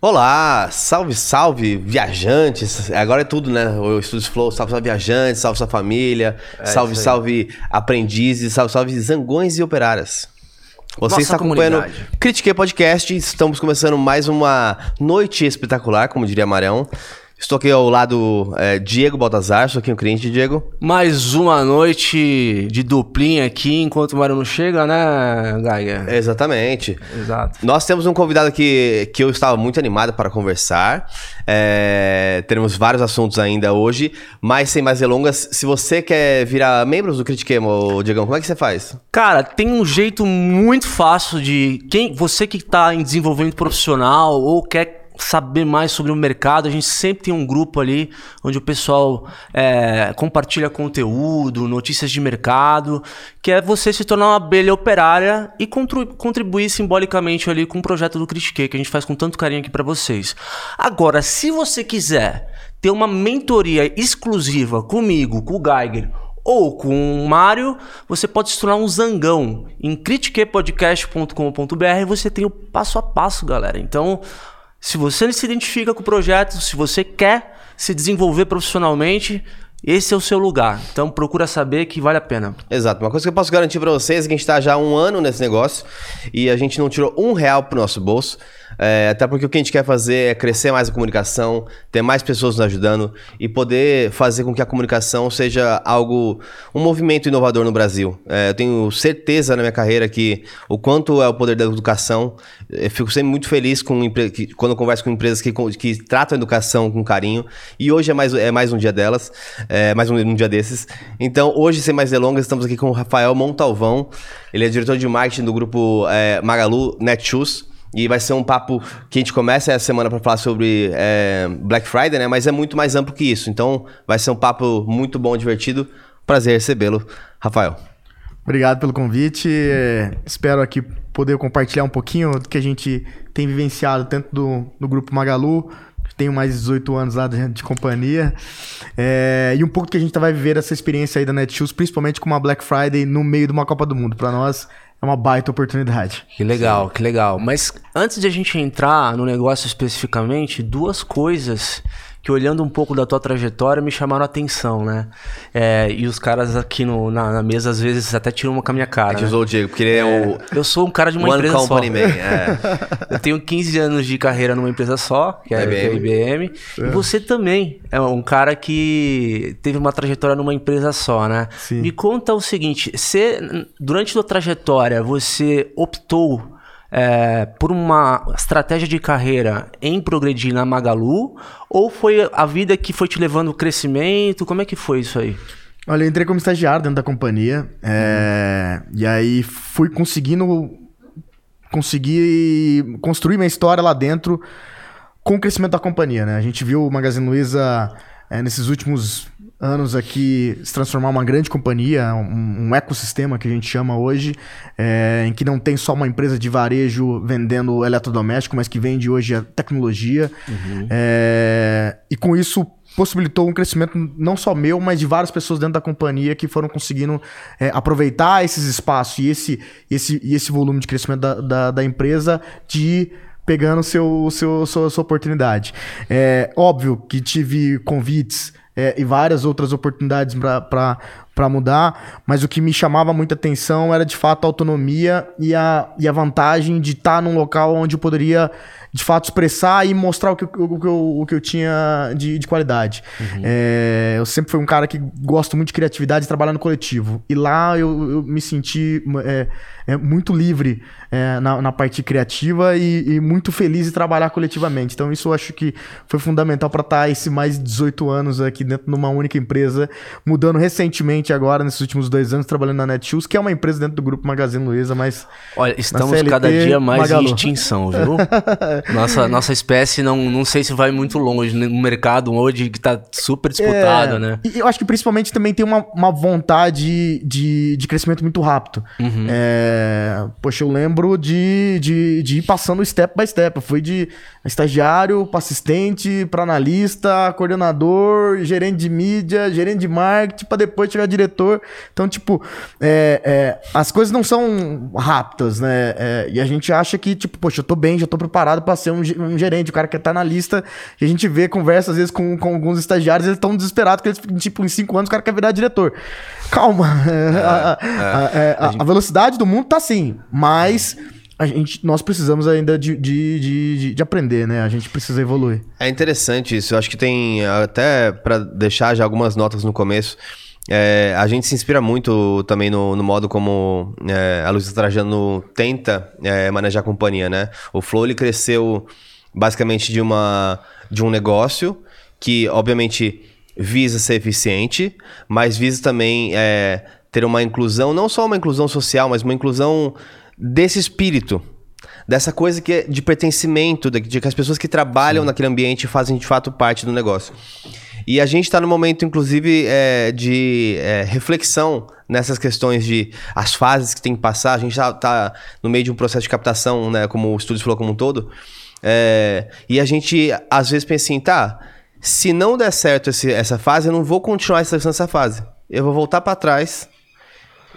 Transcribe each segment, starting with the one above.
Olá, salve, salve, viajantes. Agora é tudo, né? O Estúdios Flow, salve, salve, viajantes, salve sua família, é salve, salve, aprendizes, salve, salve, zangões e operárias. Você está acompanhando Critique Podcast, estamos começando mais uma noite espetacular, como diria Marão. Estou aqui ao lado é, Diego Baltazar, sou aqui o cliente, Diego. Mais uma noite de duplinha aqui, enquanto o Mário não chega, né, Gaia? Exatamente. Exato. Nós temos um convidado que, que eu estava muito animado para conversar. É, teremos vários assuntos ainda hoje, mas sem mais delongas, se você quer virar membro do Critiquemo, Diegão, como é que você faz? Cara, tem um jeito muito fácil de... quem Você que está em desenvolvimento profissional ou quer saber mais sobre o mercado, a gente sempre tem um grupo ali onde o pessoal é, compartilha conteúdo, notícias de mercado, que é você se tornar uma abelha operária e contribuir simbolicamente ali com o projeto do Critique, que a gente faz com tanto carinho aqui para vocês. Agora, se você quiser ter uma mentoria exclusiva comigo, com o Geiger, ou com o Mário, você pode se tornar um zangão. Em critiquepodcast.com.br você tem o passo a passo, galera. Então, se você se identifica com o projeto, se você quer se desenvolver profissionalmente, esse é o seu lugar. Então procura saber que vale a pena. Exato. Uma coisa que eu posso garantir para vocês é que a gente está já há um ano nesse negócio e a gente não tirou um real pro nosso bolso. É, até porque o que a gente quer fazer é crescer mais a comunicação, ter mais pessoas nos ajudando e poder fazer com que a comunicação seja algo, um movimento inovador no Brasil. É, eu tenho certeza na minha carreira que o quanto é o poder da educação. Eu fico sempre muito feliz com quando eu converso com empresas que, que tratam a educação com carinho. E hoje é mais, é mais um dia delas, é mais um, um dia desses. Então, hoje, sem mais delongas, estamos aqui com o Rafael Montalvão. Ele é diretor de marketing do grupo é, Magalu Netshoes. E vai ser um papo que a gente começa essa semana para falar sobre é, Black Friday, né? Mas é muito mais amplo que isso. Então vai ser um papo muito bom, divertido. Prazer recebê-lo, Rafael. Obrigado pelo convite. Espero aqui poder compartilhar um pouquinho do que a gente tem vivenciado dentro do, do Grupo Magalu. Tenho mais de 18 anos lá de, de companhia. É, e um pouco que a gente vai viver essa experiência aí da Netshoes, principalmente com uma Black Friday no meio de uma Copa do Mundo. Para nós é uma baita oportunidade. Que legal, Sim. que legal. Mas antes de a gente entrar no negócio especificamente, duas coisas que olhando um pouco da tua trajetória me chamaram a atenção, né? É, e os caras aqui no, na, na, mesa às vezes até tiram uma com a minha cara. A gente né? usou o Diego, porque ele é, é, o. Eu sou um cara de uma One empresa Company só. Man, é. eu tenho 15 anos de carreira numa empresa só, que é, a IBM. E é. você também é um cara que teve uma trajetória numa empresa só, né? Sim. Me conta o seguinte: você, durante a sua trajetória, você optou é, por uma estratégia de carreira em progredir na Magalu? Ou foi a vida que foi te levando ao crescimento? Como é que foi isso aí? Olha, eu entrei como estagiário dentro da companhia. É, e aí fui conseguindo conseguir construir minha história lá dentro com o crescimento da companhia, né? A gente viu o Magazine Luiza é, nesses últimos anos aqui se transformar uma grande companhia, um, um ecossistema que a gente chama hoje, é, em que não tem só uma empresa de varejo vendendo eletrodoméstico, mas que vende hoje a tecnologia. Uhum. É, e com isso possibilitou um crescimento não só meu, mas de várias pessoas dentro da companhia que foram conseguindo é, aproveitar esses espaços e esse, esse, e esse volume de crescimento da, da, da empresa de pegando seu, seu, sua, sua oportunidade. É óbvio que tive convites é, e várias outras oportunidades para mudar, mas o que me chamava muita atenção era de fato a autonomia e a, e a vantagem de estar num local onde eu poderia de fato expressar e mostrar o que, o, que, eu, o que eu tinha de, de qualidade. Uhum. É, eu sempre fui um cara que gosto muito de criatividade e trabalhar no coletivo. E lá eu, eu me senti. É, é, muito livre é, na, na, parte criativa e, e, muito feliz de trabalhar coletivamente. Então, isso eu acho que foi fundamental para estar tá esse mais de 18 anos aqui dentro de uma única empresa, mudando recentemente agora, nesses últimos dois anos, trabalhando na Netshoes, que é uma empresa dentro do grupo Magazine Luiza, mas. Olha, estamos CLT, cada dia mais Magalu. em extinção, viu? nossa, nossa espécie não, não sei se vai muito longe no mercado hoje que está super disputado, é, né? E eu acho que principalmente também tem uma, uma vontade de, de crescimento muito rápido. Uhum. É, é, poxa, eu lembro de, de, de ir passando step by step. Eu fui de estagiário para assistente, para analista, coordenador, gerente de mídia, gerente de marketing, para depois chegar diretor. Então, tipo, é, é, as coisas não são rápidas, né? É, e a gente acha que, tipo, poxa, eu tô bem, já tô preparado pra ser um, um gerente, o cara quer estar na lista. E a gente vê, conversa às vezes com, com alguns estagiários, eles estão desesperados, porque eles, tipo, em cinco anos o cara quer virar diretor. Calma. a, a- é, a- a velocidade do mundo tá assim, mas a gente, nós precisamos ainda de, de, de, de- de aprender, né? A gente precisa evoluir. É interessante isso. Eu acho que tem até pra deixar já algumas notas no começo. É, a gente se inspira muito também no, no modo como é, a Luísa Trajano tenta é, manejar a companhia, né? O Flow ele cresceu basicamente de uma de um negócio que obviamente visa ser eficiente, mas visa também é, ter uma inclusão, não só uma inclusão social, mas uma inclusão desse espírito, dessa coisa que é de pertencimento, de, de que as pessoas que trabalham naquele ambiente fazem de fato parte do negócio. E a gente está no momento, inclusive, é, de é, reflexão nessas questões de as fases que tem que passar. A gente está no meio de um processo de captação, né, como o Estúdio falou como um todo. É, e a gente, às vezes, pensa assim, tá, se não der certo esse- essa fase, eu não vou continuar essa, essa fase. Eu vou voltar para trás,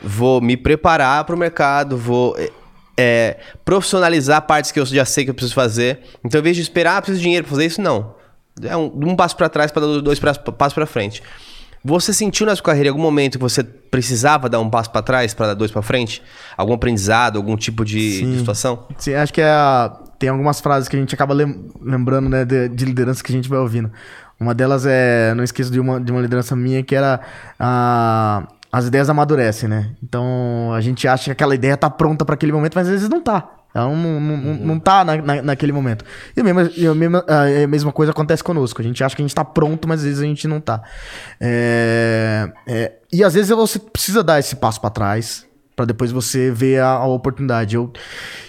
vou me preparar para o mercado, vou é, é, profissionalizar partes que eu já sei que eu preciso fazer. Então, em vez de esperar, ah, preciso de dinheiro para fazer isso, não. É um, um passo para trás para dar dois passos para frente. Você sentiu na sua carreira em algum momento que você precisava dar um passo para trás para dar dois para frente? Algum aprendizado, algum tipo de, de situação? Sim, acho que é a- tem algumas frases que a gente acaba lem- lembrando, né, de, de liderança que a gente vai ouvindo. Uma delas é, não esqueço de uma, de uma liderança minha que era a, as ideias amadurecem, né? Então a gente acha que aquela ideia tá pronta para aquele momento, mas às vezes não tá. Ela não, não, não, não tá na, na- naquele momento. E a mesma, a, mesma, a mesma coisa acontece conosco. A gente acha que a gente tá pronto, mas às vezes a gente não tá. É, é, e às vezes você precisa dar esse passo para trás, Pra depois você ver a, a oportunidade. Eu,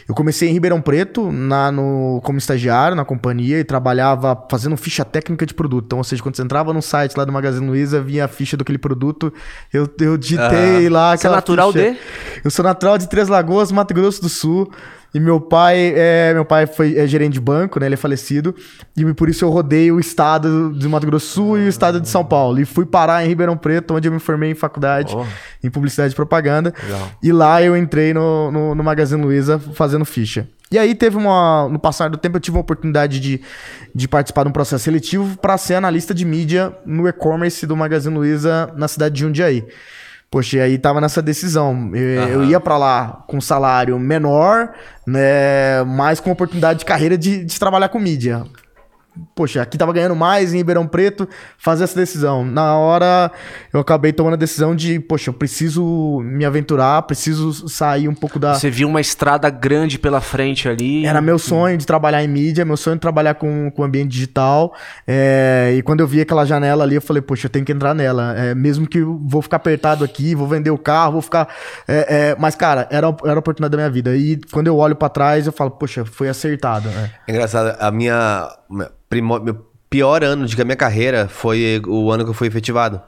eu comecei em Ribeirão Preto, na, no, como estagiário na companhia, e trabalhava fazendo ficha técnica de produto. Então, ou seja, quando você entrava no site lá do Magazine Luiza, vinha a ficha daquele produto, eu, eu digitei lá Você é natural ficha. de? Eu sou natural de Três Lagoas, Mato Grosso do Sul. E meu pai, é, meu pai foi é, gerente de banco, né? Ele é falecido. E por isso eu rodei o estado de Mato Grosso do Sul e o estado de São Paulo. E fui parar em Ribeirão Preto, onde eu me formei em faculdade, Oh. em publicidade e propaganda. Legal. E lá eu entrei no, no, no Magazine Luiza fazendo ficha. E aí teve uma. No passar do tempo, eu tive a oportunidade de, de participar de um processo seletivo para ser analista de mídia no e-commerce do Magazine Luiza na cidade de Jundiaí. Poxa, e aí tava nessa decisão. Eu, eu ia pra lá com salário menor, né? Mas com oportunidade de carreira de, de trabalhar com mídia. Poxa, aqui tava ganhando mais em Ribeirão Preto, fazer essa decisão. Na hora, eu acabei tomando a decisão de, poxa, eu preciso me aventurar, preciso sair um pouco da. Você viu uma estrada grande pela frente ali. Era meu sonho de trabalhar em mídia, meu sonho de trabalhar com, com ambiente digital. É, e quando eu vi aquela janela ali, eu falei, poxa, eu tenho que entrar nela. É, mesmo que eu vou ficar apertado aqui, vou vender o carro, vou ficar. é, é, mas, cara, era, era a oportunidade da minha vida. E quando eu olho pra trás, eu falo, poxa, foi acertado. né? É engraçado, a minha. Primo- meu pior ano de minha carreira foi o ano que eu fui efetivado.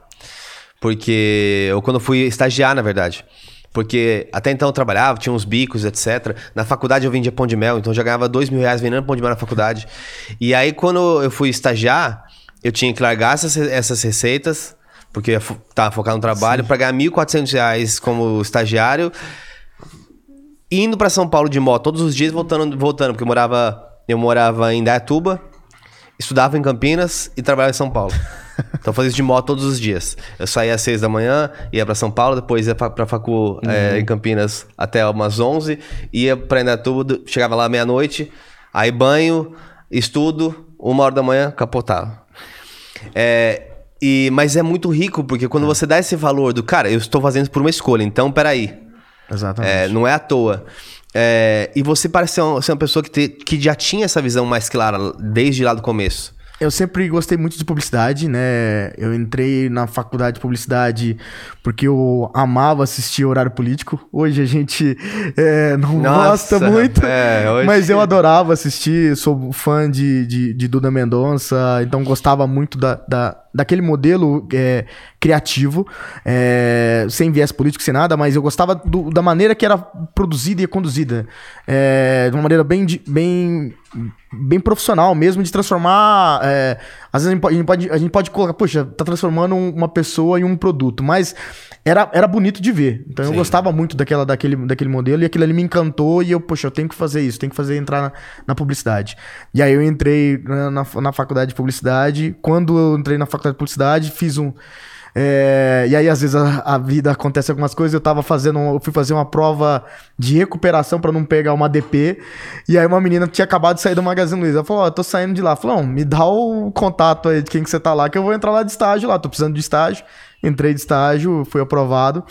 Porque. Ou quando eu fui estagiar, na verdade. Porque até então eu trabalhava, tinha uns bicos, etc. Na faculdade eu vendia pão de mel, então eu já ganhava dois mil reais vendendo pão de mel na faculdade. E aí, quando eu fui estagiar, eu tinha que largar essas, essas receitas, porque eu tava focado no trabalho, para ganhar 1.400 reais como estagiário indo pra São Paulo de moto todos os dias, voltando, voltando porque eu morava, eu morava em Dayatuba, estudava em Campinas e trabalhava em São Paulo. Então eu fazia isso de moto todos os dias. Eu saía às seis da manhã, ia pra São Paulo, depois ia pra Facu eh, em Campinas até umas 11, ia pra Indaiatuba, do- chegava lá meia-noite, aí banho, estudo, uma hora da manhã, capotava. É, e, mas é muito rico, porque quando você dá esse valor do cara, eu estou fazendo isso por uma escolha, então peraí. Exatamente. É, não é à toa. É, e você parece ser uma, ser uma pessoa que, te- que já tinha essa visão mais clara desde lá do começo. Eu sempre gostei muito de publicidade, né? Eu entrei na faculdade de publicidade porque eu amava assistir horário político. Hoje a gente é, não Nossa, gosta muito, é, hoje- mas eu adorava assistir. Sou fã de, de, de Duda Mendonça, então gostava muito da, da, daquele modelo é, criativo, é, sem viés político, sem nada, mas eu gostava do- da maneira que era produzida e conduzida. É, de uma maneira bem, bem, bem profissional mesmo, de transformar. é, às vezes a gente, pode, a, gente pode, a gente pode colocar, poxa, tá transformando um- uma pessoa em um produto, mas era, era bonito de ver. Então eu Sim. gostava muito daquela, daquele, daquele modelo e aquilo ali me encantou e eu, poxa, eu tenho que fazer isso, tenho que fazer entrar na, na publicidade. E aí eu entrei na, na, na faculdade de publicidade. Quando eu entrei na faculdade de publicidade, fiz um. é, e aí, às vezes, a, a vida acontece algumas coisas. Eu tava fazendo. Eu fui fazer uma prova de recuperação pra não pegar uma DP. E aí, uma menina tinha acabado de sair do Magazine Luiza. Ela falou: Ó, tô saindo de lá. Falou: "Não, me dá o contato aí de quem que você tá lá, que eu vou entrar lá de estágio lá. Tô precisando de estágio. Entrei de estágio, fui aprovado.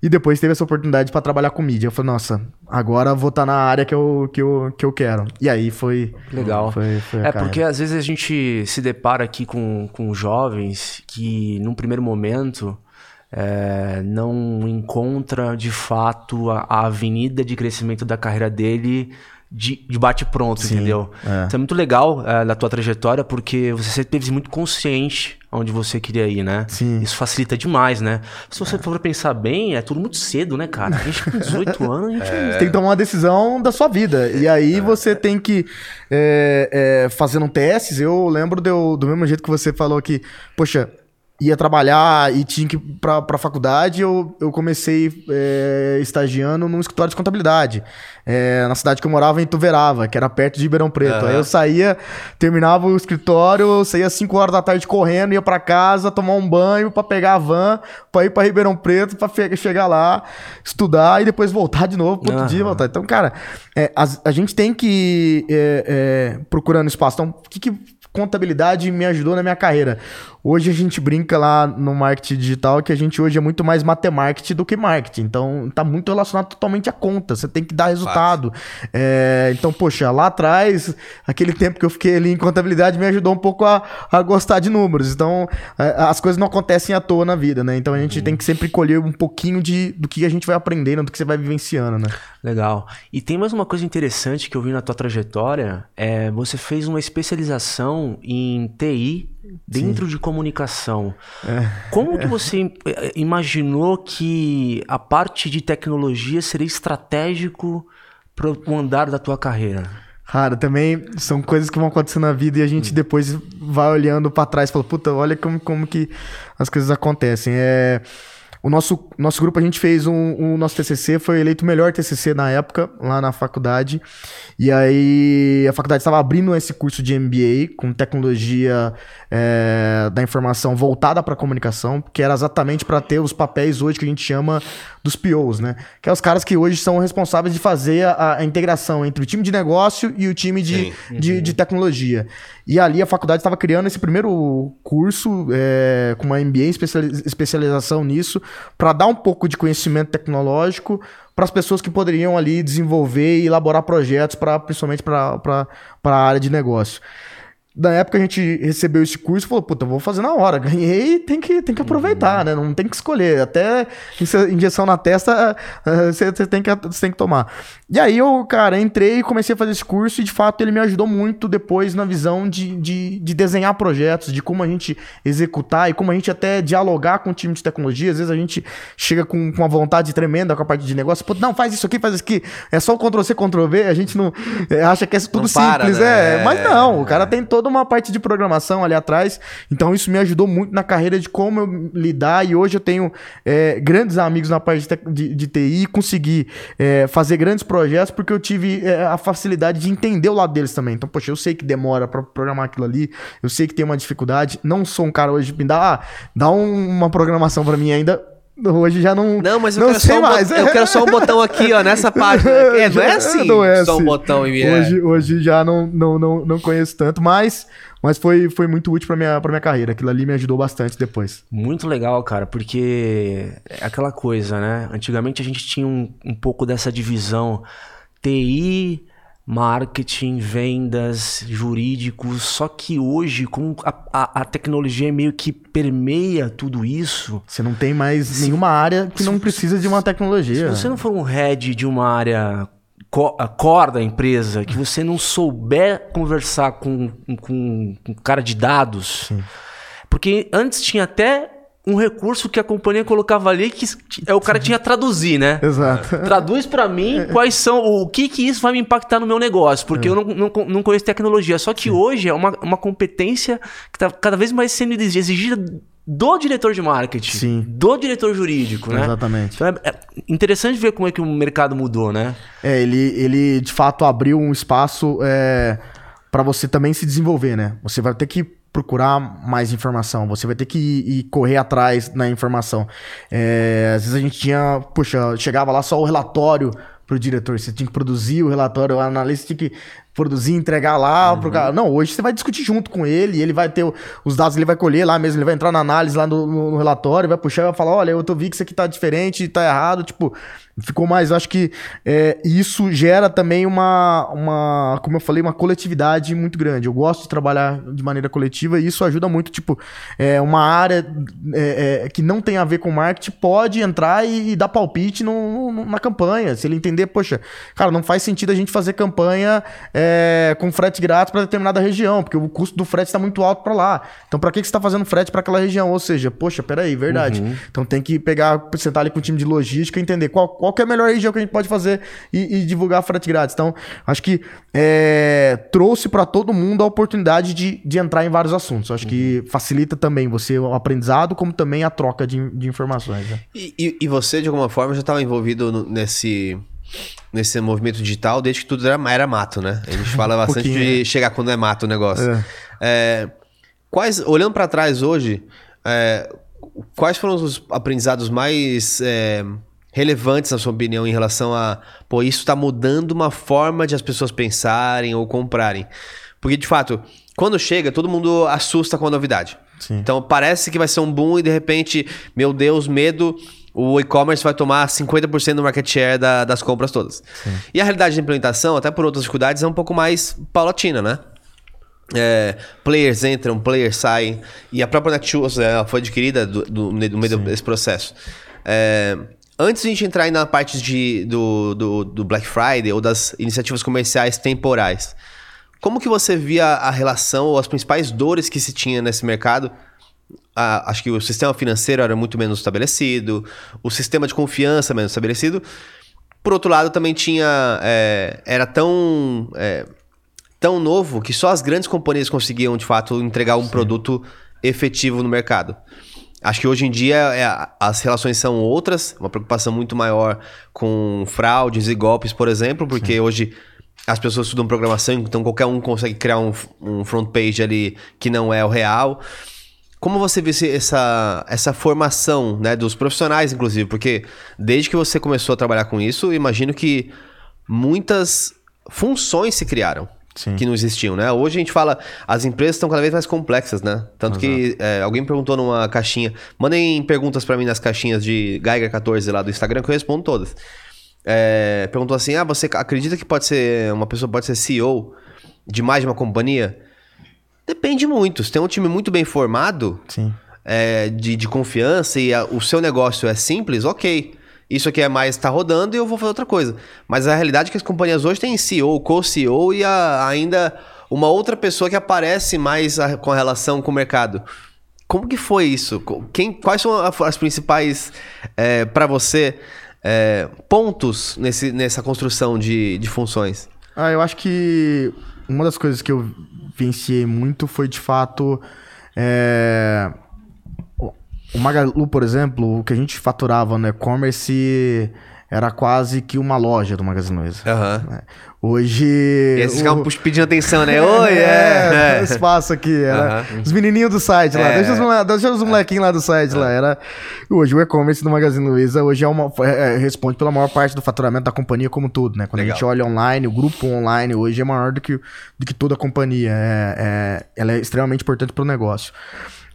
E depois teve essa oportunidade pra trabalhar com mídia. Eu falei, nossa, agora vou estar na área que eu, que eu, que eu quero. E aí foi. Legal. Foi, foi É, porque às vezes a gente se depara aqui com, com jovens que, num primeiro momento, é, não encontra de fato a, a avenida de crescimento da carreira dele de, de bate-pronto, entendeu? é. Isso é muito legal é, da tua trajetória, porque você sempre teve muito consciente onde você queria ir, né? Sim. Isso facilita demais, né? Se você for pensar bem, é tudo muito cedo, né, cara? A gente com 18 anos, a gente Você tem que tomar uma decisão da sua vida. E aí você tem que. É, é, fazendo testes, eu lembro eu- do mesmo jeito que você falou que, poxa, ia trabalhar e tinha que ir pra, pra faculdade, eu, eu comecei é, estagiando num escritório de contabilidade. é, na cidade que eu morava, em Tuverava, que era perto de Ribeirão Preto. Aham. Aí eu saía, terminava o escritório, eu saía às 5 horas da tarde correndo, ia pra casa, tomar um banho pra pegar a van, pra ir pra Ribeirão Preto, pra fe- chegar lá, estudar e depois voltar de novo pro outro Aham. dia voltar. Então, cara, é, as- a, gente tem que ir é, procurando espaço. Então, o que, que contabilidade me ajudou na minha carreira? Hoje a gente brinca lá no marketing digital que a gente hoje é muito mais matemarketing do que marketing. Então, tá muito relacionado totalmente à conta. Você tem que dar resultado. É, então, poxa, lá atrás, aquele tempo que eu fiquei ali em contabilidade me ajudou um pouco a, a gostar de números. Então, é, as coisas não acontecem à toa na vida, né? Então, a gente tem que sempre colher um pouquinho de, do que a gente vai aprendendo, do que você vai vivenciando, né? Legal. E tem mais uma coisa interessante que eu vi na tua trajetória, é você fez uma especialização em TI dentro de comunicação. Como que você eh, imaginou que a parte de tecnologia seria estratégico para o andar da tua carreira? Cara, também são coisas que vão acontecendo na vida e a gente depois vai olhando pra trás e fala, puta, olha como, como que as coisas acontecem. É, o nosso, nosso grupo, a gente fez um, o nosso TCC, foi eleito o melhor TCC na época, lá na faculdade. E aí a faculdade estava abrindo esse curso de MBA com tecnologia é, da informação voltada para comunicação, que era exatamente para ter os papéis hoje que a gente chama dos POs, né? Que é os caras que hoje são responsáveis de fazer a, a integração entre o time de negócio e o time de, de, de tecnologia. E ali a faculdade estava criando esse primeiro curso é, com uma MBA, especiali- especialização nisso, para dar um pouco de conhecimento tecnológico para as pessoas que poderiam ali desenvolver e elaborar projetos para principalmente para a área de negócio. Na época a gente recebeu esse curso e falou, puta, eu vou fazer na hora. Ganhei, tem que, tem que aproveitar, né? Não tem que escolher. Até injeção na testa eh, você tem, que, você tem que tomar. E aí eu, cara, entrei e comecei a fazer esse curso e de fato ele me ajudou muito depois na visão de, de, de desenhar projetos, de como a gente executar e como a gente até dialogar com o time de tecnologia. Às vezes a gente chega com, com uma vontade tremenda com a parte de negócio. Pô, não, faz isso aqui, faz isso aqui. É só o Ctrl-C, Ctrl-V. A gente não eh, acha que é tudo Não para, simples, né? é. Mas não, o cara tem toda uma parte de programação ali atrás. Então isso me ajudou muito na carreira de como eu lidar. E hoje eu tenho é, grandes amigos na parte de, de, TI consegui é, fazer grandes projetos porque eu tive é, a facilidade de entender o lado deles também. Então, poxa, eu sei que demora pra programar aquilo ali, eu sei que tem uma dificuldade. Não sou um cara hoje de me dar, ah, dá um- uma programação pra mim ainda. Hoje já não. Não, mas eu, não quero sei só um mais. bot- eu quero só um botão aqui, ó, nessa página. É, não é assim, Não é só um assim. botão e é. Hoje, hoje já não, não, não, não conheço tanto, mas, mas foi, foi muito útil pra minha, pra minha carreira. Aquilo ali me ajudou bastante depois. Muito legal, cara, porque é aquela coisa, né? Antigamente a gente tinha um, um pouco dessa divisão TI, marketing, vendas, jurídicos, só que hoje, como a, a, a tecnologia meio que permeia tudo isso, Você não tem mais nenhuma área que não precisa de uma se tecnologia. você não for um head de uma área co- core da empresa, que você não souber conversar com, com, com cara de dados, Porque antes tinha até um recurso que a companhia colocava ali que é o cara tinha que traduzir, né? Exato. Traduz para mim quais são, o que que isso vai me impactar no meu negócio, porque eu não, não, não conheço tecnologia. Só que hoje é uma, uma competência que tá cada vez mais sendo exigida do diretor de marketing, Sim. do diretor jurídico, né? Exatamente. Então é, é interessante ver como é que o mercado mudou, né? É, ele, ele de fato abriu um espaço é, para você também se desenvolver, né? Você vai ter que procurar mais informação, você vai ter que ir, ir correr atrás na informação. É, às vezes a gente tinha, puxa, chegava lá só o relatório pro diretor, você tinha que produzir o relatório, o analista tinha que produzir, entregar lá pro cara. Não, hoje você vai discutir junto com ele, ele vai ter o- os dados, ele vai colher lá mesmo, ele vai entrar na análise lá no, no- no relatório, vai puxar e vai falar, olha, eu tô vi que isso aqui tá diferente, tá errado, tipo, ficou mais, eu acho que é, isso gera também uma, uma, como eu falei, uma coletividade muito grande. Eu gosto de trabalhar de maneira coletiva e isso ajuda muito, tipo, é, uma área é, é, que não tem a ver com marketing pode entrar e, e dar palpite no- no- na campanha. Se ele entender, poxa, cara, não faz sentido a gente fazer campanha é, com frete grátis para determinada região, porque o custo do frete está muito alto para lá. Então, para que, que você está fazendo frete para aquela região? Ou seja, poxa, peraí, verdade. Então tem que pegar, sentar ali com o time de logística e entender qual, qual é a melhor região que a gente pode fazer e, e divulgar frete grátis. Então, acho que é, trouxe para todo mundo a oportunidade de, de entrar em vários assuntos. Acho que facilita também você o aprendizado, como também a troca de, de informações. né? E, e- e você, de alguma forma, já estava envolvido no- nesse, nesse movimento digital desde que tudo era, era mato, né? A gente fala bastante pouquinho, de chegar quando é mato o negócio. É. É, quais, olhando para trás hoje, é, quais foram os aprendizados mais é, relevantes, na sua opinião, em relação a, pô, isso está mudando uma forma de as pessoas pensarem ou comprarem? Porque, de fato, quando chega, todo mundo assusta com a novidade. Sim. Então parece que vai ser um boom e de repente, meu Deus, medo, o e-commerce vai tomar 50% do market share da- das compras todas. E a realidade de implementação, até por outras dificuldades, é um pouco mais paulatina, né? É, players entram, players saem. E a própria Netshoes foi adquirida do, do- no meio desse processo. É, antes de a gente entrar na parte de, do, do, do Black Friday ou das iniciativas comerciais temporais, como que você via a relação ou as principais dores que se tinha nesse mercado? Ah, acho que o sistema financeiro era muito menos estabelecido, o sistema de confiança menos estabelecido. Por outro lado, também tinha. é, era tão. é, tão novo que só as grandes companhias conseguiam, de fato, entregar um produto efetivo no mercado. Acho que hoje em dia é, as relações são outras, uma preocupação muito maior com fraudes e golpes, por exemplo, porque hoje as pessoas estudam programação, então qualquer um consegue criar um, um front page ali que não é o real. Como você vê essa, essa formação né, dos profissionais, inclusive? Porque desde que você começou a trabalhar com isso, imagino que muitas funções se criaram Sim. que não existiam, né? Hoje a gente fala, as empresas estão cada vez mais complexas, né? Tanto que é, alguém perguntou numa caixinha, mandem perguntas pra mim nas caixinhas de Geiger 14 lá do Instagram que eu respondo todas. É, perguntou assim: ah, você acredita que pode ser uma pessoa pode ser CEO de mais de uma companhia? Depende muito. Se tem um time muito bem formado, é, de, de confiança e a- o seu negócio é simples, ok. Isso aqui é mais, tá rodando e eu vou fazer outra coisa. Mas a realidade é que as companhias hoje têm CEO, co-CEO e a- ainda uma outra pessoa que aparece mais a- com relação com o mercado. Como que foi isso? Quem, quais são as principais, é, para você, é, pontos nesse, nessa construção de, de funções? Ah, eu acho que uma das coisas que eu vivenciei muito foi de fato. é, o- Magalu, por exemplo, o que a gente faturava no e-commerce era quase que uma loja do Magazine Luiza. Aham. né? Hoje. E ficavam o- pedindo atenção, né? Oi, é, é. espaço aqui. Era Aham. os menininhos do site lá. É. Deixa os, mole- deixa os molequinhos lá do site lá. Era... Hoje o e-commerce do Magazine Luiza hoje é uma, é, é, responde pela maior parte do faturamento da companhia como tudo, né? Quando Legal. a gente olha online, o grupo online hoje é maior do que, do que toda a companhia. É, é- ela é extremamente importante para o negócio.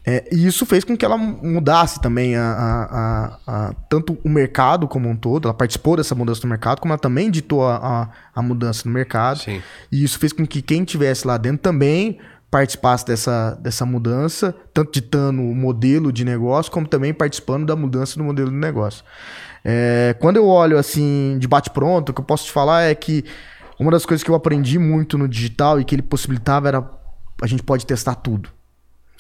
É, e isso fez com que ela mudasse também a, a- a- a- tanto o mercado como um todo. Ela participou dessa mudança no mercado, como ela também ditou a, mudança no mercado. Sim. E isso fez com que quem estivesse lá dentro também participasse dessa, dessa mudança, tanto ditando o modelo de negócio, como também participando da mudança do modelo de negócio. É, quando eu olho assim, de bate-pronto, o que eu posso te falar é que uma das coisas que eu aprendi muito no digital e que ele possibilitava era a gente pode testar tudo.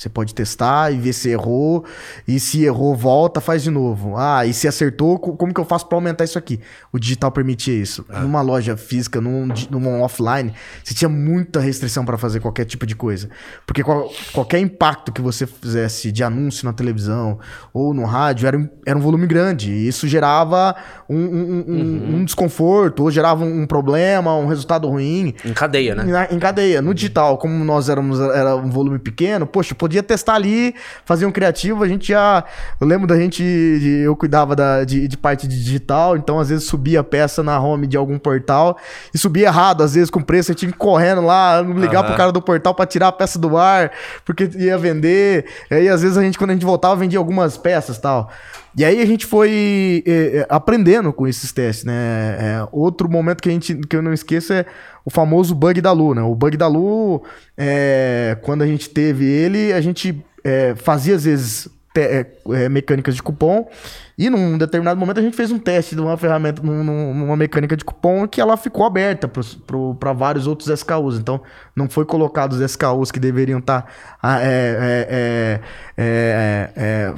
Você pode testar e ver se errou. E se errou, volta, faz de novo. Ah, e se acertou, co- como que eu faço para aumentar isso aqui? O digital permitia isso. Numa loja física, num, num offline, você tinha muita restrição para fazer qualquer tipo de coisa. Porque qual- qualquer impacto que você fizesse de anúncio na televisão ou no rádio era, um- era um volume grande. E isso gerava um, um- um- um desconforto, ou gerava um problema, um resultado ruim. Em cadeia, né? Na- em cadeia. No digital, como nós éramos era um volume pequeno, poxa, podia testar ali, fazer um criativo, a gente já. Eu lembro da gente. eu cuidava da, de, de parte de digital, então às vezes subia a peça na home de algum portal e subia errado, às vezes com preço, eu tinha que ir correndo lá, ligar Aham. pro cara do portal pra tirar a peça do ar, porque ia vender. E aí, às vezes, a gente, quando a gente voltava, vendia algumas peças e tal. E aí a gente foi eh, eh, aprendendo com esses testes, né? É, outro momento que, a gente, que eu não esqueço é o famoso bug da Lu, né? O bug da Lu, é, quando a gente teve ele, a gente é, fazia às vezes te- é, é, mecânicas de cupom e num determinado momento a gente fez um teste de uma ferramenta, num- num- numa mecânica de cupom que ela ficou aberta para vários outros SKUs. Então não foi colocado os SKUs que deveriam estar ah, é, é, é, é,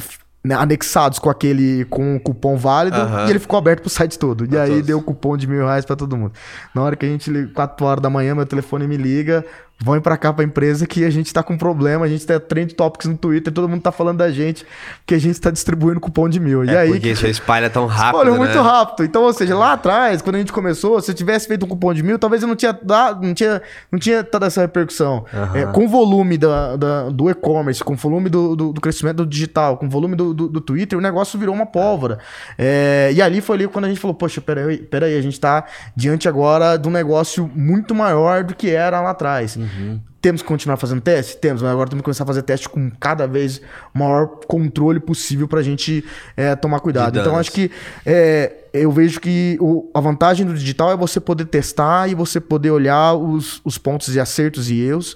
né, anexados com aquele com o cupom válido Aham. e ele ficou aberto pro site todo. E Pra aí todos. deu cupom de mil reais pra todo mundo. Na hora que a gente, liga- 4 horas da manhã, meu telefone me liga, vão pra cá pra empresa que a gente tá com problema, a gente tá trend topics no Twitter, todo mundo tá falando da gente, que a gente tá distribuindo cupom de mil. E É aí, porque isso espalha tão rápido, Olha, né? muito rápido. Então, ou seja, lá atrás, quando a gente começou, se eu tivesse feito um cupom de mil, talvez eu não tinha dado, não tinha, não tinha toda essa repercussão. É, com o volume da, da- do e-commerce, com o volume do, do, do crescimento do digital, com o volume do, do, do Twitter, o negócio virou uma pólvora. É, e ali foi ali quando a gente falou, poxa, peraí, peraí, a gente tá diante agora de um negócio muito maior do que era lá atrás. Temos que continuar fazendo teste? Temos, mas agora temos que começar a fazer teste com cada vez maior controle possível pra gente é, tomar cuidado. Então, acho que é, eu vejo que o- a vantagem do digital é você poder testar e você poder olhar os, os pontos de acertos e erros.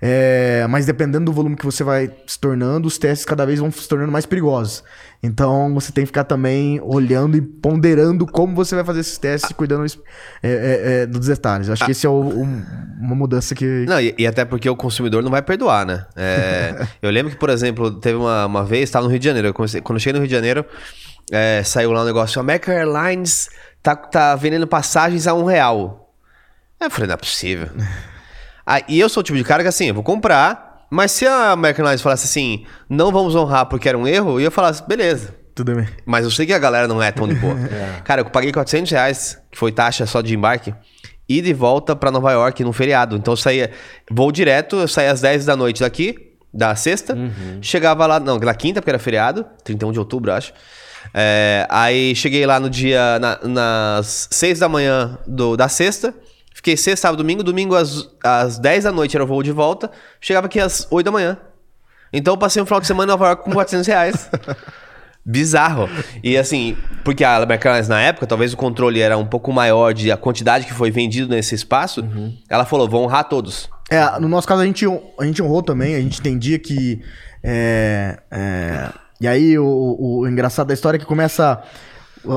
É, mas dependendo do volume que você vai se tornando, os testes cada vez vão se tornando mais perigosos. Então você tem que ficar também olhando e ponderando como você vai fazer esses testes cuidando é, é, é, dos detalhes. Eu acho que esse é o- o- uma mudança que. Não, e, e até porque o consumidor não vai perdoar, né? É, eu lembro que, por exemplo, teve uma, uma vez, estava no Rio de Janeiro. eu comecei- quando eu cheguei no Rio de Janeiro, é, saiu lá um negócio: American Airlines tá, tá vendendo passagens a um real. Eu falei, não é possível. Ah, e eu sou o tipo de cara que assim, eu vou comprar, mas se a American Airlines falasse assim, não vamos honrar porque era um erro, eu ia falar assim, beleza. Tudo bem. Mas eu sei que a galera não é tão de boa. Cara, eu paguei 400 reais, que foi taxa só de embarque, e de volta pra Nova York num feriado. Então eu saía, voo direto, eu saía às 10 da noite daqui, da sexta, chegava lá, não, na quinta, porque era feriado, 31 de outubro, acho. É, aí cheguei lá no dia, na- nas 6 da manhã do, da sexta, fiquei sexta, sábado, domingo, domingo às, às 10 da noite era o voo de volta, chegava aqui às 8 da manhã. Então eu passei um final de semana em Nova York com 400 reais. Bizarro. E assim, porque a Airlines na época, talvez o controle era um pouco maior de a quantidade que foi vendido nesse espaço, ela falou, vão honrar todos. É, no nosso caso a gente, a gente honrou também, a gente entendia que. é, é, e aí o, o- o engraçado da história é que começa.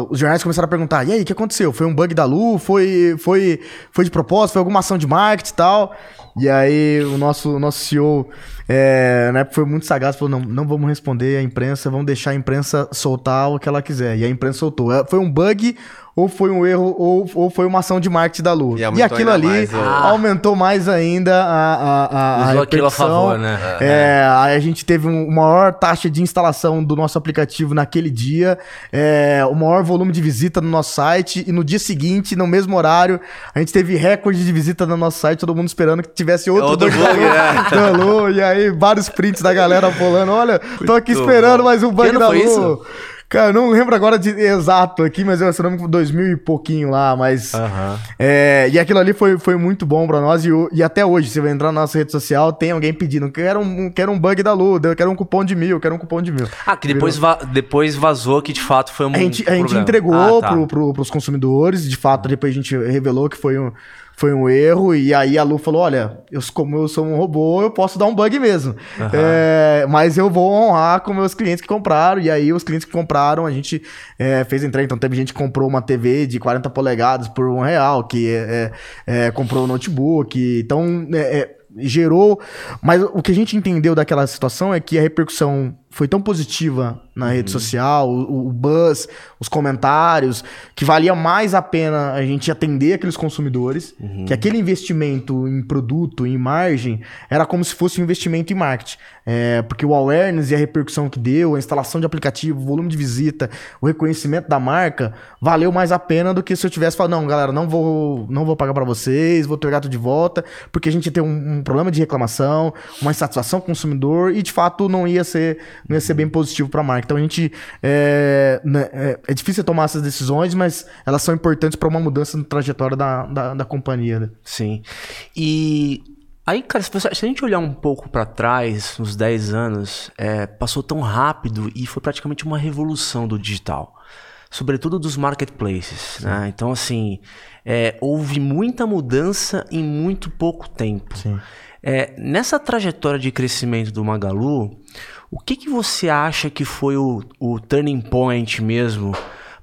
Os jornais começaram a perguntar: e aí, o que aconteceu? Foi um bug da Lu? Foi, foi, foi de propósito? Foi alguma ação de marketing e tal? E aí o nosso, o nosso CEO, é, na época foi muito sagaz, falou: não, não vamos responder a imprensa, vamos deixar a imprensa soltar o que ela quiser. E a imprensa soltou. É, Foi um bug, ou foi um erro, ou, ou foi uma ação de marketing da Lu. E E, aquilo ali mais, né? aumentou mais ainda a, a, a, a Usou aquilo a repercussão. favor, né? É, aí a gente teve um maior taxa de instalação do nosso aplicativo naquele dia, é, o maior volume de visita no nosso site, e no dia seguinte, no mesmo horário, a gente teve recorde de visita no nosso site, todo mundo esperando que tivesse outro, Outro bug bug, da Lu, e aí vários prints da galera falando, olha, tô aqui esperando mais um bug da Lu. isso? Cara, eu não lembro agora de exato aqui, mas eu não me engano, 2000 e pouquinho lá, mas... É, e aquilo ali foi, foi muito bom pra nós. E, e até hoje, você vai entrar na nossa rede social, tem alguém pedindo: quero um, quero um bug da Lu, eu quero um cupom de mil, eu quero um cupom de mil. Ah, que depois, va- depois vazou que de fato foi um A gente, a gente entregou Ah, tá. pro, pro, pros consumidores, de fato, depois a gente revelou que foi um, foi um erro, e aí a Lu falou: olha, eu, como eu sou um robô, eu posso dar um bug mesmo. É, mas eu vou honrar com meus clientes que compraram, e aí os clientes que compraram, a gente é, fez entrega. Então teve gente que comprou uma TV de 40 polegadas por um real, que é, é, é, comprou um notebook. Então, é, gerou. Mas o que a gente entendeu daquela situação é que a repercussão foi tão positiva na Uhum. rede social, o, o buzz, os comentários, que valia mais a pena a gente atender aqueles consumidores, Uhum. que aquele investimento em produto, em margem, era como se fosse um investimento em marketing. É, porque o awareness e a repercussão que deu, a instalação de aplicativo, o volume de visita, o reconhecimento da marca, valeu mais a pena do que se eu tivesse falado, não, galera, não vou, não vou pagar para vocês, vou pegar tudo de volta, porque a gente ia ter um, um problema de reclamação, uma insatisfação com o consumidor e de fato não ia ser, não ia ser bem positivo para a marca. Então a gente é, né, é, é difícil tomar essas decisões, mas elas são importantes para uma mudança na trajetória da, da, da companhia. né? Sim. E aí, cara, se, a gente olhar um pouco pra trás, uns 10 anos, é, passou tão rápido e foi praticamente uma revolução do digital. Sobretudo dos marketplaces, né? Então, assim, é, houve muita mudança em muito pouco tempo. Sim. É, nessa trajetória de crescimento do Magalu, o que, que você acha que foi o, o turning point mesmo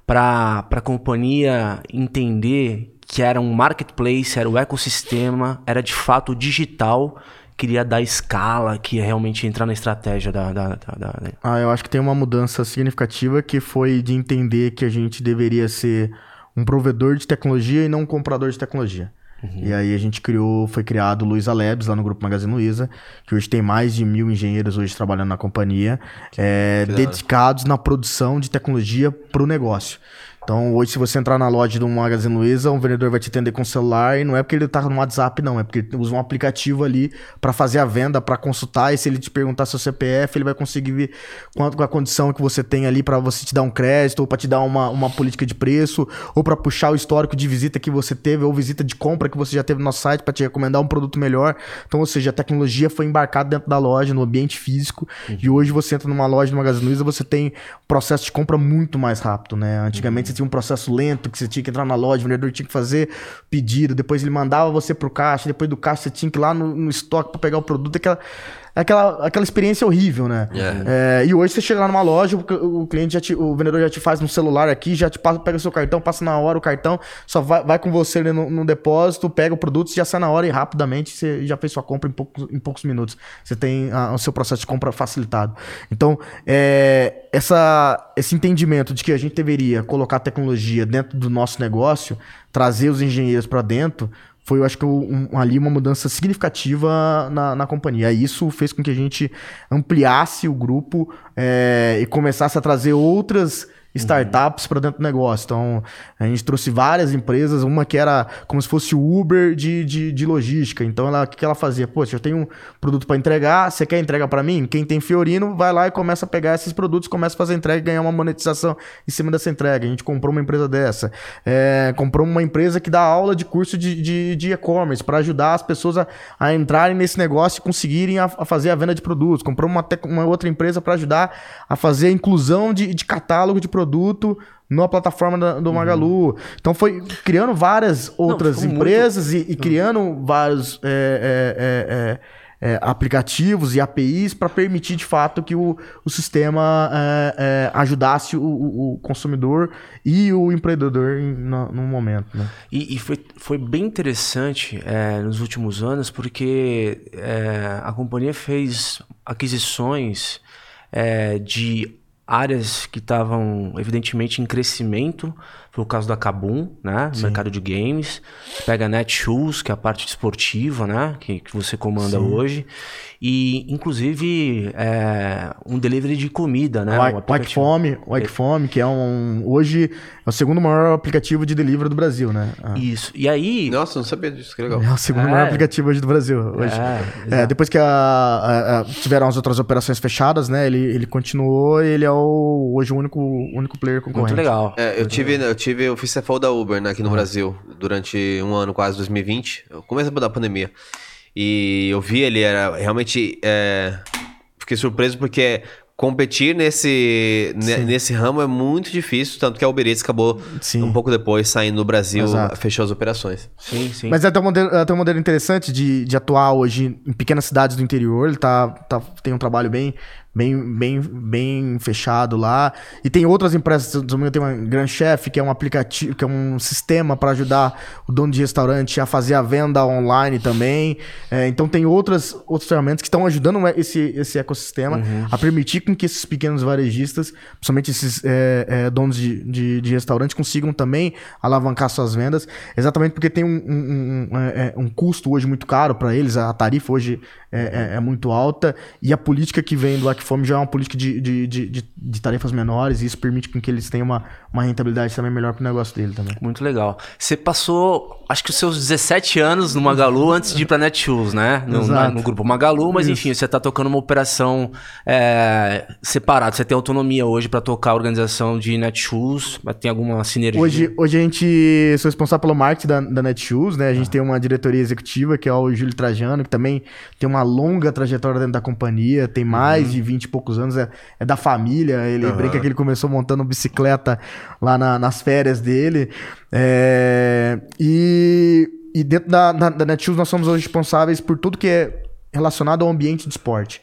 para a companhia entender que era um marketplace, era o ecossistema, era de fato digital, queria dar escala, que realmente entrar na estratégia da. da, da- da- Ah, eu acho que tem uma mudança significativa que foi de entender que a gente deveria ser um provedor de tecnologia e não um comprador de tecnologia. E aí a gente criou, foi criado o Luiza Labs lá no Grupo Magazine Luiza, que hoje tem mais de mil engenheiros hoje trabalhando na companhia, é, que hora. dedicados na produção de tecnologia para o negócio. Então, hoje, se você entrar na loja do Magazine Luiza, um vendedor vai te atender com o celular e não é porque ele tá no WhatsApp, não. É porque ele usa um aplicativo ali para fazer a venda, para consultar. E se ele te perguntar seu CPF, ele vai conseguir ver quanto com a condição que você tem ali para você te dar um crédito, ou para te dar uma, uma política de preço, ou para puxar o histórico de visita que você teve, ou visita de compra que você já teve no nosso site para te recomendar um produto melhor. Então, ou seja, a tecnologia foi embarcada dentro da loja, no ambiente físico. E hoje você entra numa loja do Magazine Luiza, você tem processo de compra muito mais rápido, né? Antigamente você um processo lento que você tinha que entrar na loja, o vendedor tinha que fazer pedido, depois ele mandava você pro caixa, depois do caixa você tinha que ir lá no, no estoque para pegar o produto, aquela, aquela, aquela experiência horrível, né? É, e hoje você chega lá numa loja, o, o cliente já te, o vendedor já te faz no celular aqui, já te passa, pega o seu cartão, passa na hora o cartão, só vai, vai com você no, no depósito, pega o produto, já sai na hora e rapidamente você já fez sua compra em poucos, em poucos minutos. Você tem ah, o seu processo de compra facilitado. Então, é, essa, esse entendimento de que a gente deveria colocar tecnologia dentro do nosso negócio, trazer os engenheiros para dentro, foi, eu acho que, um- ali uma mudança significativa na, na companhia. Isso fez com que a gente ampliasse o grupo é, e começasse a trazer outras startups para dentro do negócio. Então, a gente trouxe várias empresas, uma que era como se fosse o Uber de, de, de logística. Então, ela, o que ela fazia? Se eu tenho um produto para entregar, você quer entregar para mim? Quem tem Fiorino vai lá e começa a pegar esses produtos, começa a fazer entrega e ganhar uma monetização em cima dessa entrega. A gente comprou uma empresa dessa. É, comprou uma empresa que dá aula de curso de, de, e-commerce para ajudar as pessoas a, a entrarem nesse negócio e conseguirem a, a fazer a venda de produtos. Comprou uma, uma outra empresa para ajudar a fazer a inclusão de, de catálogo de produto na plataforma da- do Magalu. Então foi criando várias outras ficou empresas e, e criando vários é, é, é, é, é, aplicativos e APIs para permitir de fato que o, o sistema é, ajudasse o, o- consumidor e o empreendedor em, no, no momento. Né? E, e foi, foi bem interessante nos últimos anos, porque a companhia fez aquisições de áreas que estavam evidentemente em crescimento. Foi o caso da Kabum, né? No mercado de games. Pega a Netshoes, que é a parte esportiva, né? Que, que você comanda hoje. E, inclusive, é, um delivery de comida, né? o, o o Ikefome, que é um hoje é o segundo maior aplicativo de delivery do Brasil, né? Ah. Isso. E aí... Nossa, não sabia disso, que legal. É o segundo É. maior aplicativo hoje do Brasil. Hoje. É, É, depois que a- a- a- tiveram as outras operações fechadas, né? Ele, ele continuou e ele é o, hoje o único, único player concorrente. Muito legal. É, eu tive, eu tive, eu fiz CFO da Uber né, aqui no Brasil durante um ano, quase 2020, o começo da pandemia. E eu vi ele, era realmente. é, fiquei surpreso porque competir nesse, ne- nesse ramo é muito difícil, tanto que a Uber Eats acabou Sim. um pouco depois saindo do Brasil, Exato. fechou as operações. Sim, sim. Mas é até um modelo, é até um modelo interessante de, de atuar hoje em pequenas cidades do interior. Ele tá, tá, tem um trabalho bem, bem, bem, bem fechado lá. E tem outras empresas, tem uma Grand Chef, que é um aplicativo, que é um sistema para ajudar o dono de restaurante a fazer a venda online também. É, então tem outras, outras ferramentas que estão ajudando esse, esse ecossistema uhum. a permitir com que esses pequenos varejistas, principalmente esses é, é, donos de, de, de restaurante, consigam também alavancar suas vendas, exatamente porque tem um, um, um, é, é, um custo hoje muito caro para eles, a tarifa hoje é, é, é, muito alta, e a política que vem do Acfome já é uma política de, de, de, de, tarefas menores, e isso permite que eles tenham uma, uma rentabilidade também melhor para o negócio dele também. Muito legal. Você passou, acho que os seus 17 anos no Magalu antes de ir para Netshoes, né? No, na, no, grupo Magalu, mas isso. enfim, você está tocando uma operação é, separada, você tem autonomia hoje para tocar a organização de Netshoes, tem alguma sinergia? Hoje, hoje a gente, sou responsável pelo marketing da, da Netshoes, né? A gente ah. tem uma diretoria executiva, que é o Júlio Trajano, que também tem uma uma longa trajetória dentro da companhia, tem mais uhum. de 20 e poucos anos, é, é da família. Ele uhum. brinca que ele começou montando bicicleta lá na, nas férias dele. É, e, e dentro da, da, da Netshoes nós somos hoje responsáveis por tudo que é relacionado ao ambiente de esporte.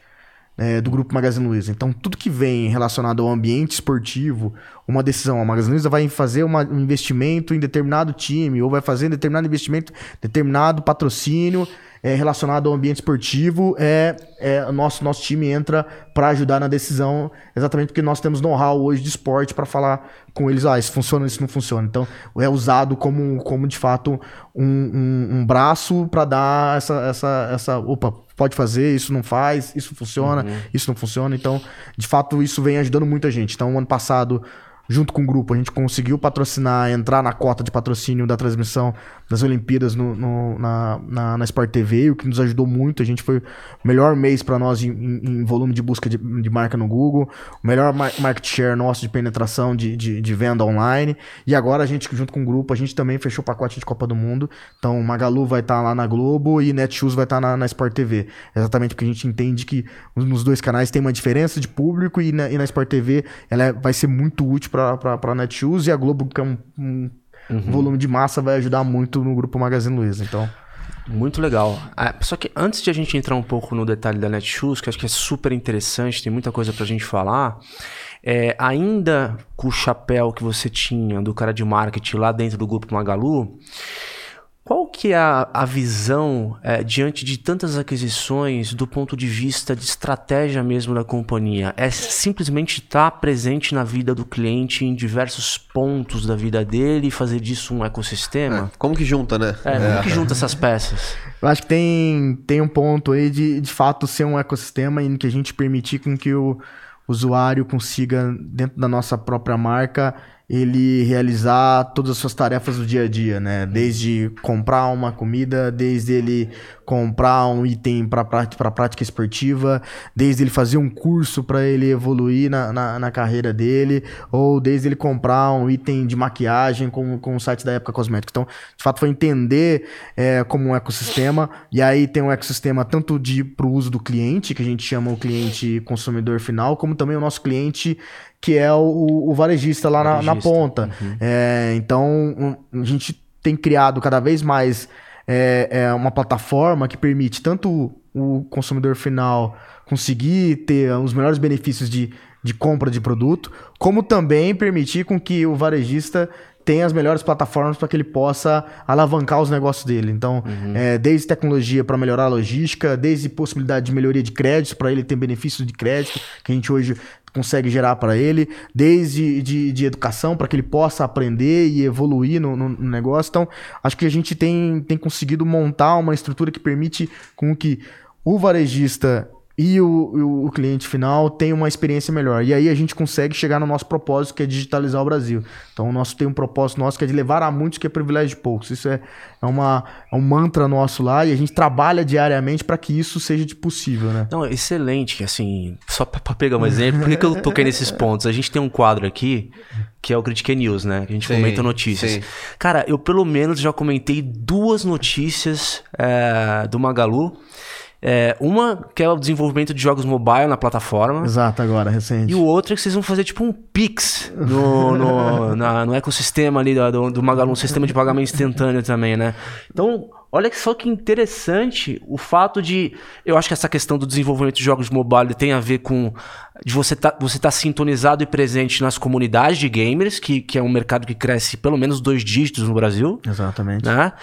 É, do grupo Magazine Luiza. Então, tudo que vem relacionado ao ambiente esportivo, uma decisão, a Magazine Luiza vai fazer uma, um investimento em determinado time, ou vai fazer determinado investimento, determinado patrocínio, é, relacionado ao ambiente esportivo, é, é nosso nosso time entra para ajudar na decisão, exatamente porque nós temos know-how hoje de esporte para falar com eles, ah, isso funciona, isso não funciona. Então, é usado como, como de fato um, um, um braço para dar essa, essa, essa, opa, pode fazer, isso não faz, isso funciona, uhum. isso não funciona. Então, de fato, isso vem ajudando muita gente. Então, ano passado junto com o grupo, a gente conseguiu patrocinar, entrar na cota de patrocínio da transmissão das Olimpíadas no, no, na, na, na, Sport TV, o que nos ajudou muito. A gente foi o melhor mês para nós em, em, volume de busca de, de, marca no Google, o melhor market share nosso de penetração de, de, de, venda online. E agora a gente, junto com o grupo, a gente também fechou o pacote de Copa do Mundo. Então, Magalu vai estar tá lá na Globo e Netshoes vai estar tá na, na Sport TV. Exatamente porque a gente entende que nos dois canais tem uma diferença de público e na, e na Sport TV ela é, vai ser muito útil para a Netshoes e a Globo, que é um, um uhum. volume de massa, vai ajudar muito no grupo Magazine Luiza. Então. Muito legal. Ah, só que antes de a gente entrar um pouco no detalhe da Netshoes, que acho que é super interessante, tem muita coisa pra gente falar, é, ainda com o chapéu que você tinha do cara de marketing lá dentro do grupo Magalu, qual que é a, a visão é, diante de tantas aquisições do ponto de vista de estratégia mesmo da companhia? É simplesmente estar presente na vida do cliente em diversos pontos da vida dele e fazer disso um ecossistema? É, como que junta, né? É, como que junta essas peças? Eu acho que tem, tem um ponto aí de, de fato ser um ecossistema em que a gente permitir com que o usuário consiga, dentro da nossa própria marca, ele realizar todas as suas tarefas do dia a dia, né? Desde comprar uma comida, desde ele comprar um item para prática, prática esportiva, desde ele fazer um curso para ele evoluir na, na, na, carreira dele, ou desde ele comprar um item de maquiagem com, com o site da época cosmética. Então, de fato, foi entender é, como um ecossistema, e aí tem um ecossistema tanto de para o uso do cliente, que a gente chama o cliente consumidor final, como também o nosso cliente que é o, o varejista lá varejista. Na, na, ponta. Uhum. É, então, um, a gente tem criado cada vez mais é, é uma plataforma que permite tanto o consumidor final conseguir ter os melhores benefícios de, de compra de produto, como também permitir com que o varejista tem as melhores plataformas para que ele possa alavancar os negócios dele. Então, uhum. é, desde tecnologia para melhorar a logística, desde possibilidade de melhoria de crédito para ele ter benefícios de crédito, que a gente hoje consegue gerar para ele, desde de, de educação para que ele possa aprender e evoluir no, no, no, negócio. Então, acho que a gente tem, tem conseguido montar uma estrutura que permite com que o varejista e o, o, cliente final tem uma experiência melhor. E aí a gente consegue chegar no nosso propósito, que é digitalizar o Brasil. Então, o nosso tem um propósito nosso que é de levar a muitos, que é privilégio de poucos. Isso é, é, uma, é um mantra nosso lá e a gente trabalha diariamente para que isso seja de possível, né? Não, excelente. Assim, só para pegar um exemplo, por que, que eu toquei nesses pontos? A gente tem um quadro aqui que é o Critique News, né? Que a gente sim, comenta notícias. Sim. Cara, eu pelo menos já comentei duas notícias é, do Magalu é, uma que é o desenvolvimento de jogos mobile na plataforma. Exato, agora, recente. E o outro é que vocês vão fazer tipo um Pix no, no, na, no ecossistema ali do, do Magalu, um sistema de pagamento instantâneo também, né? Então, Olha só que interessante o fato de. Eu acho que essa questão do desenvolvimento de jogos mobile tem a ver com de você tá, você tá sintonizado e presente nas comunidades de gamers, que, que é um mercado que cresce pelo menos dois dígitos no Brasil. Exatamente. Né?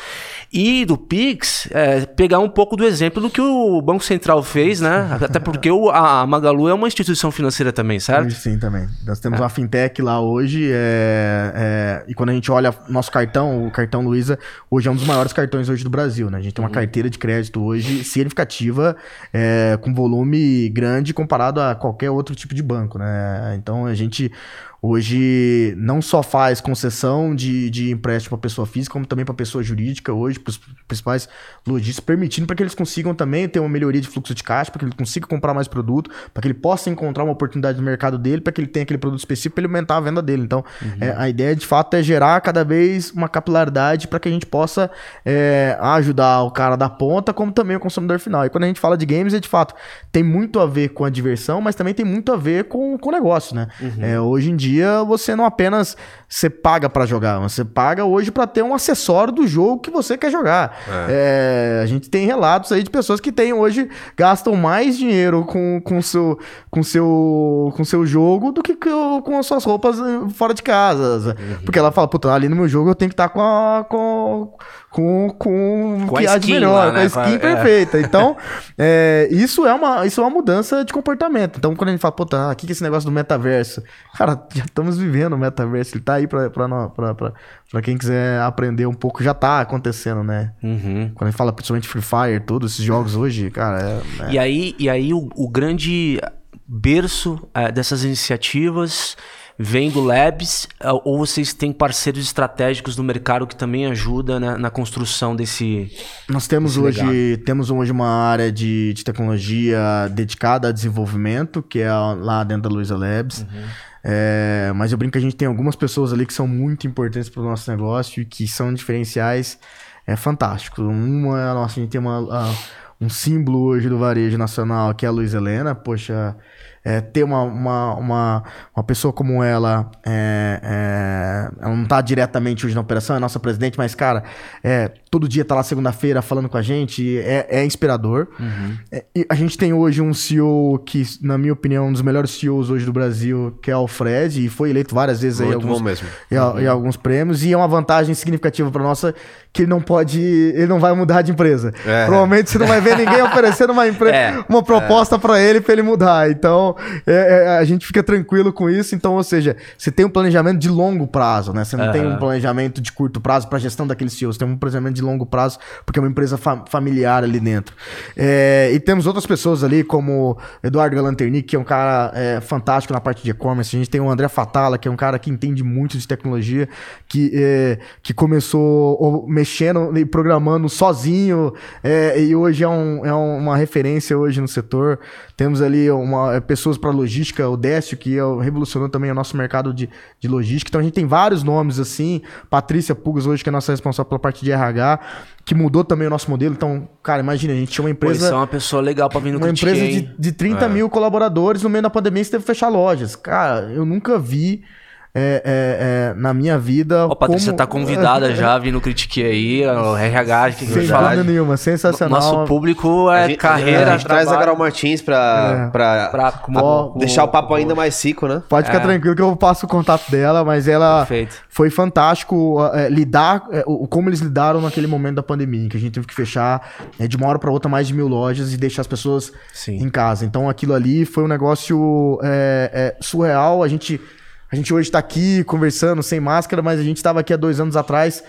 E do Pix, é, pegar um pouco do exemplo do que o Banco Central fez, né? Até porque o, a Magalu é uma instituição financeira também, certo? Sim, também. Nós temos é. uma fintech lá hoje, é, é, e quando a gente olha nosso cartão, o cartão Luiza, hoje é um dos maiores cartões hoje do Brasil, né? A gente tem uma uhum. carteira de crédito hoje significativa, é, com volume grande comparado a qualquer outro tipo de banco, né? Então a gente Hoje não só faz concessão de, de empréstimo para pessoa física, como também para pessoa jurídica, hoje, para os principais lojistas, permitindo para que eles consigam também ter uma melhoria de fluxo de caixa, para que ele consiga comprar mais produto, para que ele possa encontrar uma oportunidade no mercado dele, para que ele tenha aquele produto específico para ele aumentar a venda dele. Então, uhum. é, a ideia de fato é gerar cada vez uma capilaridade para que a gente possa é, ajudar o cara da ponta, como também o consumidor final. E quando a gente fala de games, é de fato, tem muito a ver com a diversão, mas também tem muito a ver com, o negócio, né? Uhum. É, hoje em dia, dia você não apenas você paga para jogar, você paga hoje para ter um acessório do jogo que você quer jogar. É. É, a gente tem relatos aí de pessoas que têm hoje gastam mais dinheiro com com seu com seu com seu jogo do que com as suas roupas eh, fora de casa, uhum. porque ela fala, puta, ali no meu jogo eu tenho que estar tá com a, com com, com, com que há de melhor, lá, né? com a skin é. perfeita. Então, é, isso, é uma, isso é uma mudança de comportamento. Então, quando a gente fala, pô, tá, o que é esse negócio do metaverso? Cara, já estamos vivendo o metaverso, ele tá aí pra quem quiser aprender um pouco, já tá acontecendo, né? Uhum. Quando a gente fala principalmente Free Fire, todos esses jogos hoje, cara. É, é... E aí, e aí o, o grande berço é, dessas iniciativas vem do Labs é, ou vocês têm parceiros estratégicos no mercado que também ajudam né, na construção desse. Nós temos hoje temos hoje uma área de, de, tecnologia dedicada a desenvolvimento, que é lá dentro da Luiza Labs. Uhum. É, mas eu brinco que a gente tem algumas pessoas ali que são muito importantes para o nosso negócio e que são diferenciais é fantástico. Uma a nossa, a gente tem uma, a, um símbolo hoje do varejo nacional que é a Luiz Helena. Poxa, é, ter uma, uma, uma, uma, pessoa como ela, é, é, ela não está diretamente hoje na operação, é nossa presidente, mas, cara, é, todo dia tá lá segunda-feira falando com a gente, é, é inspirador. Uhum. É, a gente tem hoje um CEO que, na minha opinião, é um dos melhores CEOs hoje do Brasil, que é o Fred, e foi eleito várias vezes Muito aí alguns, mesmo. Em, uhum. em alguns prêmios, e é uma vantagem significativa para nossa que ele não pode, ele não vai mudar de empresa. É. Provavelmente você não vai ver ninguém oferecendo uma, empre... É. uma proposta para ele para ele mudar. Então, é, é, a gente fica tranquilo com isso. Então, ou seja, você tem um planejamento de longo prazo, né? Você não uhum. tem um planejamento de curto prazo para gestão daqueles CEOs, você tem um planejamento de longo prazo, porque é uma empresa fa familiar ali dentro. É, e temos outras pessoas ali, como Eduardo Galanterni, que é um cara é, fantástico na parte de e-commerce. A gente tem o André Fatala, que é um cara que entende muito de tecnologia, que, é, que começou mexendo e programando sozinho, e hoje é, um, é uma referência hoje no setor. Temos ali uma, pessoas para logística, o Décio, que é, revolucionou também o nosso mercado de, de logística. Então a gente tem vários nomes assim. Patrícia Pugas, hoje, que é nossa responsável pela parte de RH, que mudou também o nosso modelo. Então, cara, imagina, a gente tinha uma empresa. Pô, é uma pessoa legal para vir no Uma empresa de, de 30 é. mil colaboradores, no meio da pandemia você teve que fechar lojas. Cara, eu nunca vi é, é, é, na minha vida. Ó, Patrícia como... tá convidada já, vindo critiquei aí, o RH, que Sem falar. nenhuma, sensacional. Nosso público é a gente, carreira. A gente traz a Carol Martins pra, é. pra, pra como, deixar o papo ainda mais rico, né? Pode ficar é. tranquilo que eu passo o contato dela, mas ela Perfeito. foi fantástico é, lidar, como eles lidaram naquele momento da pandemia, que a gente teve que fechar de uma hora para outra mais de mil lojas e deixar as pessoas Sim. em casa. Então aquilo ali foi um negócio surreal. A gente a gente hoje está aqui conversando sem máscara, mas a gente estava aqui há dois anos atrás.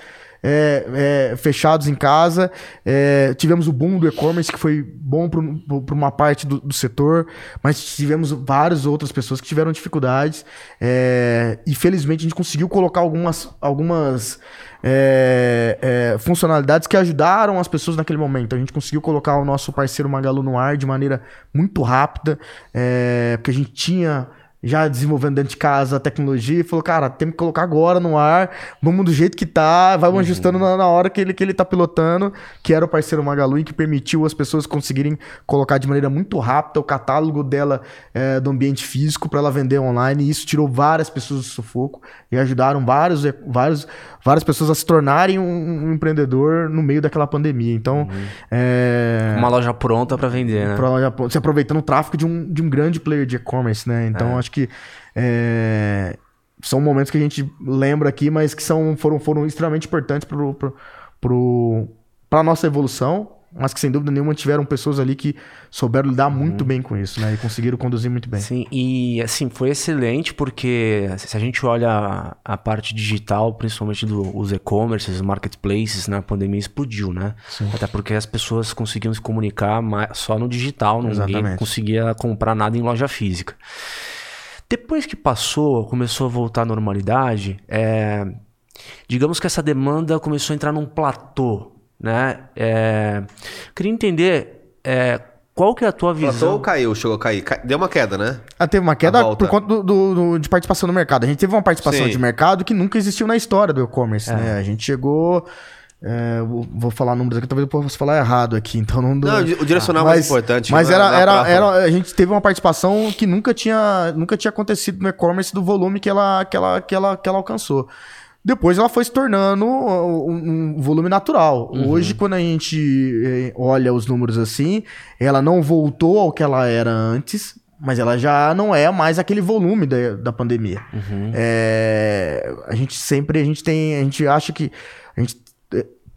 É, é, fechados em casa. É, tivemos o boom do e-commerce, que foi bom para uma parte do, do, setor, mas tivemos várias outras pessoas que tiveram dificuldades. É, e felizmente a gente conseguiu colocar algumas, algumas é, é, funcionalidades que ajudaram as pessoas naquele momento. A gente conseguiu colocar o nosso parceiro Magalu no ar de maneira muito rápida, porque a gente tinha já desenvolvendo dentro de casa a tecnologia e falou, cara, tem que colocar agora no ar, vamos do jeito que tá, vamos uhum. ajustando na, na, hora que ele, que ele tá pilotando, que era o parceiro Magalu e que permitiu as pessoas conseguirem colocar de maneira muito rápida o catálogo dela é, do ambiente físico para ela vender online e isso tirou várias pessoas do sufoco e ajudaram vários, vários, várias pessoas a se tornarem um, um empreendedor no meio daquela pandemia. Então, uhum. é... uma loja pronta para vender, né? Pra se aproveitando o tráfego de um, de um grande player de e-commerce, né? Então, é. acho que é, são momentos que a gente lembra aqui, mas que são, foram, foram extremamente importantes para a nossa evolução, mas que sem dúvida nenhuma tiveram pessoas ali que souberam lidar muito uhum. bem com isso, né? E conseguiram conduzir muito bem. Sim, e assim, foi excelente porque se a gente olha a, a parte digital, principalmente dos do, e-commerces, marketplaces, na pandemia explodiu, né? Sim. Até porque as pessoas conseguiam se comunicar só no digital, ninguém conseguia comprar nada em loja física. Depois que passou, começou a voltar à normalidade, é, digamos que essa demanda começou a entrar num platô, né? É, queria entender é, qual que é a tua visão. Platô ou caiu? Chegou a cair? Deu uma queda, né? Ah, teve uma queda por conta do, do, do, de participação no mercado. A gente teve uma participação Sim. de mercado que nunca existiu na história do e-commerce, é. né? A gente chegou é, vou falar números aqui, talvez eu possa falar errado aqui, então não. Não, o direcional mas, é mais importante. Mas era, era, era, a gente teve uma participação que nunca tinha, nunca tinha acontecido no e-commerce do volume que ela, que, ela, que, ela, que ela alcançou. Depois ela foi se tornando um, um volume natural. Uhum. Hoje, quando a gente eh, olha os números assim, ela não voltou ao que ela era antes, mas ela já não é mais aquele volume da, da pandemia. Uhum. É, a gente sempre, a gente tem, a gente acha que a gente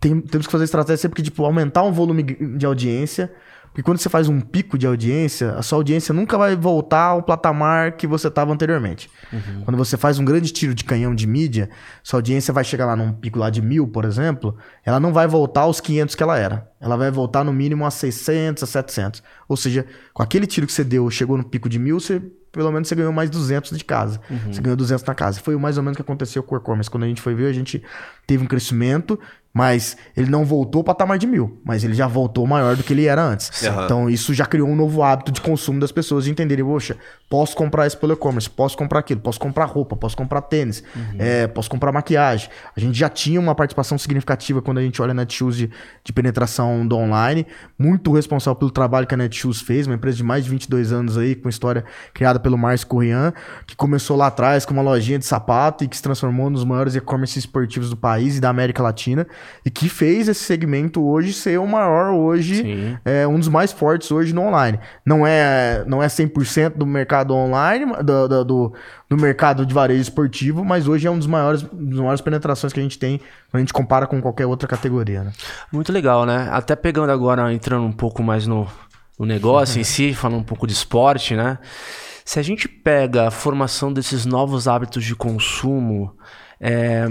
tem, temos que fazer estratégia sempre que, tipo, aumentar um volume de audiência. Porque quando você faz um pico de audiência, a sua audiência nunca vai voltar ao patamar que você estava anteriormente. Uhum. Quando você faz um grande tiro de canhão de mídia, sua audiência vai chegar lá num pico lá de mil, por exemplo, ela não vai voltar aos 500 que ela era. Ela vai voltar no mínimo a 600, a 700. Ou seja, com aquele tiro que você deu, chegou no pico de mil, você pelo menos você ganhou mais 200 de casa. Uhum. Você ganhou 200 na casa. Foi mais ou menos o que aconteceu com o e-commerce. Quando a gente foi ver, a gente teve um crescimento mas ele não voltou para patamar de mil, mas ele já voltou maior do que ele era antes. Uhum. Então isso já criou um novo hábito de consumo das pessoas de entenderem, poxa, posso comprar isso pelo e-commerce, posso comprar aquilo, posso comprar roupa, posso comprar tênis, uhum. é, posso comprar maquiagem. A gente já tinha uma participação significativa quando a gente olha a Netshoes de, de penetração do online, muito responsável pelo trabalho que a Netshoes fez, uma empresa de mais de 22 anos aí, com história criada pelo Márcio Corrian, que começou lá atrás com uma lojinha de sapato e que se transformou nos maiores e-commerce esportivos do país e da América Latina e que fez esse segmento hoje ser o maior hoje, é, um dos mais fortes hoje no online. Não é, não é 100% do mercado online, do, do, do, do, mercado de varejo esportivo, mas hoje é um dos maiores, dos maiores penetrações que a gente tem quando a gente compara com qualquer outra categoria. Né? Muito legal, né? Até pegando agora, entrando um pouco mais no, no negócio em si, falando um pouco de esporte, né? Se a gente pega a formação desses novos hábitos de consumo, é,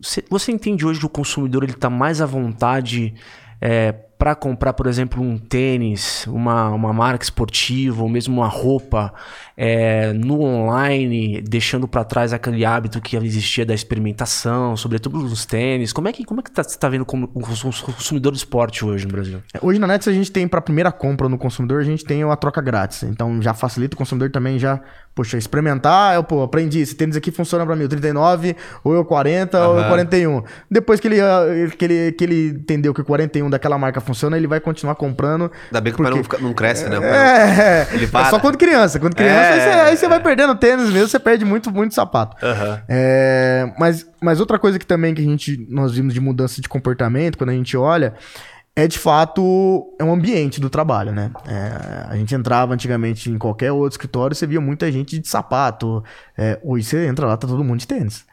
você, você entende hoje que o consumidor ele está mais à vontade é, para comprar, por exemplo, um tênis, uma, uma marca esportiva ou mesmo uma roupa é, no online, deixando para trás aquele hábito que existia da experimentação, sobretudo nos tênis. Como é que como é que tá, você está vendo como o consumidor do esporte hoje no Brasil? É, hoje na Nets a gente tem para a primeira compra no consumidor a gente tem a troca grátis, então já facilita o consumidor também já Poxa, experimentar, eu pô, aprendi, esse tênis aqui funciona para mim, o 39, ou eu 40, uhum. ou eu 41. Depois que ele, ah, que, ele, que ele entendeu que o 41 daquela marca funciona, ele vai continuar comprando. Ainda bem que porque... o pai não, não cresce, né? É, ele para. é só quando criança. Quando criança, é, aí, você, aí você vai perdendo tênis mesmo, você perde muito, muito sapato. Uhum. É, mas, mas outra coisa que também que a gente, nós vimos de mudança de comportamento, quando a gente olha, é de fato é um ambiente do trabalho, né? É, a gente entrava antigamente em qualquer outro escritório, você via muita gente de sapato. É, hoje você entra lá, tá todo mundo de tênis.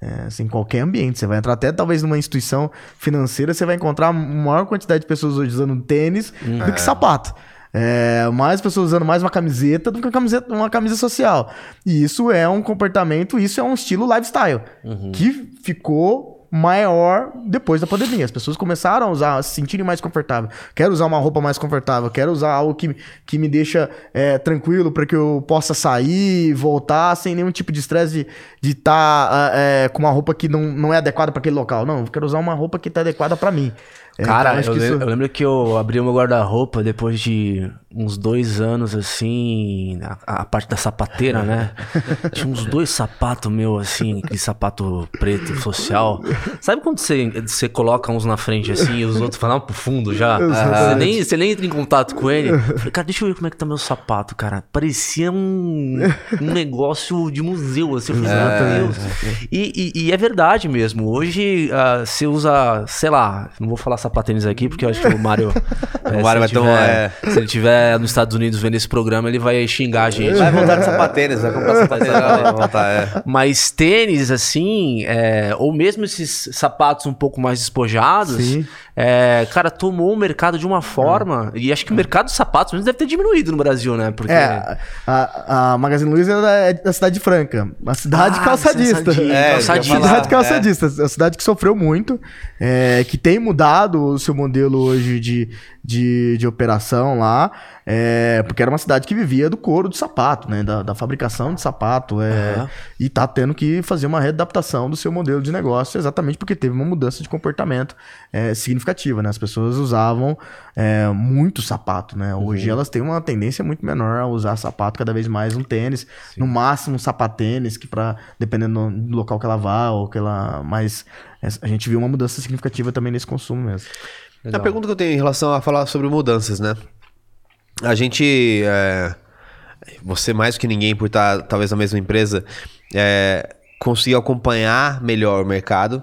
É, assim, em qualquer ambiente. Você vai entrar até talvez numa instituição financeira, você vai encontrar maior quantidade de pessoas hoje usando tênis hum, do que é. sapato. É, mais pessoas usando mais uma camiseta do que uma, camiseta, uma camisa social. E isso é um comportamento, isso é um estilo lifestyle uhum. que ficou maior depois da pandemia. As pessoas começaram a usar, a se sentirem mais confortável. Quero usar uma roupa mais confortável, quero usar algo que, que me deixa é, tranquilo para que eu possa sair, voltar sem nenhum tipo de estresse de estar tá, é, com uma roupa que não, não é adequada para aquele local. Não, eu quero usar uma roupa que está adequada para mim. Cara, Então, eu, que isso- eu lembro que eu abri o meu guarda-roupa depois de uns dois anos, assim, a, a parte da sapateira, né? Tinha uns dois sapatos meu, assim, aquele sapato preto social. Sabe quando você, você coloca uns na frente, assim, e os outros falam pro fundo já? Você nem, você nem entra em contato com ele. Eu falei, cara, deixa eu ver como é que tá meu sapato, cara. Parecia um, um negócio de museu, assim. Eu falei, meu Deus. E, e- e é verdade mesmo. Hoje ah, você usa, sei lá, não vou falar sapatênis aqui, porque eu acho que o Mário. Eh, O Mário se vai ele tomar, tiver- Se ele estiver nos Estados Unidos vendo esse programa, ele vai xingar a gente. Vai voltar de sapatênis, vai comprar sapatênis, vai voltar, é. Mas tênis, assim, é, ou mesmo esses sapatos um pouco mais despojados, é, cara, tomou o mercado de uma forma. E acho que o mercado de sapatos deve ter diminuído no Brasil, né? Porque. É, a, a Magazine Luiza é da cidade de Franca, uma cidade Ah, calçadista. calçadista, É, calçadista. Cidade calçadista, é uma cidade que sofreu muito, é, que tem mudado o seu modelo hoje de, de, de operação lá, é, porque era uma cidade que vivia do couro do sapato, né, da, da fabricação de sapato, é, Aham. e tá tendo que fazer uma readaptação do seu modelo de negócio, exatamente porque teve uma mudança de comportamento é, significativa, né, as pessoas usavam é, muito sapato, né, hoje elas têm uma tendência muito menor a usar sapato, cada vez mais um tênis, no máximo um sapatênis, que para dependendo do local que ela vá, ou que ela, mas é, a gente viu uma mudança significativa também nesse consumo mesmo. A pergunta que eu tenho em relação a falar sobre mudanças, né? A gente. é, você mais do que ninguém, por estar talvez na mesma empresa, é, conseguiu acompanhar melhor o mercado.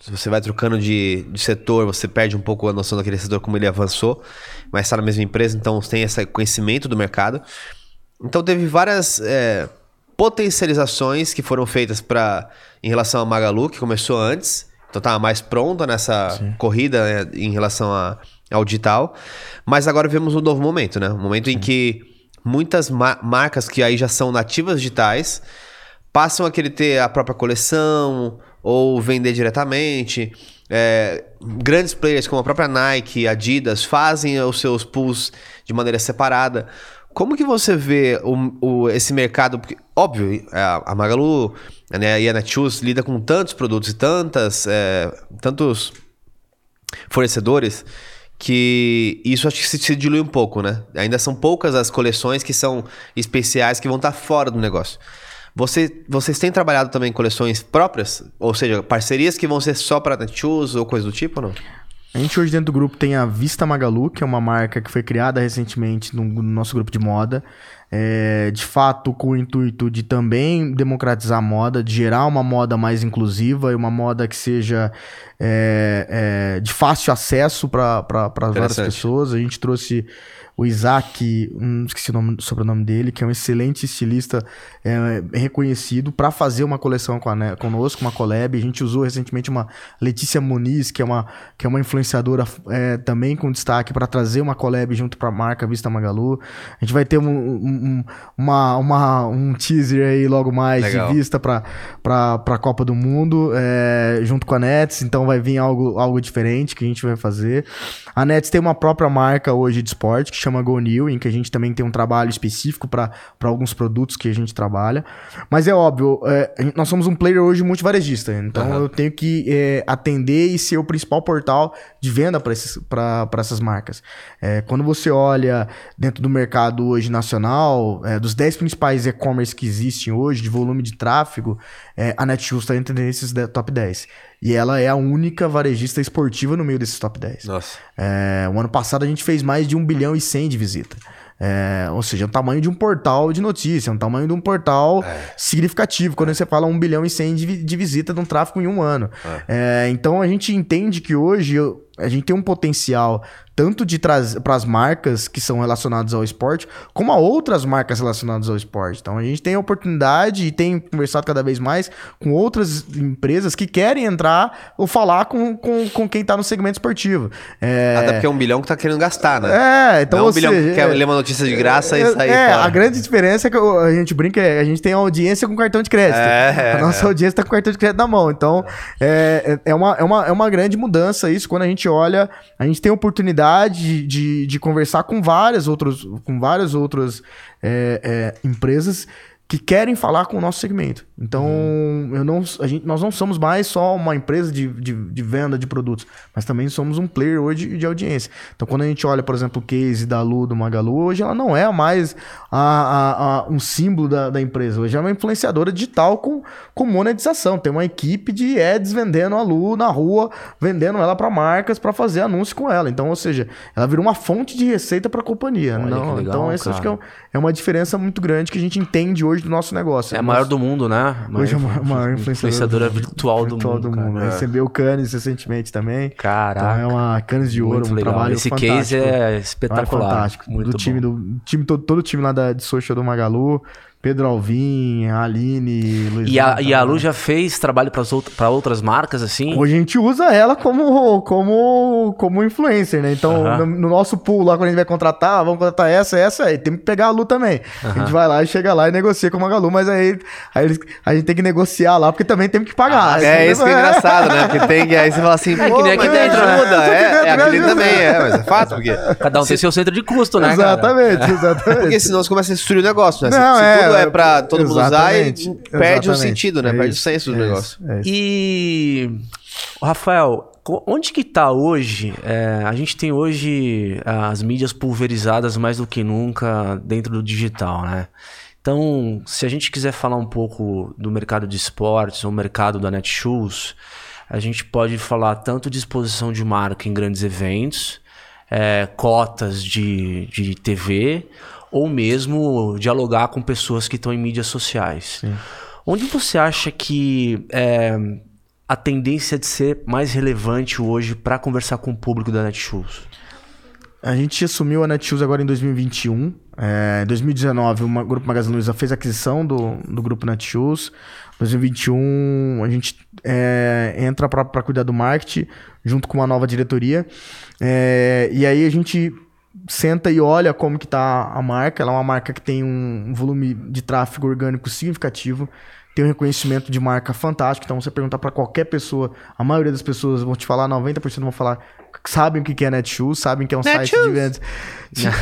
Se você vai trocando de, de setor, você perde um pouco a noção daquele setor, como ele avançou, mas está na mesma empresa, então você tem esse conhecimento do mercado. Então teve várias é, potencializações que foram feitas para em relação a Magalu, que começou antes. Então estava mais pronta nessa corrida né, em relação a- ao digital. Mas agora vemos um novo momento, né? Um momento em que muitas ma- marcas que aí já são nativas digitais passam a querer ter a própria coleção ou vender diretamente. É, grandes players como a própria Nike, Adidas fazem os seus pools de maneira separada. Como que você vê o, o- esse mercado? Porque, óbvio, a, a Magalu né, e a Netshoes lida com tantos produtos e tantas, é, tantos fornecedores que isso acho que se, se dilui um pouco, né? Ainda são poucas as coleções que são especiais que vão estar fora do negócio. Você, vocês têm trabalhado também em coleções próprias? Ou seja, parcerias que vão ser só para Netshoes ou coisa do tipo não? A gente hoje dentro do grupo tem a Vista Magalu, que é uma marca que foi criada recentemente no, no nosso grupo de moda. É, de fato, com o intuito de também democratizar a moda, de gerar uma moda mais inclusiva e uma moda que seja é, é, de fácil acesso para várias pessoas. A gente trouxe o Isaac, hum, esqueci o nome, sobrenome dele, que é um excelente estilista é, reconhecido para fazer uma coleção com a, Ne- conosco, uma collab. A gente usou recentemente uma Letícia Muniz, que é uma, que é uma influenciadora é, também com destaque para trazer uma collab junto para a marca Vista Magalu. A gente vai ter um, um- um- uma, uma- um teaser aí logo mais Legal. de vista para a Copa do Mundo, é, junto com a Nets, então vai vir algo, algo diferente que a gente vai fazer. A Nets tem uma própria marca hoje de esporte que chama Go New, em que a gente também tem um trabalho específico para alguns produtos que a gente trabalha. Mas é óbvio, é, nós somos um player hoje multivarejista, então Aham. eu tenho que é, atender e ser o principal portal de venda para essas marcas. É, quando você olha dentro do mercado hoje nacional, é, dos 10 principais e-commerce que existem hoje, de volume de tráfego, é, a Netshoes está entre esses top 10. E ela é a única varejista esportiva no meio desses top 10. Nossa. É, o ano passado a gente fez mais de 1 bilhão e 100 de visita. É, ou seja, é o tamanho de um portal de notícia, é um tamanho de um portal significativo. Quando você fala 1 bilhão e 100 de, de visita de um tráfego em um ano. É, então a gente entende que hoje eu- a gente tem um potencial tanto de trazer para as marcas que são relacionadas ao esporte, como a outras marcas relacionadas ao esporte. Então a gente tem a oportunidade e tem conversado cada vez mais com outras empresas que querem entrar ou falar com, com, com quem está no segmento esportivo. É, Até porque é um bilhão que tá querendo gastar, né? é, então Não é um ou bilhão que quer é- ler uma notícia de graça e é, sair É, a grande diferença é que a gente brinca, é, a gente tem audiência com cartão de crédito. É, a nossa audiência tá com cartão de crédito na mão. Então, é, é, é uma, é, uma, é uma grande mudança isso. Quando a gente olha, a gente tem oportunidade de, de, de conversar com várias outras, com várias outras é, é, empresas que querem falar com o nosso segmento. Então, uhum. eu não, a gente, nós não somos mais só uma empresa de, de, de, venda de produtos, mas também somos um player hoje de, de, audiência. Então, quando a gente olha, por exemplo, o case da Lu, do Magalu, hoje ela não é mais a, a, a, um símbolo da, da empresa. Hoje é uma influenciadora digital com, com monetização. Tem uma equipe de ads vendendo a Lu na rua, vendendo ela para marcas para fazer anúncio com ela. Então, ou seja, ela virou uma fonte de receita para a companhia. Olha, não, legal, então, essa acho que é, é uma diferença muito grande que a gente entende hoje do nosso negócio. É a maior do mundo, né? Hoje é a maior, maior influenciadora, influenciadora virtual, do virtual mundo. Do mundo. É. Recebeu o Cannes recentemente também. Caraca. Então é uma Cannes de ouro, um legal. trabalho Esse fantástico. case é espetacular. É fantástico. Muito do time, bom. do time todo, todo o time lá da, de social do Magalu. Pedro Alvim, Aline, Luiz E a, e a Lu já fez trabalho para out outras marcas, assim? Hoje a gente usa ela como, como, como influencer, né? Então, no, no, nosso pool lá, quando a gente vai contratar, vamos contratar essa, essa, aí tem que pegar a Lu também. A gente vai lá e chega lá e negocia com a Magalu, mas aí, aí a gente tem que negociar lá, porque também tem que pagar. Ah, é, isso que é engraçado, né? Porque tem aí você fala assim, é que nem aqui dentro, né? ajuda, é, é, é aqui também, é, mas é fato, porque... Cada um tem seu centro de custo, né, Exatamente, cara? exatamente. Porque senão você começa a destruir o negócio, né? Não, se, é, é pra todo mundo usar, e exatamente, perde o exatamente. sentido, né? É perde isso, o senso do é negócio. isso, é isso. E, Rafael, onde que tá hoje? É, a gente tem hoje as mídias pulverizadas mais do que nunca dentro do digital, né? Então, se a gente quiser falar um pouco do mercado de esportes ou mercado da Netshoes, a gente pode falar tanto de exposição de marca em grandes eventos, é, cotas de, de TV, ou mesmo dialogar com pessoas que estão em mídias sociais. Onde você acha que é, a tendência de ser mais relevante hoje para conversar com o público da Netshoes? A gente assumiu a Netshoes agora em 2021. É, em 2019, o Grupo Magazine Luiza fez a aquisição do, do Grupo Netshoes. 2021, a gente é, entra para cuidar do marketing, junto com uma nova diretoria. É, e aí a gente senta e olha como que tá a marca. Ela é uma marca que tem um volume de tráfego orgânico significativo, tem um reconhecimento de marca fantástico. Então, você perguntar para qualquer pessoa, a maioria das pessoas vão te falar, 90% vão falar, sabem o que é Netshoes, sabem que é um site de vendas.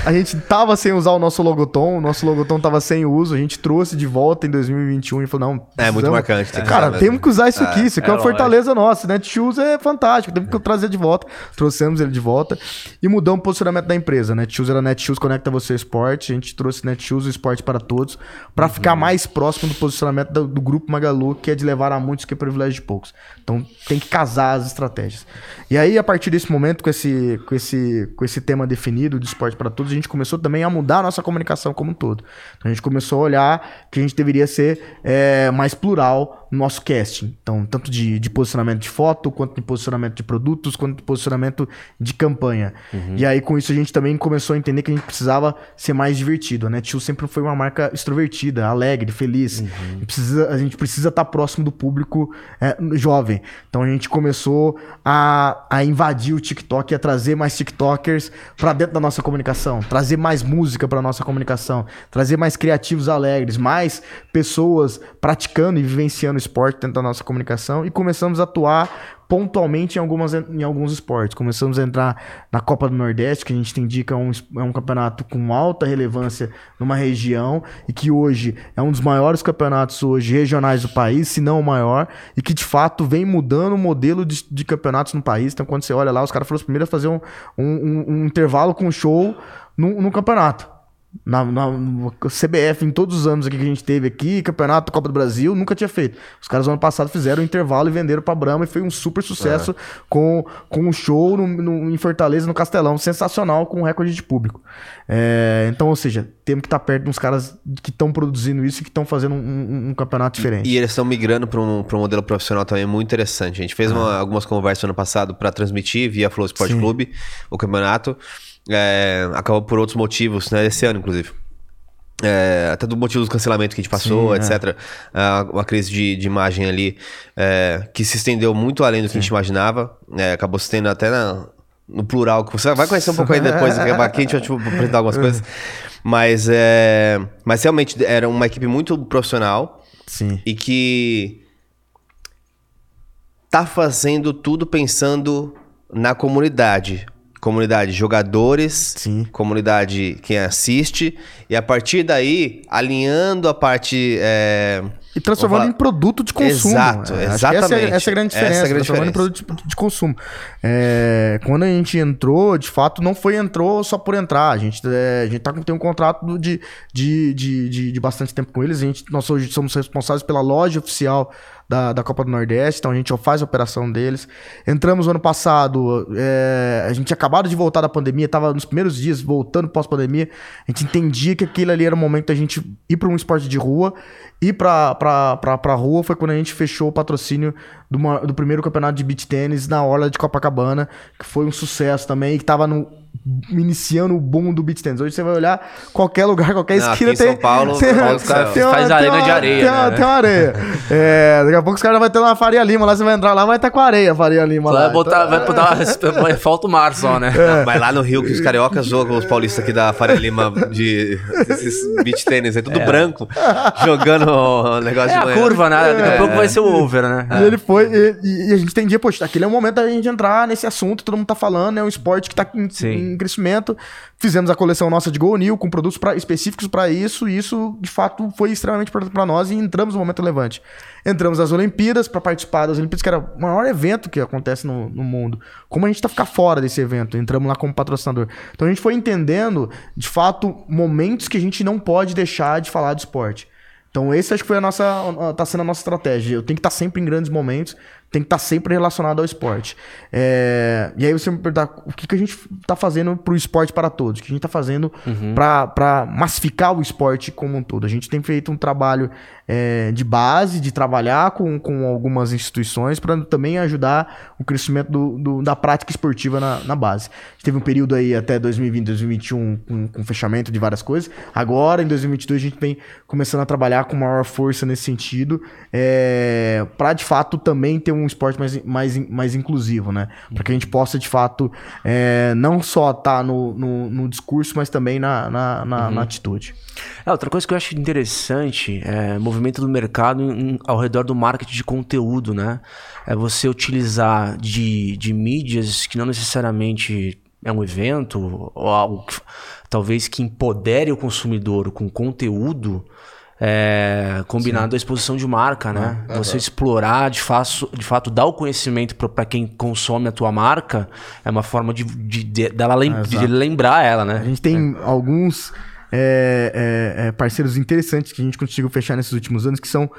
A gente tava sem usar o nosso logotom, o nosso logotom tava sem uso, a gente trouxe de volta em 2021 e falou, não, É muito precisamos- marcante. tem Cara, mesmo. temos que usar isso aqui. Isso aqui é, é uma fortaleza nossa. Netshoes é fantástico. Temos que trazer de volta. Trouxemos ele de volta. E mudamos o posicionamento da empresa. Netshoes era Netshoes Conecta Você Esporte. A gente trouxe Netshoes o Esporte para Todos. para ficar mais próximo do posicionamento do, do Grupo Magalu, que é de levar a muitos que é privilégio de poucos. Então tem que casar as estratégias. E aí, a partir desse momento, com esse, com esse, com esse tema definido de Esporte para Todos, a gente começou também a mudar a nossa comunicação como um todo. Então a gente começou a olhar que a gente deveria ser é, mais plural no nosso casting. Então, tanto de, de posicionamento de foto, quanto de posicionamento de produtos, quanto de posicionamento de campanha. E aí, com isso, a gente também começou a entender que a gente precisava ser mais divertido. A Netshoes sempre foi uma marca extrovertida, alegre, feliz. E precisa, a gente precisa estar próximo do público é, jovem. Então, a gente começou a, a invadir o TikTok e a trazer mais TikTokers para dentro da nossa comunicação, trazer mais música para nossa comunicação, trazer mais criativos alegres, mais pessoas praticando e vivenciando esporte dentro da nossa comunicação e começamos a atuar pontualmente em, algumas, em alguns esportes. Começamos a entrar na Copa do Nordeste, que a gente indica um, é um campeonato com alta relevância numa região e que hoje é um dos maiores campeonatos hoje regionais do país, se não o maior, e que de fato vem mudando o modelo de, de campeonatos no país. Então, quando você olha lá, os caras foram os primeiros a fazer um, um, um- um intervalo com show no, no campeonato. Na, na- CBF, em todos os anos aqui que a gente teve aqui, campeonato, Copa do Brasil, nunca tinha feito. Os caras no ano passado fizeram um intervalo e venderam pra Brahma e foi um super sucesso com, com um show no, no- em Fortaleza, no Castelão, sensacional, com um recorde de público. É, então, ou seja, temos que estar perto de uns caras que estão produzindo isso e que estão fazendo um, um- um campeonato diferente. E eles estão migrando para um, pra um modelo profissional também muito interessante. A gente fez uma- algumas conversas ano passado para transmitir via Flow Sport Sim. Clube o campeonato. É, acabou por outros motivos, né? Esse ano, inclusive. É, até do motivo do cancelamento que a gente passou, Sim, é. etc. A, uma crise de, de imagem ali é, que se estendeu muito além do que a gente imaginava. É, acabou se estendendo até na- no plural, que você vai conhecer um pouco aí depois. Aqui a gente vai te apresentar algumas coisas. Mas, é, mas realmente era uma equipe muito profissional Sim. e que tá fazendo tudo pensando na comunidade. Comunidade jogadores, Sim. comunidade quem assiste, e a partir daí, alinhando a parte. é, E transformando Vou em produto de consumo. Exato, É, exatamente. Essa é, essa é a grande Essa é a diferença. grande transformando diferença. em produto de, de consumo. É, quando a gente entrou, de fato, não foi entrou só por entrar. A gente, é, a gente tá, com- tem um contrato de, de, de, de, de bastante tempo com eles. A gente, nós hoje somos responsáveis pela loja oficial da, da Copa do Nordeste, então a gente faz a operação deles. Entramos no ano passado, é, a gente tinha acabado de voltar da pandemia, estava nos primeiros dias voltando pós-pandemia. A gente entendia que aquilo ali era o momento da gente ir para um esporte de rua. Ir pra, pra rua foi quando a gente fechou o patrocínio do, do primeiro campeonato de beach tênis na Orla de Copacabana, que foi um sucesso também, que tava no, iniciando o boom do beach tênis. Hoje você vai olhar qualquer lugar, qualquer Não, esquina aqui em tem. São Paulo, tem, tem uma- Faz tem arena uma- de areia, Tem uma, né? tem uma areia. É, daqui a pouco os caras vão ter uma Faria Lima lá, você vai entrar lá, vai estar com areia a Faria Lima lá. Vai botar, Então, vai botar, vai- falta o mar só, né? É. Mas lá no Rio, que os cariocas zoam os paulistas aqui da Faria Lima de esses beach tênis, é tudo branco, jogando o negócio É de a manhã. curva, né? Daqui a pouco vai ser o over, né? E ele foi, e, e a gente entendia, poxa, aquele é o momento da gente entrar nesse assunto, todo mundo tá falando, é um esporte que tá em, Sim. Em crescimento. Fizemos a coleção nossa de Go New com produtos pra, específicos para isso, e isso de fato foi extremamente importante para nós e entramos no momento relevante. Entramos nas Olimpíadas para participar das Olimpíadas, que era o maior evento que acontece no, no mundo. Como a gente tá ficar fora desse evento? Entramos lá como patrocinador. Então a gente foi entendendo, de fato, momentos que a gente não pode deixar de falar de esporte. Então, esse acho que foi a nossa. tá sendo a nossa estratégia. Eu tenho que estar sempre em grandes momentos, tem que estar sempre relacionado ao esporte. É, E aí você me perguntar o que, que a gente tá fazendo pro esporte para todos, o que a gente tá fazendo pra para massificar o esporte como um todo. A gente tem feito um trabalho é, de base, de trabalhar com, com algumas instituições para também ajudar o crescimento do, do- da prática esportiva na, na base. A gente teve um período aí até 2020, 2021 com, com fechamento de várias coisas. Agora, em 2022, a gente vem começando a trabalhar com maior força nesse sentido, é, para de fato também ter um esporte mais, mais, mais inclusivo, né? Para que a gente possa de fato é, não só estar no, no, no discurso, mas também na, na, na- na atitude. É, outra coisa que eu acho interessante é o movimento do mercado em- ao redor do marketing de conteúdo, né? É você utilizar de, de mídias que não necessariamente é um evento ou algo que, talvez que empodere o consumidor com conteúdo é, combinado à exposição de marca, né? Você explorar, de fato, de fato, dar o conhecimento para quem consome a tua marca é uma forma de, de, de- dela lem- de lembrar ela, A né? gente tem alguns é, é, é, parceiros interessantes que a gente conseguiu fechar nesses últimos anos, que são,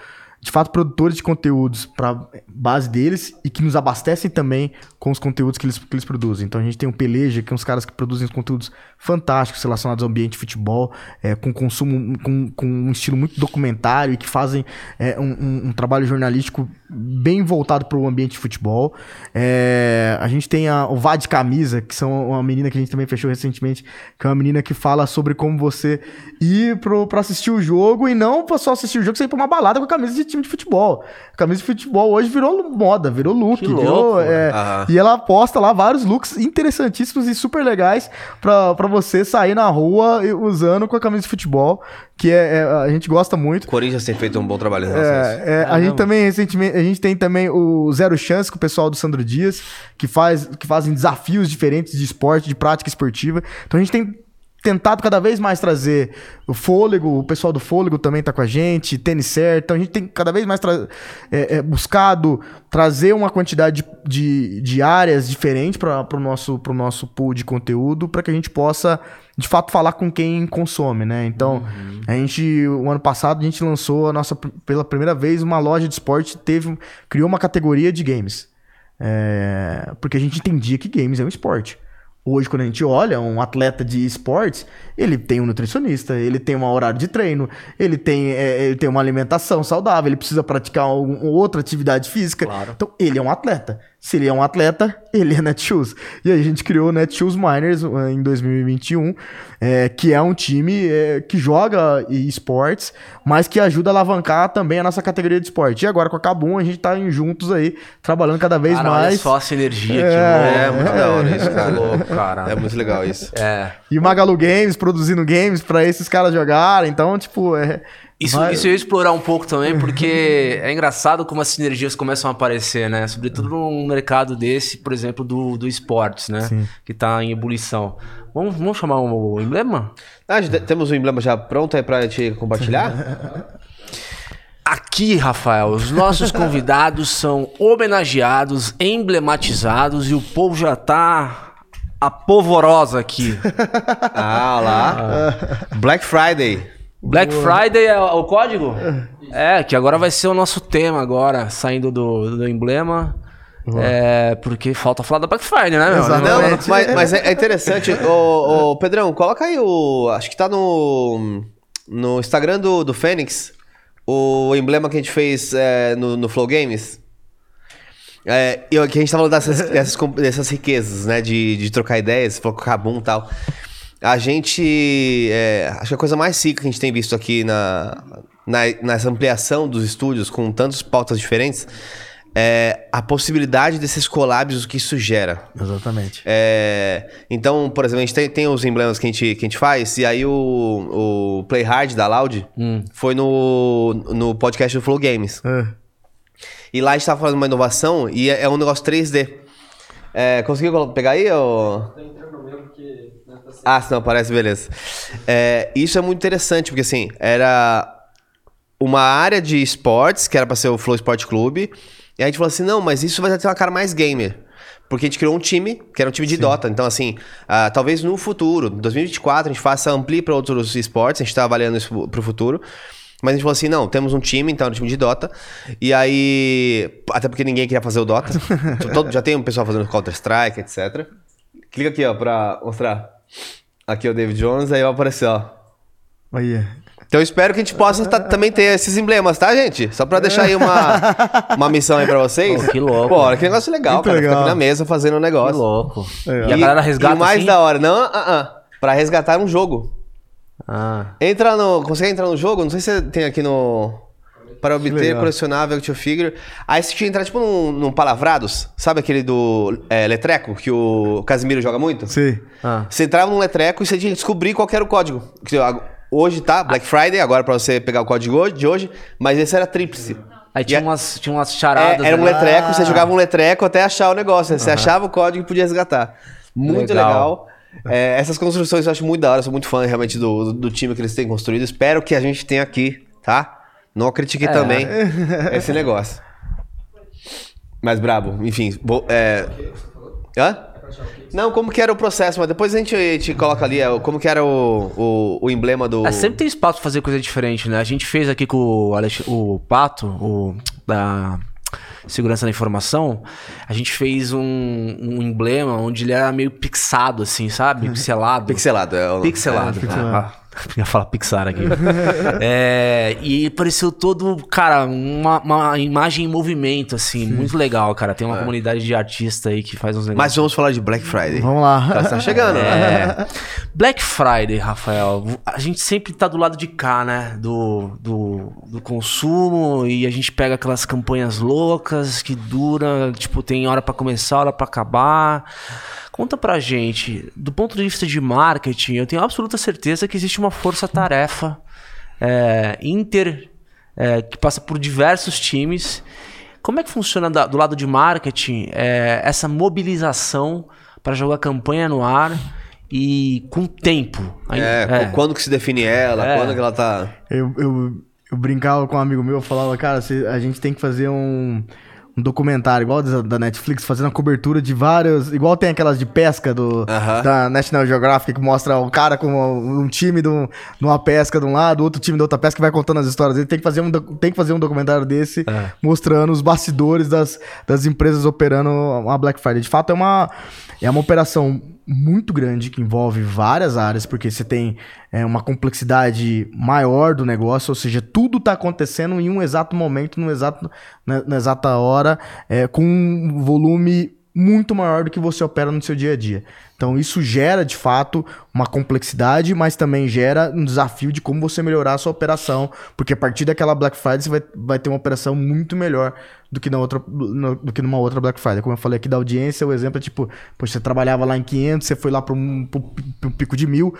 de fato, produtores de conteúdos para base deles e que nos abastecem também com os conteúdos que eles, que eles produzem. Então a gente tem o Peleja, que são os caras que produzem conteúdos fantásticos relacionados ao ambiente de futebol, é, com consumo, com, com um estilo muito documentário e que fazem é, um, um- um trabalho jornalístico bem voltado para o ambiente de futebol. É, a gente tem a, o Vá de Camisa, que são uma menina que a gente também fechou recentemente, que é uma menina que fala sobre como você ir pro, pra assistir o jogo e não só assistir o jogo, você ir pra uma balada com a camisa de time de futebol. A camisa de futebol hoje virou moda, virou look, Que virou. louco, é, Aham. e ela posta lá vários looks interessantíssimos e super legais pra, pra você sair na rua usando com a camisa de futebol, que é, é- a gente gosta muito. O Corinthians tem feito um bom trabalho em relação a isso. É, é, a Caramba. gente também recentemente, a gente tem também o Zero Chance com o pessoal do Sandro Dias, que faz que fazem desafios diferentes de esporte, de prática esportiva. Então a gente tem tentado cada vez mais trazer o fôlego, o pessoal do fôlego também tá com a gente, tênis certo. Então a gente tem cada vez mais tra- é, é, buscado trazer uma quantidade de, de, de áreas diferentes para o nosso, pro nosso pool de conteúdo, para que a gente possa de fato falar com quem consome, né? Então, a gente, o ano passado, a gente lançou a nossa, pela primeira vez, uma loja de esporte, teve, criou uma categoria de games. É, porque a gente entendia que games é um esporte. Hoje, quando a gente olha um atleta de esportes, ele tem um nutricionista, ele tem um horário de treino, ele tem, é, ele tem uma alimentação saudável, ele precisa praticar algum- outra atividade física. Claro. Então, ele é um atleta. Se ele é um atleta, ele é Netshoes. E aí a gente criou o Netshoes Miners eh, em 2021, é, que é um time é, que joga esportes, mas que ajuda a alavancar também a nossa categoria de esporte. E agora com a Kabum, a gente tá em juntos aí, trabalhando cada vez Cara, olha mais. só essa energia É, É, muito hora isso, cara. que louco, cara. É muito legal isso. É. E o Magalu Games produzindo games pra esses caras jogarem. Então, tipo, é, Isso, Vai- isso eu ia explorar um pouco também, porque é engraçado como as sinergias começam a aparecer, né? Sobretudo num mercado desse, por exemplo, do, do esportes, né? Sim. Que tá em ebulição. Vamos, vamos chamar o emblema? Ah, temos o emblema já pronto aí pra gente compartilhar? Aqui, Rafael, os nossos convidados são homenageados, emblematizados e o povo já tá apolvorosa aqui. ah, lá. Black Friday. Black Friday é o código? É, que agora vai ser o nosso tema agora, saindo do, do emblema. É, porque falta falar da Black Friday, né, meu? Exato. Não, Exatamente. mas, mas é, é interessante. ô, ô, Pedrão, coloca aí o. Acho que tá no. No Instagram do, do Fênix. O emblema que a gente fez é, no, no Flow Games. É, e que a gente tava falando dessas, dessas, dessas riquezas, né? De, de trocar ideias, o Kabum e tal. A gente. é, acho que a coisa mais rica que a gente tem visto aqui na, na, nessa ampliação dos estúdios, com tantas pautas diferentes, é a possibilidade desses collabs, o que isso gera. Exatamente. É, então, por exemplo, a gente tem, tem os emblemas que a gente, que a gente faz, e aí o, o Play Hard da Loud foi no, no podcast do Flow Games. É. E lá a gente tava falando uma inovação e é, é um negócio 3D. É, conseguiu pegar aí? Ou... Ah, se não aparece, beleza. É, isso é muito interessante, porque assim, era uma área de esportes, que era pra ser o Flow Sport Clube, e a gente falou assim, não, mas isso vai ter uma cara mais gamer. Porque a gente criou um time, que era um time de Dota. Então, assim, ah, talvez no futuro, em 2024, a gente faça amplie para outros esportes, a gente tá avaliando isso pro futuro. Mas a gente falou assim, não, temos um time, então, um time de Dota. E aí, até porque ninguém queria fazer o Dota. Todo- já tem um pessoal fazendo Counter-Strike, etc. Clica aqui, ó, pra mostrar. Aqui é o David Jones, aí vai aparecer, ó. Aí. Então eu espero que a gente possa tá- também ter esses emblemas, tá, gente? Só pra deixar aí uma, uma missão aí pra vocês. Pô, que louco. Pô, olha que negócio legal, Muito cara. Fica legal. aqui na mesa fazendo um Que negócio. louco. Legal. E a galera resgata E mais assim? da hora, não, ah, ah, pra resgatar um jogo. Ah, Entra no. Consegue entrar no jogo? Não sei se tem aqui no. Para obter colecionável Action Figure. Aí você tinha que entrar tipo num, num Palavrados, sabe aquele do é, Letreco, que o Casimiro joga muito? Sim. ah. Você entrava num letreco e você tinha que descobrir qual que era o código. Hoje tá, Black Friday, agora pra você pegar o código hoje- de hoje, mas esse era tríplice. Aí tinha E umas, tinha umas É, charadas. era um né? letreco, você jogava um letreco até achar o negócio. né? Você achava o código e podia resgatar. Muito Legal. legal. É, essas construções eu acho muito da hora, eu sou muito fã realmente do, do, do time que eles têm construído. Espero que a gente tenha aqui, tá? Não critique É. também esse negócio. Mas brabo, enfim. bo- é... Hã? Não, como que era o processo, mas depois a gente, gente coloca ali é, como que era o, o, o emblema do. É, sempre tem espaço pra fazer coisa diferente, né? A gente fez aqui com o, Alex- o Pato, o da Segurança da Informação, a gente fez um, um emblema onde ele era meio pixado, assim, sabe? Pixelado. Pixelado. É, o- Pixelado. é. pixelado. Ah, ia falar Pixar aqui. É, e pareceu todo, cara, uma, uma imagem em movimento, assim, muito legal, cara. Tem uma comunidade de artistas aí que faz uns Mas negócios. vamos falar de Black Friday. Vamos lá. Tá, tá chegando? É. Black Friday, Rafael, a gente sempre tá do lado de cá, né? Do, do, do consumo e a gente pega aquelas campanhas loucas que dura, tipo, tem hora pra começar, hora pra acabar. Conta pra gente, do ponto de vista de marketing, eu tenho absoluta certeza que existe uma força-tarefa é, inter é, que passa por diversos times. Como é que funciona da- do lado de marketing é, essa mobilização para jogar campanha no ar e com tempo? Aí- É, qu- quando que se define ela, É. quando que ela tá. Eu, eu, eu brincava com um amigo meu, eu falava, cara, a gente tem que fazer um, um documentário igual da, Netflix, fazendo a cobertura de vários. Igual tem aquelas de pesca do, Aham. da National Geographic que mostra o cara com um, um time de um- de uma pesca de um lado, outro time de outra pesca que vai contando as histórias dele. Tem que fazer um, tem que fazer um documentário desse É. mostrando os bastidores das, das empresas operando a Black Friday. De fato, é uma, é uma operação muito grande que envolve várias áreas, porque você tem é, uma complexidade maior do negócio, ou seja, tudo está acontecendo em um exato momento, no exato, na, na exata hora, é, com um volume muito maior do que você opera no seu dia a dia. Então isso gera de fato uma complexidade, mas também gera um desafio de como você melhorar a sua operação, porque a partir daquela Black Friday você vai, vai ter uma operação muito melhor do que na outra no- do que numa outra Black Friday. Como eu falei aqui da audiência, o exemplo é tipo, poxa, você trabalhava lá em 500, você foi lá para um, um pico de mil,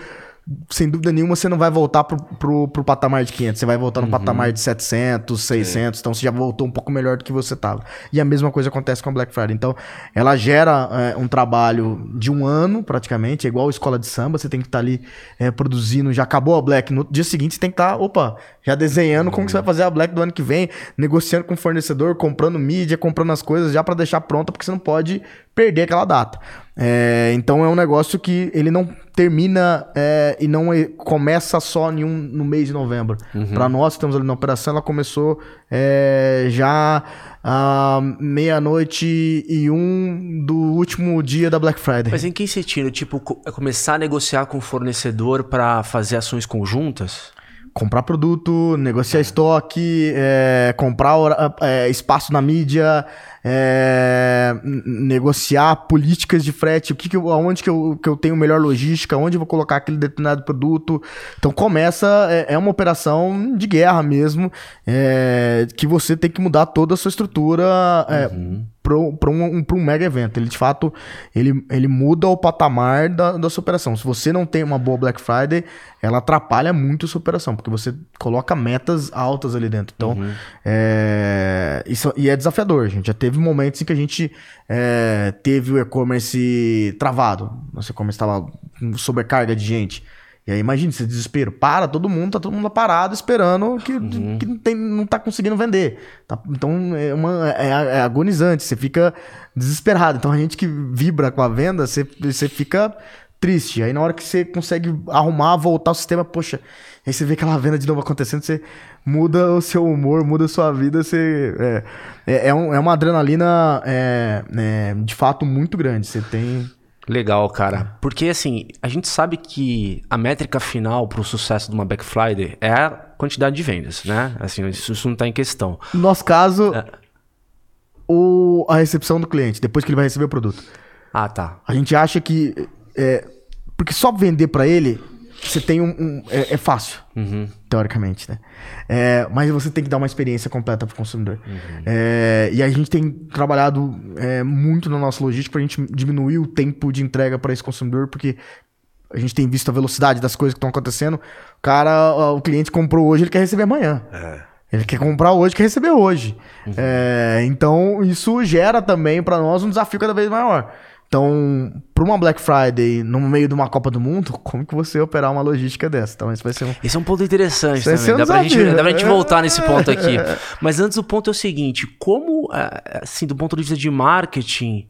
sem dúvida nenhuma, você não vai voltar pro, pro, pro patamar de 500. Você vai voltar no Uhum. patamar de 700, 600. Então, você já voltou um pouco melhor do que você tava. E a mesma coisa acontece com a Black Friday. Então, ela gera é, um trabalho de um ano, praticamente. É igual a escola de samba. Você tem que estar ali é, produzindo. Já acabou a Black. No dia seguinte, você tem que estar, opa, já desenhando como que você vai fazer a Black do ano que vem. Negociando com o fornecedor, comprando mídia, comprando as coisas já para deixar pronta, porque você não pode perder aquela data. É, então é um negócio que ele não termina é, e não começa só em um, no mês de novembro. Para nós que estamos ali na operação, ela começou é, já à meia-noite e um do último dia da Black Friday. Mas em que sentido? Tipo, é começar a negociar com o fornecedor pra fazer ações conjuntas? comprar produto, negociar estoque, é, comprar é, espaço na mídia, é, negociar políticas de frete, o que que eu, aonde que eu, que eu tenho melhor logística, onde eu vou colocar aquele determinado produto. Então começa, é, é uma operação de guerra mesmo, é, que você tem que mudar toda a sua estrutura é, para um, um, um mega evento. Ele, de fato, ele, ele muda o patamar da, da sua operação. Se você não tem uma boa Black Friday, ela atrapalha muito a sua operação, porque você coloca metas altas ali dentro. Então, é, isso, e é desafiador, gente. Já teve momentos em que a gente é, teve o e-commerce travado. Nosso e-commerce estava com sobrecarga de gente. E aí, imagina esse desespero. Para todo mundo, tá todo mundo parado esperando que, que não, tem, não tá conseguindo vender. Tá- então é, uma, é, é agonizante, você fica desesperado. Então a gente que vibra com a venda, você, você fica triste. Aí na hora que você consegue arrumar, voltar o sistema, poxa, aí você vê aquela venda de novo acontecendo, você muda o seu humor, muda a sua vida, você. É, é, é um- é uma adrenalina é, é, de fato muito grande. Você tem. Legal, cara. Porque assim, a gente sabe que a métrica final pro sucesso de uma Black Friday é a quantidade de vendas, né? Assim, isso, não tá em questão. No nosso caso, É. o, a recepção do cliente, depois que ele vai receber o produto. Ah, tá. A gente acha que. É, porque só vender pra ele, você tem um. um- é, é fácil, teoricamente, né? É, mas você tem que dar uma experiência completa pro consumidor. É, e a gente tem trabalhado é, muito na nossa logística pra gente diminuir o tempo de entrega para esse consumidor, porque. A gente tem visto a velocidade das coisas que estão acontecendo. O cara, o cliente comprou hoje, ele quer receber amanhã. Ele quer comprar hoje, quer receber hoje. É, então, isso gera também para nós um desafio cada vez maior. Então, para uma Black Friday no meio de uma Copa do Mundo, como que você operar uma logística dessa? Então, isso vai ser um... Esse é um ponto interessante Isso também. um Dá pra, gente, dá pra gente voltar nesse ponto aqui. Mas antes o ponto é o seguinte: como, ah, assim, do ponto de vista de marketing,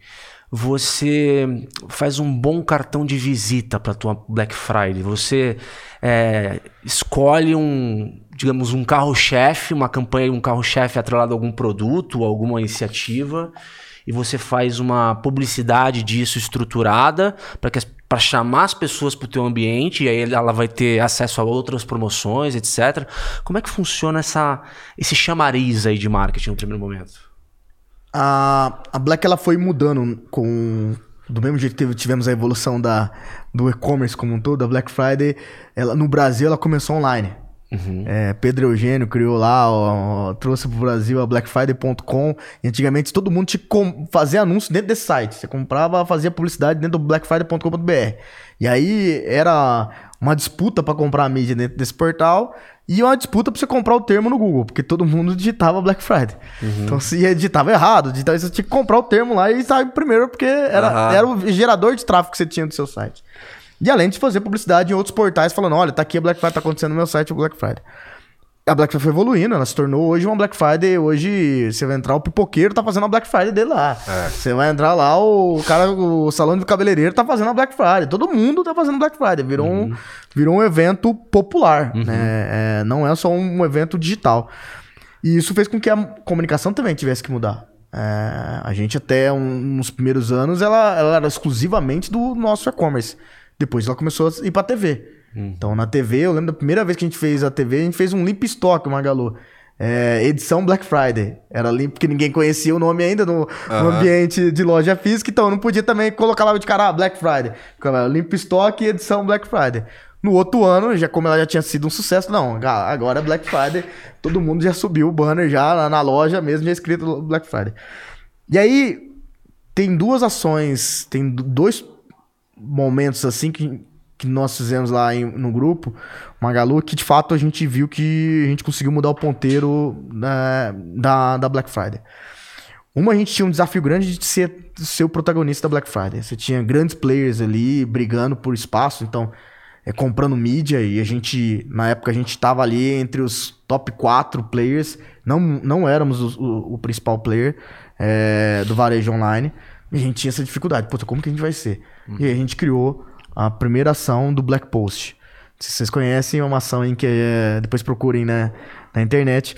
você faz um bom cartão de visita para tua Black Friday? Você é, escolhe um, digamos, um carro-chefe, uma campanha, um carro-chefe atrelado a algum produto, alguma iniciativa, e você faz uma publicidade disso estruturada para que para chamar as pessoas para o teu ambiente e aí ela vai ter acesso a outras promoções, etc. Como é que funciona essa, esse chamariz aí de marketing no primeiro momento? A, a Black ela foi mudando com do mesmo jeito que tivemos a evolução da, do e-commerce como um todo, a Black Friday, ela, no Brasil ela começou online. É, Pedro Eugênio criou lá, ó, trouxe pro Brasil a blackfriday.com. E antigamente todo mundo tinha que fazer anúncio dentro desse site. Você comprava, fazia publicidade dentro do blackfriday.com.br. E aí era uma disputa para comprar a mídia dentro desse portal e uma disputa para você comprar o termo no Google, porque todo mundo digitava Black Friday. Então se digitava errado, digitava, você tinha que comprar o termo lá e sair primeiro, porque era, Aham. era o gerador de tráfego que você tinha do seu site. E além de fazer publicidade em outros portais falando, olha, tá aqui a Black Friday, tá acontecendo no meu site o Black Friday. A Black Friday foi evoluindo, ela se tornou hoje uma Black Friday. Hoje você vai entrar, o pipoqueiro tá fazendo a Black Friday dele lá. Você vai entrar lá, o cara, o salão de cabeleireiro tá fazendo a Black Friday. Todo mundo tá fazendo Black Friday. Virou, um, virou um evento popular, né? É, não é só um evento digital. E isso fez com que a comunicação também tivesse que mudar. É, a gente até um, nos primeiros anos ela, ela era exclusivamente do nosso e-commerce. Depois ela começou a ir pra TV. Então na TV, eu lembro da primeira vez que a gente fez a TV, a gente fez um limp stock, Magalu. É, edição Black Friday. Era limpo porque ninguém conhecia o nome ainda no, no ambiente de loja física, então eu não podia também colocar lá de cara ah, Black Friday. Ficava limp stock e edição Black Friday. No outro ano, já como ela já tinha sido um sucesso, não, aga- agora é Black Friday, todo mundo já subiu o banner já na, na loja mesmo, já escrito Black Friday. E aí, tem duas ações, tem do- dois momentos assim que que nós fizemos lá em- no grupo, Magalu, que de fato a gente viu que a gente conseguiu mudar o ponteiro né, da, da Black Friday. Uma, a gente tinha um desafio grande de ser, ser o protagonista da Black Friday. Você tinha grandes players ali brigando por espaço, então, é, comprando mídia, e a gente, na época, a gente estava ali entre os top 4 players, não, não éramos o, o- o principal player é, do varejo online, e a gente tinha essa dificuldade. Puta, como que a gente vai ser? E aí a gente criou a primeira ação do Black Post. Se vocês conhecem, é uma ação em que é, depois procurem né, na internet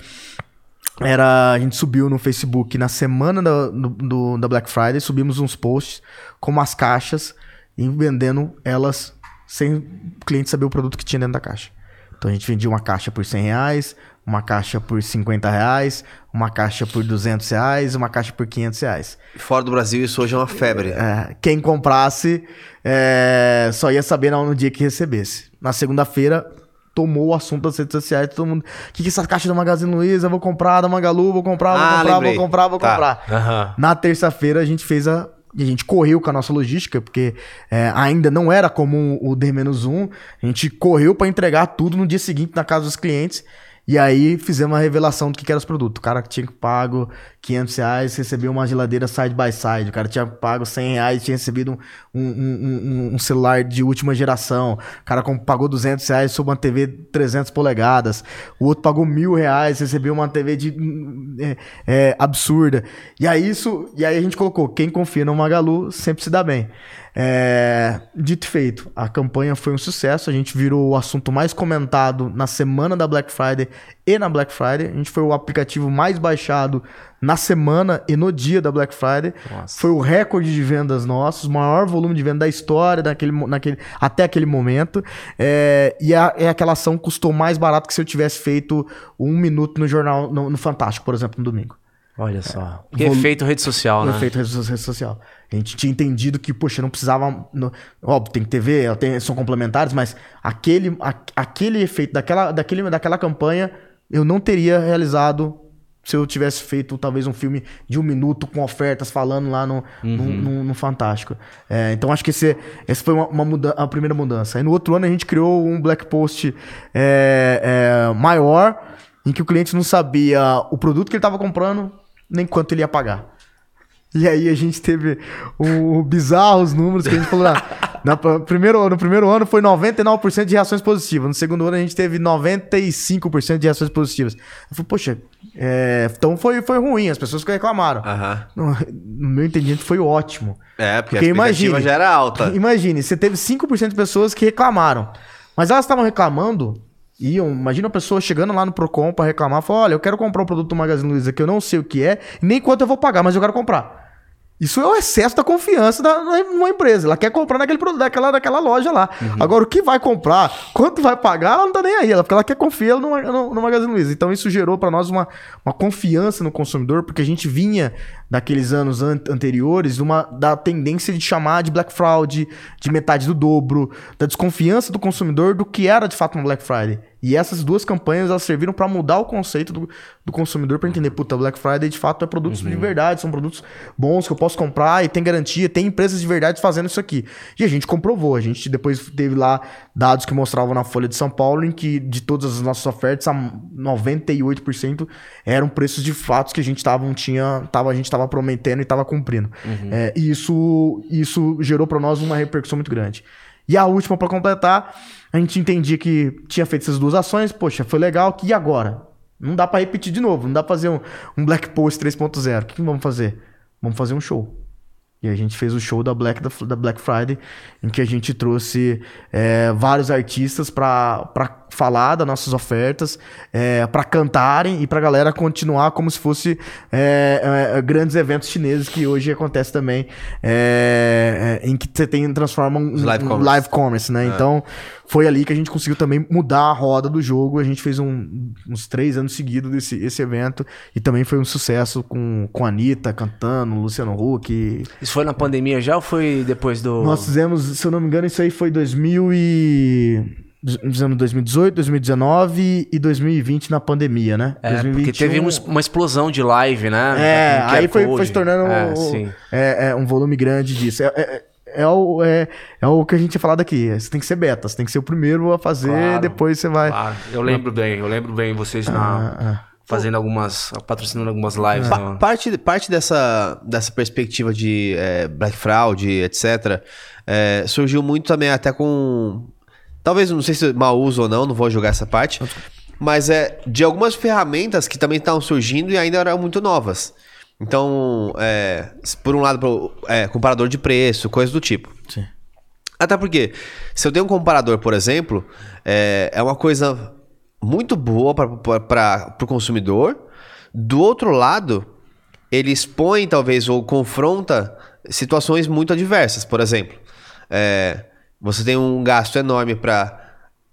era a gente subiu no Facebook na semana da, do- da Black Friday, subimos uns posts com umas caixas e vendendo elas sem o cliente saber o produto que tinha dentro da caixa. Então a gente vendia uma caixa por 100 reais, uma caixa por 50 reais, uma caixa por 200 reais, uma caixa por 500 reais. Fora do Brasil, isso hoje é uma febre. É, quem comprasse é, só ia saber no, no dia que recebesse. Na segunda-feira, tomou o assunto das redes sociais, todo mundo. O que, que é essa caixa da Magazine Luiza? Vou comprar da Magalu, vou comprar, vou Ah, comprar, lembrei. vou comprar, vou Tá. comprar. Aham. Na terça-feira a gente fez a. A gente correu com a nossa logística, porque é, ainda não era comum o D-1. A gente correu para entregar tudo no dia seguinte na casa dos clientes. E aí fizemos a revelação do que, que era os produtos. O cara tinha pago 500 reais recebeu uma geladeira side by side. O cara tinha pago 100 reais tinha recebido um, um, um- um- celular de última geração. O cara pagou 200 reais sobre uma TV 300 polegadas. O outro pagou mil reais, recebeu uma TV de é, é, absurda. E aí isso, e aí a gente colocou quem confia no Magalu sempre se dá bem. É, dito e feito, a campanha foi um sucesso. A gente virou o assunto mais comentado na semana da Black Friday e na Black Friday. A gente foi o aplicativo mais baixado na semana e no dia da Black Friday. Nossa. Foi o recorde de vendas nossos, maior volume de venda da história daquele, mo- naquele, até aquele momento. É, e a, é aquela ação custou mais barato que se eu tivesse feito um minuto no jornal, no, no Fantástico, por exemplo, no domingo. Olha só. Volu- efeito rede social, O né? efeito rede so- rede social. A gente tinha entendido que, poxa, não precisava. no- óbvio, tem que TV, tem- são complementares, mas aquele, a- aquele efeito daquela, daquele, daquela campanha eu não teria realizado se eu tivesse feito talvez um filme de um minuto com ofertas falando lá no, no, no- no Fantástico. É, então acho que esse, essa foi uma, uma muda- a primeira mudança. Aí no outro ano a gente criou um Black Post é, é, maior, em que o cliente não sabia o produto que ele estava comprando, nem quanto ele ia pagar. E aí a gente teve o bizarros números que a gente falou. ah, na, primeiro, no primeiro ano foi 99% de reações positivas. No segundo ano a gente teve 95% de reações positivas. Eu falei, poxa, é, então foi, foi ruim, as pessoas que reclamaram. Aham. No, meu entendimento foi ótimo. É, porque, Porque a expectativa imagine- já era alta. Imagine, você teve 5% de pessoas que reclamaram. Mas elas estavam reclamando. Iam, imagina uma pessoa chegando lá no Procon pra reclamar, falou: olha, eu quero comprar um produto do Magazine Luiza que eu não sei o que é, nem quanto eu vou pagar, mas eu quero comprar. Isso é o excesso da confiança da, numa empresa. Ela quer comprar naquele produto, daquela, daquela loja lá. Agora, o que vai comprar, quanto vai pagar, ela não tá nem aí. Ela, porque ela quer confiar no, no, no Magazine Luiza. Então, isso gerou para nós uma, uma confiança no consumidor, porque a gente vinha daqueles anos an- anteriores uma, da tendência de chamar de Black Fraud, de metade do dobro, da desconfiança do consumidor do que era de fato uma Black Friday. E essas duas campanhas elas serviram para mudar o conceito do, do consumidor para entender, puta, Black Friday de fato é produtos de verdade, são produtos bons que eu posso comprar e tem garantia, tem empresas de verdade fazendo isso aqui. E a gente comprovou, a gente depois teve lá dados que mostravam na Folha de São Paulo em que de todas as nossas ofertas, a 98% eram preços de fatos que a gente tava, tinha, tava, a gente estava prometendo e estava cumprindo. É, e isso, isso gerou para nós uma repercussão muito grande. E a última, para completar, a gente entendia que tinha feito essas duas ações, poxa, foi legal, e agora? Não dá para repetir de novo, não dá pra fazer um, um Black Post 3.0. O que, que vamos fazer? Vamos fazer um show. E a gente fez o show da Black, da, Black Friday, em que a gente trouxe é, vários artistas para falar das nossas ofertas, é, para cantarem e para galera continuar como se fosse é, é, grandes eventos chineses que hoje acontece também, é, é, em que você tem transforma um, live um commerce. live commerce, né? Então foi ali que a gente conseguiu também mudar a roda do jogo. A gente fez um- uns três anos seguidos desse esse evento e também foi um sucesso com, com a Anitta cantando, Luciano Huck. Isso foi na pandemia já ou foi depois do. Nós fizemos, se eu não me engano, isso aí foi 2000 e... Fizemos 2018, 2019 e 2020 na pandemia, né? É, porque teve um- uma explosão de live, né? É, aí foi, foi se tornando É, sim. é, é, um volume grande disso. É, é- o, é, é o que a gente tinha falado aqui. Você tem que ser beta, você tem que ser o primeiro a fazer, Claro, depois você vai. Claro, eu lembro bem, eu lembro bem vocês na, Ah, ah. fazendo algumas, patrocinando algumas lives. Pa- né? parte parte dessa, dessa perspectiva de é, Black Fraud, etc., é, surgiu muito também até com. Talvez, não sei se mau uso ou não, não vou julgar essa parte. Mas é de algumas ferramentas que também estavam surgindo e ainda eram muito novas. Então, é, por um lado, é, comparador de preço, coisa do tipo. Sim. Até porque, se eu tenho um comparador, por exemplo, é, é uma coisa muito boa para o consumidor. Do outro lado, ele expõe, talvez, ou confronta situações muito adversas. Por exemplo, é, você tem um gasto enorme para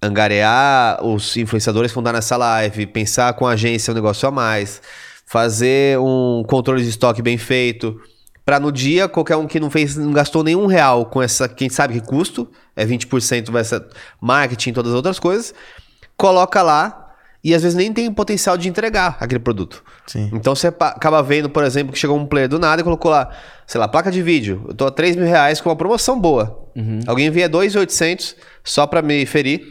angariar os influenciadores que vão estar nessa live, pensar com a agência um negócio a mais, fazer um controle de estoque bem feito, para no dia qualquer um que não fez, não gastou nenhum real com essa, quem sabe que custo, é 20% vai ser marketing e todas as outras coisas, coloca lá e às vezes nem tem potencial de entregar aquele produto. Sim. Então você acaba vendo, por exemplo, que chegou um player do nada e colocou lá, sei lá, placa de vídeo. Eu tô a 3 mil reais com uma promoção boa. Alguém envia 2,800 só pra me ferir.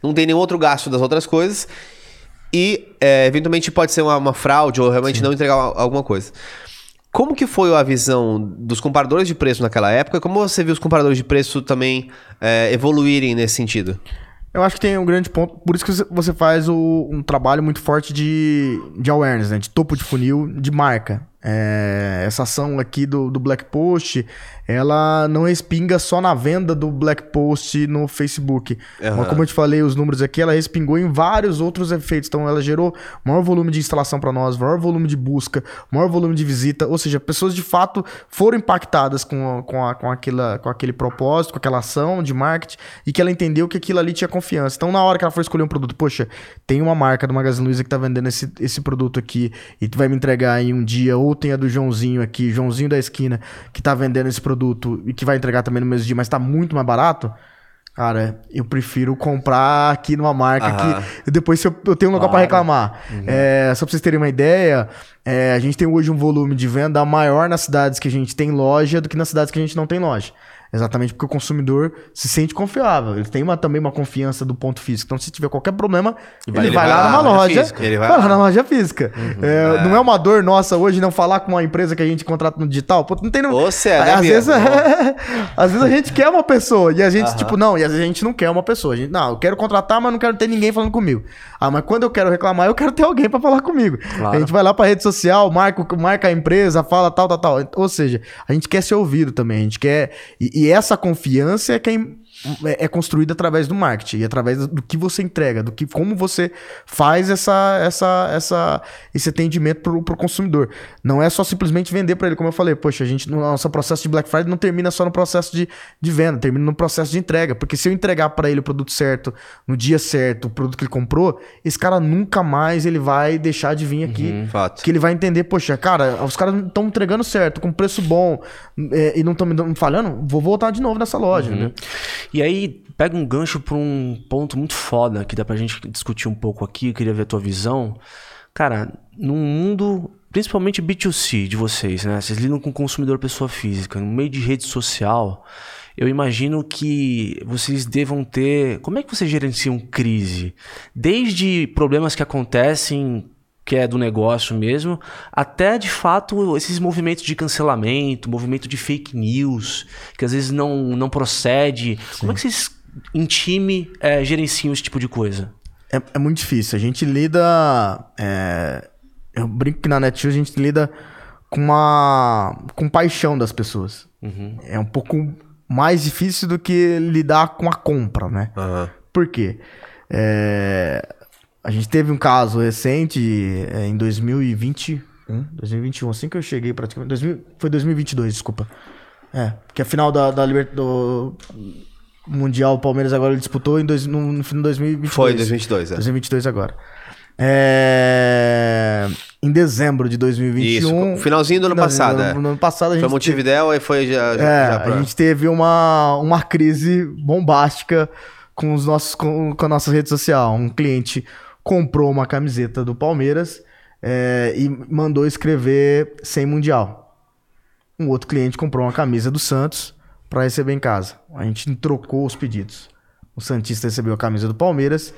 Não tem nenhum outro gasto das outras coisas. E é, eventualmente pode ser uma, uma fraude ou realmente não entregar a- alguma coisa. Como que foi a visão dos comparadores de preço naquela época? Como você viu os comparadores de preço também é, evoluírem nesse sentido? Eu acho que tem um grande ponto. Por isso que você- você faz o- um trabalho muito forte de, de awareness, né? De topo de funil, de marca. É, essa ação aqui do, do Black Post, ela não respinga só na venda do Black Post no Facebook. Aham. Mas como eu te falei, os números aqui, ela respingou em vários outros efeitos. Então, ela gerou maior volume de instalação para nós, maior volume de busca, maior volume de visita. Ou seja, pessoas de fato foram impactadas com, com, a, com, aquela, com aquele propósito, com aquela ação de marketing e que ela entendeu que aquilo ali tinha confiança. Então, na hora que ela for escolher um produto, poxa, tem uma marca do Magazine Luiza que tá vendendo esse, esse produto aqui e tu vai me entregar em um dia, ou tem a do Joãozinho aqui, Joãozinho da esquina, que tá vendendo esse produto e que vai entregar também no mesmo dia, mas tá muito mais barato. Cara, eu prefiro comprar aqui numa marca Aham. que depois se eu, eu tenho um lugar pra reclamar. É, só pra vocês terem uma ideia, é, a gente tem hoje um volume de venda maior nas cidades que a gente tem loja do que nas cidades que a gente não tem loja. Exatamente porque o consumidor se sente confiável. Ele tem uma, também uma confiança do ponto físico. Então, se tiver qualquer problema, ele, vai, lá numa loja. física, ele vai vai lá lá. na loja física. É, Não é uma dor nossa hoje não falar com uma empresa que a gente contrata no digital. Pô, não tem no... Cê é, né, às, vezes, às vezes a gente quer uma pessoa e a gente, tipo, não, e às vezes a gente não quer uma pessoa. A gente, não, eu quero contratar, mas não quero ter ninguém falando comigo. Ah, mas quando eu quero reclamar, eu quero ter alguém pra falar comigo. Claro. A gente vai lá pra rede social, marca, marca a empresa, fala tal, tal, tal. Ou seja, a gente quer ser ouvido também. A gente quer. E, e essa confiança é quem. É é construída através do marketing e através do que você entrega, do que como você faz essa, essa, essa, esse atendimento pro, pro consumidor. Não é só simplesmente vender para ele, como eu falei, poxa, a gente no nosso processo de Black Friday não termina só no processo de, de venda, termina no processo de entrega, porque se eu entregar para ele o produto certo, no dia certo, o produto que ele comprou, esse cara nunca mais ele vai deixar de vir aqui. Fato. Que ele vai entender, poxa, cara, os caras estão entregando certo, com preço bom, é, e não estão me dando- falhando, vou voltar de novo nessa loja, né? E aí, pega um gancho pra um ponto muito foda que dá pra gente discutir um pouco aqui. Eu queria ver a tua visão. Cara, num mundo, principalmente B2C de vocês, né? Vocês lidam com consumidor pessoa física, no meio de rede social. Eu imagino que vocês devam ter. Como é que vocês gerenciam crise? Desde problemas que acontecem que é do negócio mesmo, até de fato esses movimentos de cancelamento, movimento de fake news, que às vezes não, não procede. Como é que vocês, em time, eh, gerenciam esse tipo de coisa? É, é muito difícil. A gente lida. é, eu brinco que na Netshoes a gente lida com uma. com paixão das pessoas. É um pouco mais difícil do que lidar com a compra, né? Aham. Por quê? É, a gente teve um caso recente é, em 2021, 2021, assim que eu cheguei praticamente. 2000, foi 2022, desculpa. É, porque a final da, da Liber- do Mundial, o Palmeiras agora ele disputou em dois, no, no fim de 2022. Foi 2022, é. 2022 agora. É, em dezembro de 2021. Isso, finalzinho do ano finalzinho passado, Do, é. ano- do ano passado a gente Foi Montevidéu, aí foi já, já, é, já pra... a gente teve uma, uma crise bombástica com, os nossos, com, com a nossa rede social. Um cliente comprou uma camiseta do Palmeiras é, e mandou escrever sem Mundial. um outro cliente comprou uma camisa do Santos para receber em casa. A gente trocou os pedidos. O Santista recebeu a camisa do Palmeiras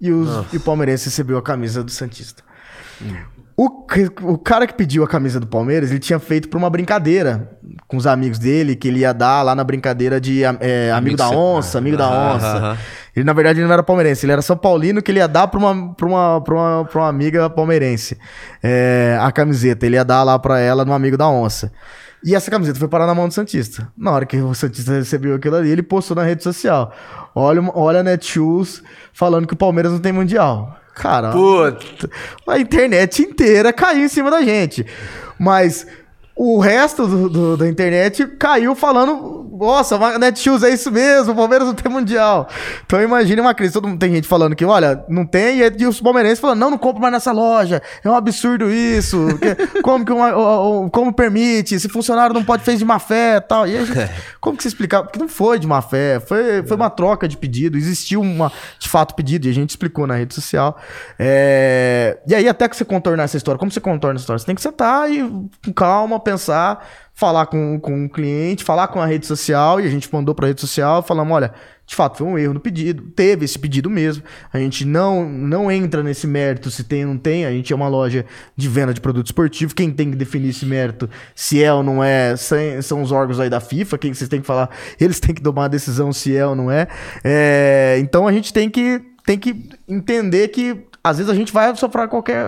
e, os, e o Palmeirense recebeu a camisa do Santista. O, o cara que pediu a camisa do Palmeiras, ele tinha feito pra uma brincadeira com os amigos dele, que ele ia dar lá na brincadeira de é, amigo da onça, amigo da onça. Ele, na verdade, ele não era palmeirense, ele era São Paulino que ele ia dar pra uma, pra uma, pra uma, pra uma amiga palmeirense. É, a camiseta, ele ia dar lá pra ela no amigo da onça. E essa camiseta foi parar na mão do Santista. Na hora que o Santista recebeu aquilo ali, ele postou na rede social. Olha, olha a Netshoes falando que o Palmeiras não tem mundial. Cara, Puta. a internet inteira caiu em cima da gente. Mas o resto do, do- da internet caiu falando: Nossa, a Netshoes é isso mesmo, o Palmeiras não tem mundial. Então imagine uma crise: todo mundo tem gente falando que, olha, não tem, e, os palmeirenses falando: Não, não compro mais nessa loja, é um absurdo isso. como que uma- o- o- como permite? Se funcionário não pode fez de má fé e tal. E a gente, como que se explicar? Porque não foi de má fé, foi, foi uma troca de pedido, existiu uma, de fato pedido, e a gente explicou na rede social. É, E aí, até que você contornar essa história, como você contorna essa história? Você tem que sentar e com calma, pensar, falar com, com o cliente, falar com a rede social, e a gente mandou para a rede social, falamos, olha, de fato, foi um erro no pedido, teve esse pedido mesmo, a gente não, não entra nesse mérito se tem ou não tem, a gente é uma loja de venda de produto esportivo, quem tem que definir esse mérito, se é ou não é, são os órgãos aí da FIFA, quem vocês têm que falar, eles têm que tomar a decisão se é ou não é, É, então a gente tem que, tem que entender que às vezes a gente vai sofrer qualquer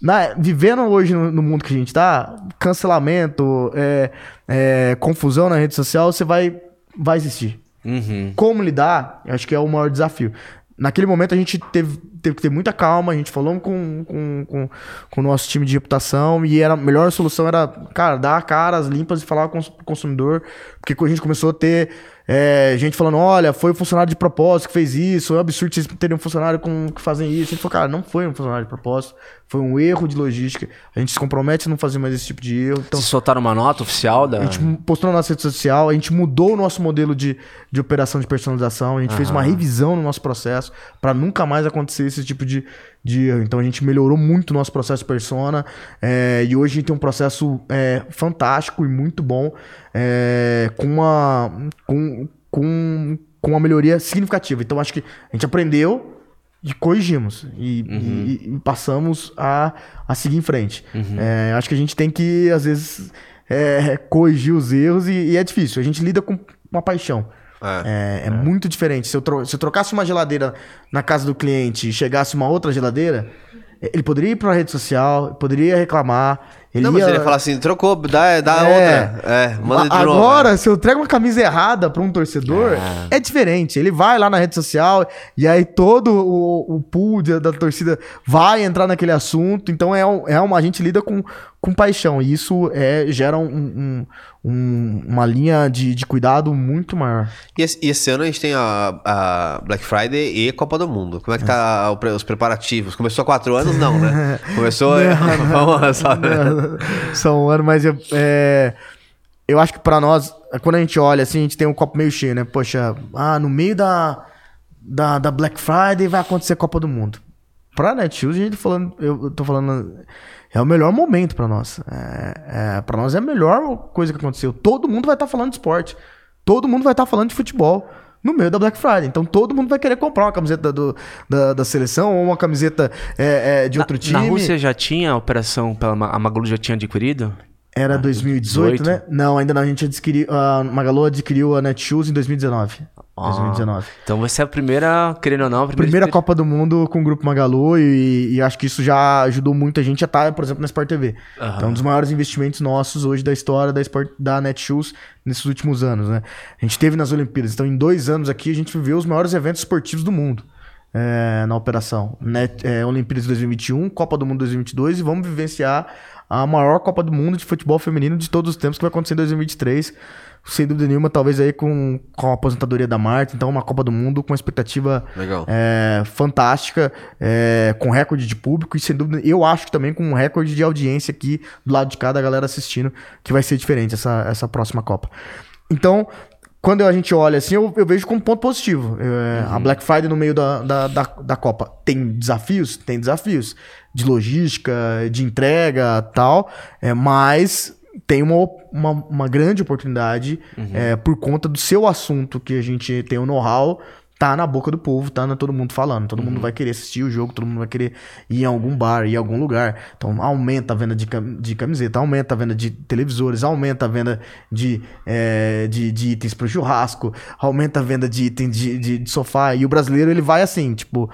na- vivendo hoje no, no mundo que a gente tá, cancelamento, é, é, confusão na rede social, você vai, vai existir. Uhum. Como lidar, eu acho que é o maior desafio. Naquele momento a gente teve, teve que ter muita calma, a gente falou com, com, com, com o nosso time de reputação e era, a melhor solução era, cara, dar caras limpas e falar com o consumidor, porque a gente começou a ter é, gente falando, olha, foi o funcionário de propósito que fez isso, é um absurdo vocês terem um funcionário com, que fazem isso. A gente falou, cara, não foi um funcionário de propósito, foi um erro de logística. A gente se compromete a não fazer mais esse tipo de erro. Então, Vocês soltaram uma nota oficial da. a gente postou na nossa rede social, a gente mudou o nosso modelo de, de operação de personalização, a gente fez uma revisão no nosso processo para nunca mais acontecer esse tipo de, de erro. Então a gente melhorou muito o nosso processo persona é, e hoje a gente tem um processo é, fantástico e muito bom é, com, uma, com, com, com uma melhoria significativa. Então acho que a gente aprendeu e corrigimos e, e- e passamos a, a seguir em frente. É, acho que a gente tem que, às vezes, corrigir os erros e, e é difícil. A gente lida com uma paixão. É, é muito diferente. Se eu, se eu trocasse uma geladeira na casa do cliente e chegasse uma outra geladeira, ele poderia ir para a rede social, poderia reclamar. Ele não, mas ia... ele ia falar assim, trocou, dá, dá É. outra. É, manda de novo. Agora, se eu entrego uma camisa errada para um torcedor, é. diferente. Ele vai lá na rede social e aí todo o, o pool da, da torcida vai entrar naquele assunto. Então é, um- é uma, a gente lida com, com paixão. E isso é, gera um- um- um- uma linha de, de cuidado muito maior. E esse, e esse ano a gente tem a, a Black Friday e Copa do Mundo. Como é que tá os preparativos? Começou há quatro anos? Não, né? Começou. Vamos só. Um ano, mas eu, é, eu acho que pra nós, quando a gente olha assim, a gente tem um copo meio cheio, né? Poxa, ah, no meio da, da, da Black Friday vai acontecer a Copa do Mundo. Pra Netshoes, a gente falando, eu, tô falando, é o melhor momento pra nós. É, é, pra nós é a melhor coisa que aconteceu. Todo mundo vai estar falando de esporte. Todo mundo vai estar falando de futebol. No meio da Black Friday. Então todo mundo vai querer comprar uma camiseta do- da, da seleção ou uma camiseta é, é, de outro time. Na Rússia já tinha a operação a Magalu já tinha adquirido? Era 2018, 18? né? Não, ainda não. A gente adquiriu. A Magalu adquiriu a Netshoes em 2019. Ah. 2019. Então vai ser a primeira, querendo ou não, a primeira, Primeira Copa do Mundo com o Grupo Magalu e, e acho que isso já ajudou muita gente a estar, por exemplo, na Sport TV. Aham. Então, um dos maiores investimentos nossos hoje da história da, Sport, da Netshoes nesses últimos anos, né? A gente teve nas Olimpíadas. Então, em dois anos aqui, a gente viveu os maiores eventos esportivos do mundo. é, na operação. Net, é, Olimpíadas 2021, Copa do Mundo 2022 e vamos vivenciar a maior Copa do Mundo de futebol feminino de todos os tempos que vai acontecer em 2023. Sem dúvida nenhuma, talvez aí com, com a aposentadoria da Marta. Então, uma Copa do Mundo com uma expectativa Legal. é, fantástica, é, com recorde de público e sem dúvida, eu acho que também com um recorde de audiência aqui do lado de cada galera assistindo, que vai ser diferente essa, essa próxima Copa. Então, quando a gente olha assim, eu, eu vejo como ponto positivo. É, A Black Friday no meio da, da, da, da Copa. Tem desafios? Tem desafios. De logística, de entrega tal, é, mas tem uma, uma, uma grande oportunidade é, por conta do seu assunto que a gente tem o know-how tá na boca do povo, tá na todo mundo falando. Todo mundo vai querer assistir o jogo, todo mundo vai querer ir em algum bar, ir em algum lugar. Então aumenta a venda de, cam- de camiseta, aumenta a venda de televisores, aumenta a venda de, é, de, de itens pro churrasco, aumenta a venda de itens de, de, de sofá. E o brasileiro, ele vai assim, tipo...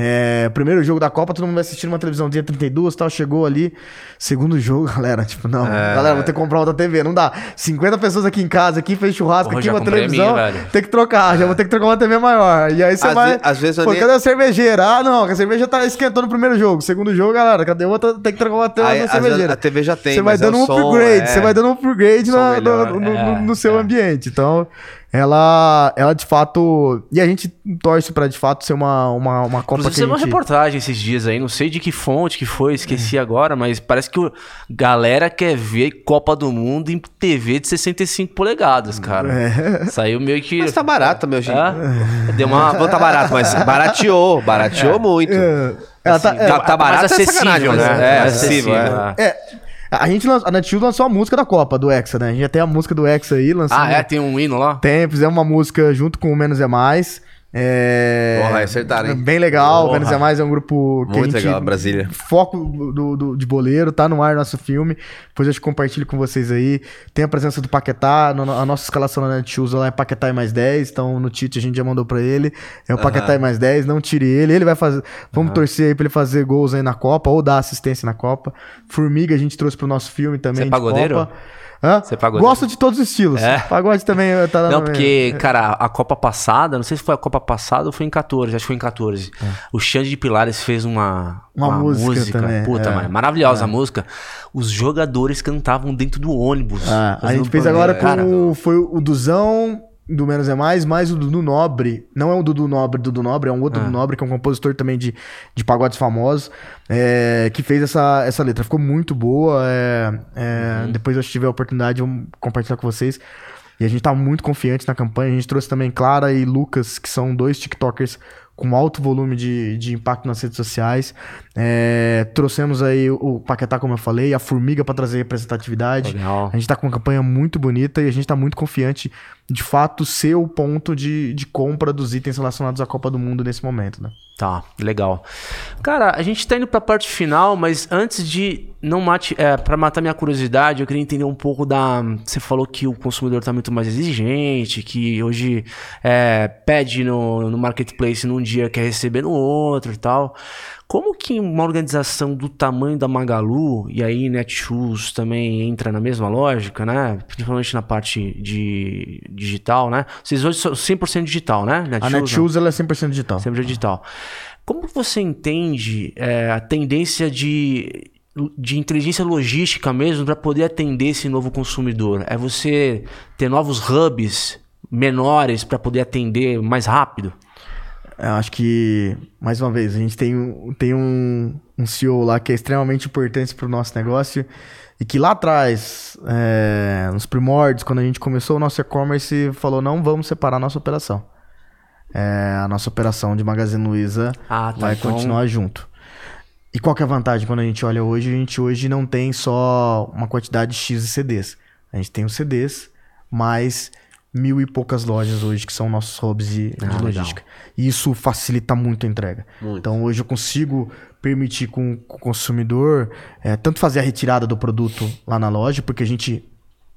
É, primeiro jogo da Copa, todo mundo vai assistindo uma televisãozinha 32 tal, chegou ali. Segundo jogo, galera, tipo, não, galera, vou ter que comprar outra TV, não dá. 50 pessoas aqui em casa, aqui fez churrasco, Porra, aqui uma televisão, minha, tem que trocar, já vou ter que trocar uma TV maior. E aí você Às vai. ve- às vezes Pô, nem- cadê a cervejeira? Ah, não, a cerveja tá esquentou no primeiro jogo. Segundo jogo, galera, cadê outra? Tem que trocar uma TV Aí, cervejeira. a TV já tem, Você vai mas é dando um upgrade, é. você vai dando um upgrade Som na- melhor, no, no- é, no seu é. ambiente. Então, ela, ela de fato. E a gente torce pra de fato ser uma, uma, uma Copa Inclusive, que viu uma gente... reportagem esses dias aí, não sei de que fonte que foi, esqueci agora, mas parece que o galera quer ver Copa do Mundo em TV de 65 polegadas, cara. É. Saiu meio que. Mas tá barato, meu gente. É? Deu uma. Não tá barato, mas barateou. Barateou muito. É, ela tá, Assim, é, tá, tá é acessível, sacanagem, mas né? É, acessível, é. A gente lançou, a Netshoes lançou a música da Copa, do Hexa, né? A gente já tem a música do Hexa aí, lançamos Ah, é? Tem um hino lá? Tem, fizemos uma música junto com o Menos é Mais. É... Porra, acertaram, hein? Bem legal. Porra. Menos é Mais é um grupo que Muito legal, Brasília. Foco do, do- de boleiro, tá no ar nosso filme. Depois eu te compartilho com vocês aí. Tem a presença do Paquetá. no- a nossa escalação na Netshoes lá é Paquetá e mais 10. Então no Tite a gente já mandou pra ele. É o Paquetá e mais 10. Não tire ele. Ele vai fazer. Vamos torcer aí pra ele fazer gols aí na Copa ou dar assistência na Copa. Formiga a gente trouxe pro nosso filme também. Você é de pagodeiro? Copa. Hã? Você é pagodeiro? Gosto de todos os estilos. É? Pagode também tá Não, porque, cara, a Copa passada, não sei se foi a Copa passada ou foi em 14, acho que foi em 14. O Xande de Pilares fez uma, É. Uma música também, Puta, é. mano, maravilhosa a música. Os jogadores cantavam dentro do ônibus. Ah, a gente fez agora com Cara, o, foi o Duzão do Menos é Mais, mais o Dudu Nobre. Não é o Dudu Nobre, Dudu Nobre, é um outro Ah. Dudu Nobre, que é um compositor também de, de pagodes famosos, é, que fez essa, essa letra. Ficou muito boa. é, é, Uhum. Depois eu tiver a oportunidade, vamos compartilhar com vocês. E a gente tá muito confiante na campanha. A gente trouxe também Clara e Lucas, que são dois TikTokers com alto volume de, de impacto nas redes sociais. É, trouxemos aí o Paquetá, como eu falei, a Formiga para trazer representatividade. Legal. A gente tá com uma campanha muito bonita e a gente tá muito confiante de fato ser o ponto de, de compra dos itens relacionados à Copa do Mundo nesse momento, né? Tá, legal. Cara, a gente tá indo pra parte final, mas antes de não mate, é, para matar minha curiosidade, eu queria entender um pouco da. Você falou que o consumidor tá muito mais exigente, que hoje é, pede no, no marketplace num dia quer receber no outro e tal. Como que uma organização do tamanho da Magalu, e aí Netshoes também entra na mesma lógica, né? Principalmente na parte de digital, né? Vocês hoje são 100% digital, né? A não? Netshoes ela é 100% digital. Sempre digital. Como você entende é, a tendência de, de inteligência logística mesmo para poder atender esse novo consumidor? É você ter novos hubs menores para poder atender mais rápido? Eu acho que, mais uma vez, a gente tem, um- tem um, um CEO lá que é extremamente importante para o nosso negócio e que lá atrás, é, nos primórdios, quando a gente começou o nosso e-commerce, falou: não vamos separar a nossa operação. É, a nossa operação de Magazine Luiza Ah, tá. vai Então- continuar junto. E qual que é a vantagem quando a gente olha hoje? A gente hoje não tem só uma quantidade X de CDs. A gente tem os CDs, mais mil e poucas lojas hoje que são nossos hubs de, Ah, de legal. logística. E isso facilita muito a entrega. Muito. Então hoje eu consigo permitir com, com o consumidor é, tanto fazer a retirada do produto lá na loja, porque a gente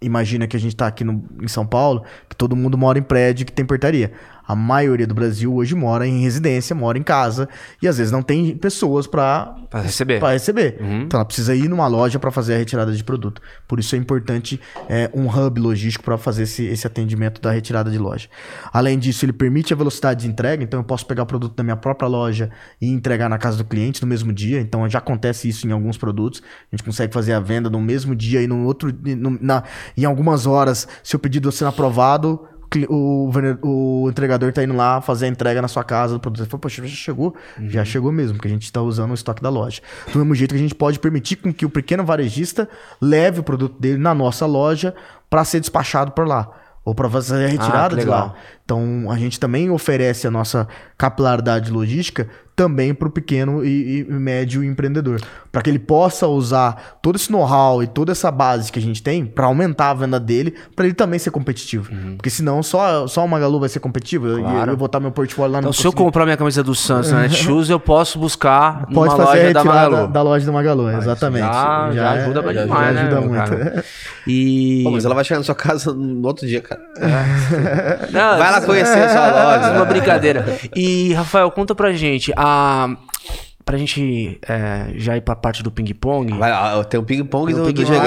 imagina que a gente está aqui no, em São Paulo, que todo mundo mora em prédio que tem portaria. A maioria do Brasil hoje mora em residência, mora em casa, e às vezes não tem pessoas para receber. para receber. Uhum. Então ela precisa ir numa loja para fazer a retirada de produto. Por isso é importante é, um hub logístico para fazer esse, esse atendimento da retirada de loja. Além disso, ele permite a velocidade de entrega, então eu posso pegar o produto da minha própria loja e entregar na casa do cliente no mesmo dia. Então já acontece isso em alguns produtos. A gente consegue fazer a venda no mesmo dia e no outro no- na, em algumas horas, se o pedido sendo aprovado, o o, entregador tá indo lá fazer a entrega na sua casa do produto. Fala, poxa, já chegou? Já chegou mesmo, porque a gente está usando o estoque da loja. Do mesmo jeito que a gente pode permitir com que o pequeno varejista leve o produto dele na nossa loja para ser despachado por lá. ou para fazer a retirada Ah, de lá. Então a gente também oferece a nossa capilaridade logística também para o pequeno e, e médio empreendedor, para que ele possa usar todo esse know-how e toda essa base que a gente tem para aumentar a venda dele, para ele também ser competitivo. Porque senão só só o Magalu vai ser competitivo. Eu- Uhum. Claro. Eu, vou botar meu portfólio lá Então, no se eu comprar minha camisa do Santos na Netshoes, eu posso buscar Pode numa fazer a loja da retirada Magalu. da, loja do Magalu, exatamente. Já, já, ajuda é- demais, já né, ajuda meu muito. cara? E... Pô, mas ela vai chegar na sua casa no outro dia, cara. Não, Vai lá conhecer a sua loja. Uma brincadeira. E, Rafael, conta pra gente. A... Pra gente é, já ir pra parte do ping-pong. Tem um ping-pong do, do ping-pong. Diego.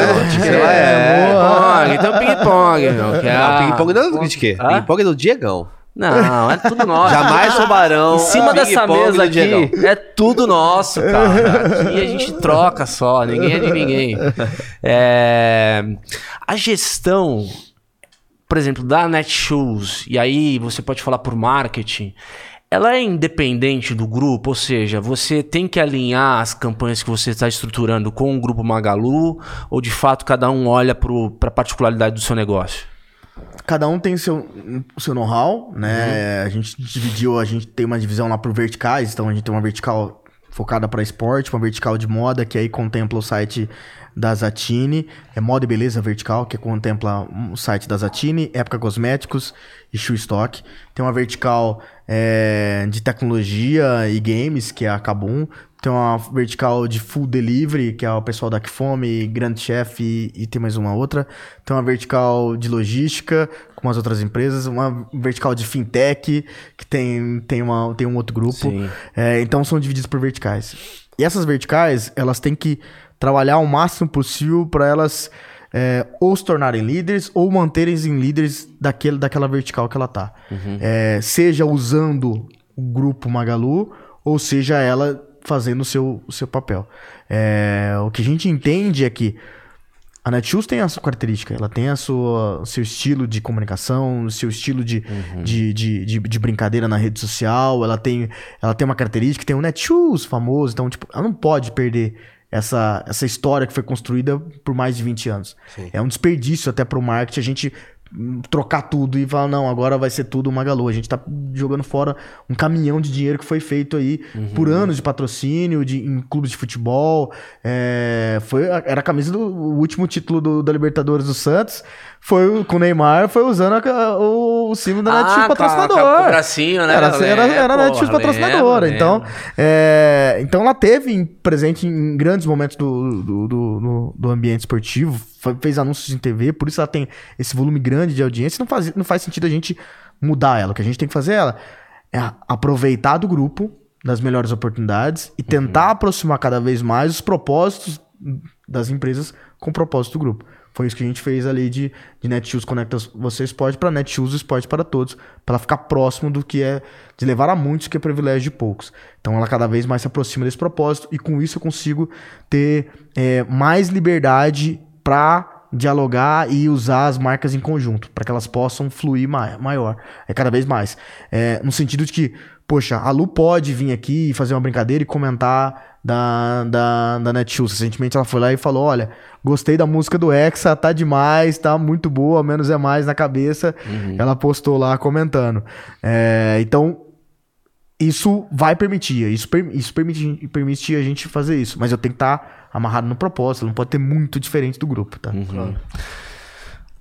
Ah, é, é. Ping-pong, tem o ping-pong, meu. Que é Não, a- ping-pong não é do quê? Hã? Ping-pong é do Diegão. Não, é tudo nosso. Jamais soubarão. Em cima dessa mesa do aqui, Diegão. é tudo nosso, cara. Aqui a gente troca só, ninguém é de ninguém. É, A gestão, por exemplo, da Netshoes, e aí você pode falar por marketing, ela é independente do grupo, ou seja, você tem que alinhar as campanhas que você está estruturando com o grupo Magalu, ou de fato cada um olha para a particularidade do seu negócio? Cada um tem o seu, seu know-how, né? A gente dividiu, a gente tem uma divisão lá por verticais, então a gente tem uma vertical focada para esporte, uma vertical de moda, que aí contempla o site da Zatini, é moda e beleza vertical, que contempla o site da Zatini, Época Cosméticos e Shoe Stock. Tem uma vertical é, de tecnologia e games, que é a Kabum. Tem uma vertical de food delivery, que é o pessoal da Fome, Grand Chef e, e tem mais uma outra. Tem uma vertical de logística, com as outras empresas. Uma vertical de fintech, que tem, tem, uma, tem um outro grupo. É, então são divididos por verticais. E essas verticais, elas têm que trabalhar o máximo possível para elas é, ou se tornarem líderes ou manterem em líderes daquele, daquela vertical que ela tá. É, seja usando o grupo Magalu ou seja ela fazendo o seu, o seu papel. É, o que a gente entende é que a Netshoes tem a sua característica, ela tem a sua, o seu estilo de comunicação, o seu estilo de, de, de, de, de brincadeira na rede social, ela tem, ela tem uma característica, tem o Netshoes famoso, então, tipo, ela não pode perder essa, essa história que foi construída por mais de 20 anos. É um desperdício até pro marketing a gente trocar tudo e falar, não, agora vai ser tudo Magalu. A gente tá jogando fora um caminhão de dinheiro que foi feito aí por anos de patrocínio, de, em clubes de futebol. É, foi, era a camisa do último título do- da Libertadores do Santos. Foi com o Neymar, foi usando a o, o símbolo da Ah, Netshoes patrocinador. com o bracinho, né? Era, era, era Netshoes porra, patrocinadora. então, é, então ela teve presente em grandes momentos do, do, do, do- ambiente esportivo, fez anúncios em TV, por isso ela tem esse volume grande de audiência. Não faz, não faz sentido a gente mudar ela. O que a gente tem que fazer ela é aproveitar do grupo, das melhores oportunidades, e tentar aproximar cada vez mais os propósitos das empresas com o propósito do grupo. Foi isso que a gente fez ali de, de Netshoes Conecta Você Esporte para Netshoes Esporte para Todos, para ficar próximo do que é de levar a muitos, que é privilégio de poucos. Então ela cada vez mais se aproxima desse propósito e com isso eu consigo ter é, mais liberdade para dialogar e usar as marcas em conjunto, para que elas possam fluir mai- maior, é cada vez mais. É, no sentido de que, poxa, a Lu pode vir aqui e fazer uma brincadeira e comentar da, da, da Netshoes. Recentemente ela foi lá e falou: olha, gostei da música do Hexa, tá demais, tá muito boa, menos é mais na cabeça. Ela postou lá comentando. É, então, isso vai permitir, isso, per- isso permite, permite a gente fazer isso, mas eu tenho que estar amarrado no propósito, não pode ter muito diferente do grupo, tá?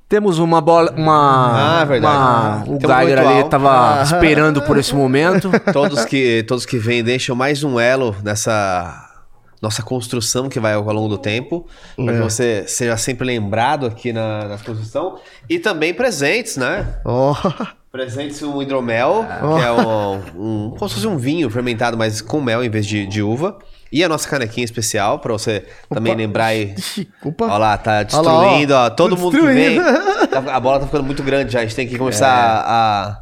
Temos uma bola. Uma. Ah, verdade. uma- Ah, o tem um Geiger ritual. ali tava esperando por esse momento. Todos que, todos que vêm deixam mais um elo nessa nossa construção que vai ao longo do tempo, para que você seja sempre lembrado aqui na, na exposição. E também presentes, né? Ó, Presentes um hidromel, que é um, um- como se fosse um vinho fermentado, mas com mel em vez de, de uva. E a nossa canequinha especial, para você também lembrar e... Opa. Olha lá, tá lá, ó. destruindo, ó. Todo Tô mundo que vem. destruindo. tá- A bola tá ficando muito grande já. A gente tem que começar a, a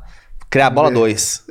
criar a bola 2.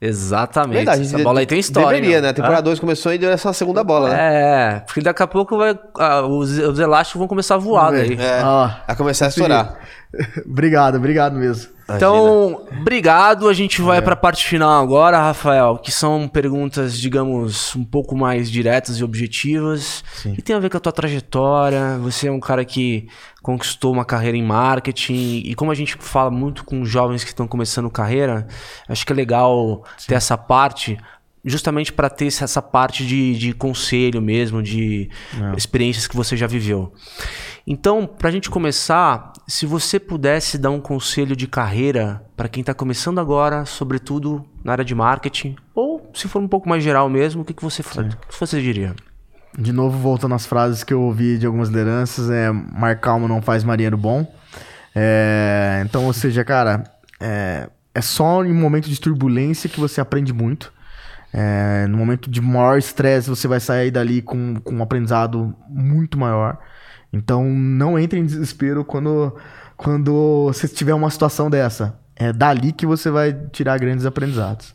Exatamente. Essa bola aí tem história. Deveria, né? A temporada 2 começou e deu essa segunda bola, né? É, porque daqui a pouco vai, ah, os, os elásticos vão começar a voar daí. É. Ó, a começar a estourar. obrigado, obrigado mesmo. Então, obrigado. A gente vai para a parte final agora, Rafael, que são perguntas, digamos, um pouco mais diretas e objetivas. Sim. E tem a ver com a tua trajetória. Você é um cara que conquistou uma carreira em marketing. E como a gente fala muito com jovens que estão começando carreira, acho que é legal ter essa parte justamente para ter essa parte de, de conselho mesmo, de experiências que você já viveu. Então, para a gente começar, se você pudesse dar um conselho de carreira para quem está começando agora, sobretudo na área de marketing, ou se for um pouco mais geral mesmo, o que, que, você, o que você diria? De novo, voltando às frases que eu ouvi de algumas lideranças, é mar calmo não faz marinheiro bom. É, então, ou seja, cara, é, é só em momento de turbulência que você aprende muito. É, no momento de maior estresse, você vai sair dali com, com um aprendizado muito maior. Então, não entre em desespero quando, quando você tiver uma situação dessa. É dali que você vai tirar grandes aprendizados.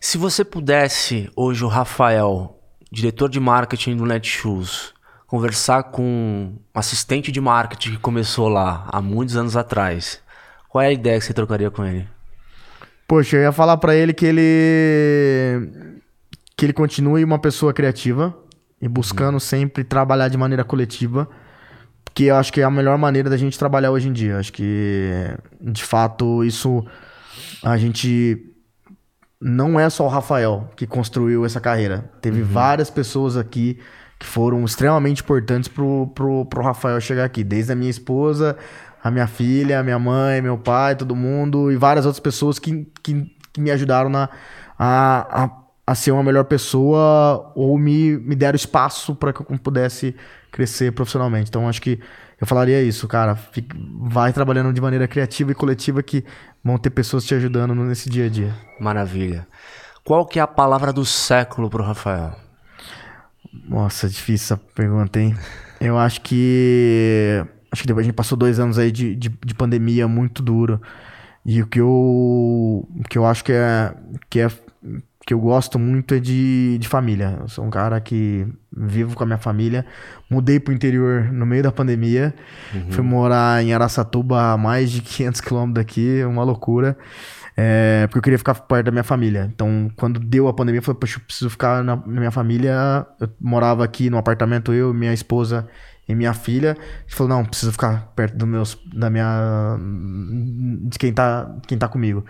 Se você pudesse, hoje, o Rafael, diretor de marketing do Netshoes, conversar com um assistente de marketing que começou lá há muitos anos atrás, qual é a ideia que você trocaria com ele? Poxa, eu ia falar pra ele que ele que ele continue uma pessoa criativa e buscando sempre trabalhar de maneira coletiva, porque eu acho que é a melhor maneira da gente trabalhar hoje em dia. Acho que de fato isso a gente não é só o Rafael que construiu essa carreira. Teve várias pessoas aqui que foram extremamente importantes pro, pro, pro Rafael chegar aqui. Desde a minha esposa, a minha filha, a minha mãe, meu pai, todo mundo. E várias outras pessoas que, que, que me ajudaram na, a, a, a ser uma melhor pessoa ou me, me deram espaço para que eu pudesse crescer profissionalmente. Então acho que eu falaria isso, cara. Fique- vai trabalhando de maneira criativa e coletiva que vão ter pessoas te ajudando nesse dia a dia. Maravilha. Qual que é a palavra do século pro Rafael? Nossa, difícil essa pergunta, hein? Eu acho que. Acho que depois a gente passou dois anos aí de, de, de pandemia muito duro. E o que eu. O que eu acho que é. Que, é, que eu gosto muito é de, de família. Eu sou um cara que vivo com a minha família. Mudei pro interior no meio da pandemia. Fui morar em Araçatuba, a mais de 500 quilômetros daqui. Uma loucura. É, porque eu queria ficar perto da minha família. Então, quando deu a pandemia, eu falei, poxa, eu preciso ficar na, na minha família. Eu morava aqui no apartamento, eu, minha esposa e minha filha. A gente falou, não, preciso ficar perto do meus, da minha. de quem tá, quem tá comigo.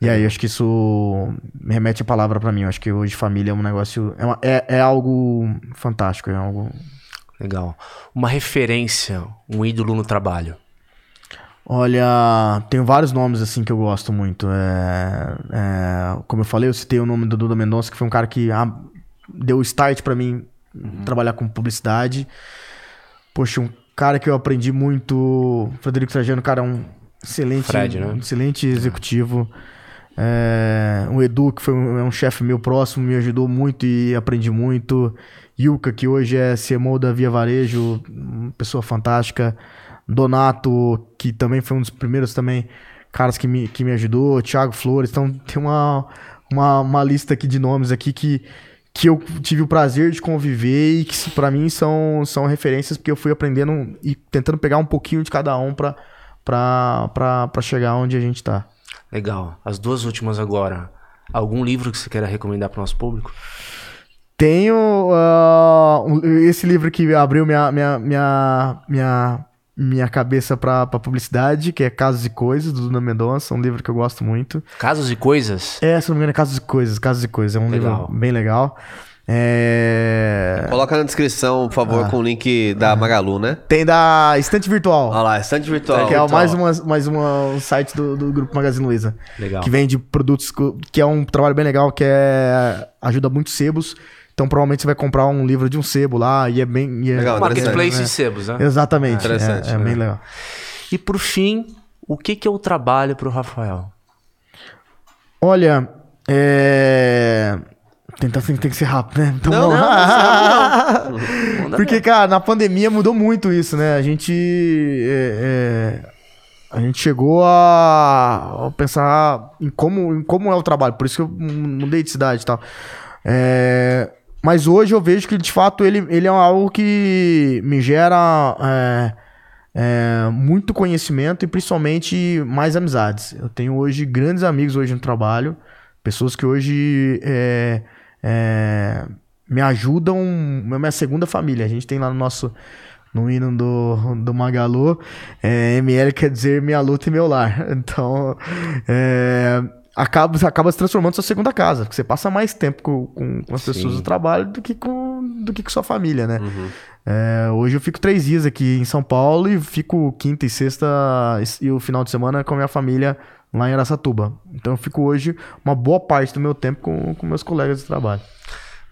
E aí, acho que isso me remete a palavra pra mim. Eu acho que hoje família é um negócio. É, uma- é, é algo fantástico, é algo. Legal. Uma referência, um ídolo no trabalho. Olha, tenho vários nomes assim que eu gosto muito. É, é, como eu falei, eu citei o nome do Duda Mendonça, que foi um cara que ah, deu start pra mim trabalhar com publicidade. Poxa, um cara que eu aprendi muito, Frederico Trajano, cara, é um excelente, Fred, né? um excelente executivo. É, o Edu, que foi um, é um chefe meu próximo, me ajudou muito e aprendi muito. Yuka, que hoje é CMO da Via Varejo, uma pessoa fantástica. Donato, que também foi um dos primeiros também caras que me, que me ajudou. Thiago Flores. Então tem uma, uma, uma lista aqui de nomes aqui que, que eu tive o prazer de conviver e que pra mim são, são referências porque eu fui aprendendo e tentando pegar um pouquinho de cada um pra chegar onde a gente tá. Legal. As duas últimas agora. Algum livro que você queira recomendar pro nosso público? Tenho ah, um- esse livro que abriu minha, minha, minha, minha, minha cabeça pra publicidade, que é Casos e Coisas, do Duna Mendonça, um livro que eu gosto muito. Casos e coisas? É, se não me engano, é Casos e Coisas, Casos e Coisas, é um Legal. livro bem legal. É... Coloca na descrição, por favor, com o link da Magalu, né? Tem da Estante Virtual, Olha lá, estante virtual. que é mais, uma, mais uma, um site do, do Grupo Magazine Luiza. Legal. que vende produtos, que é um trabalho bem legal, que é ajuda muito sebos. Então provavelmente você vai comprar um livro de um sebo lá e é bem... e é- Legal, Marketplace é. e sebos, né? Exatamente, Interessante, é, é né? bem legal. E por fim, o que, que é o trabalho pro Rafael? Olha, é... Tentar tem, tem que ser rápido, né? Então, Não, vamos não, lá. Manda Porque, cara, na pandemia mudou muito isso, né? A gente. é, é, a gente chegou a, a pensar em como, em como é o trabalho. Por isso que eu mudei de cidade e tal. É, mas hoje eu vejo que, de fato, ele, ele é algo que me gera. é, é, muito conhecimento e principalmente mais amizades. Eu tenho hoje grandes amigos hoje no trabalho, pessoas que hoje é, é, me ajudam, é minha segunda família. A gente tem lá no nosso no hino do, do Magalu, é, ML quer dizer minha luta e meu lar. Então, é, acaba, acaba se transformando sua segunda casa, porque você passa mais tempo com, com, com as Sim. pessoas do trabalho do que com, do que com sua família, né? Uhum. É, hoje eu fico três dias aqui em São Paulo e fico quinta e sexta e o final de semana com a minha família lá em Aracatuba. Então eu fico hoje uma boa parte do meu tempo com, com meus colegas de trabalho.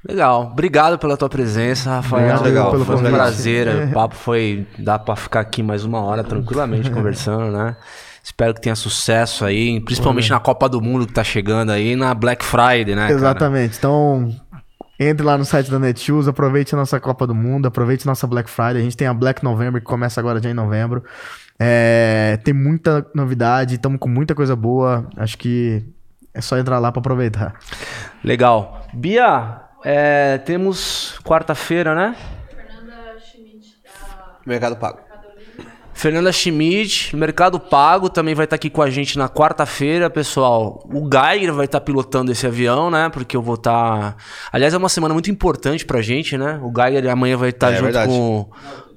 Legal. Obrigado pela tua presença, Rafael. Obrigado legal. Pelo foi um prazer. É. O papo foi. Dá pra ficar aqui mais uma hora tranquilamente conversando, né? Espero que tenha sucesso aí, principalmente na Copa do Mundo que tá chegando aí, na Black Friday, né? Exatamente. Cara? Então, entre lá no site da Netshoes, aproveite a nossa Copa do Mundo, aproveite a nossa Black Friday. A gente tem a Black November que começa agora já em novembro. É, tem muita novidade, estamos com muita coisa boa. Acho que é só entrar lá para aproveitar. Legal. Bia, é, temos quarta-feira, né? Fernanda Schmidt da Mercado Pago. Fernanda Schmidt, Mercado Pago, também vai estar aqui com a gente na quarta-feira, pessoal. O Geiger vai estar pilotando esse avião, né? Porque eu vou estar. Aliás, é uma semana muito importante pra gente, né? O Geiger amanhã vai estar é, junto é com,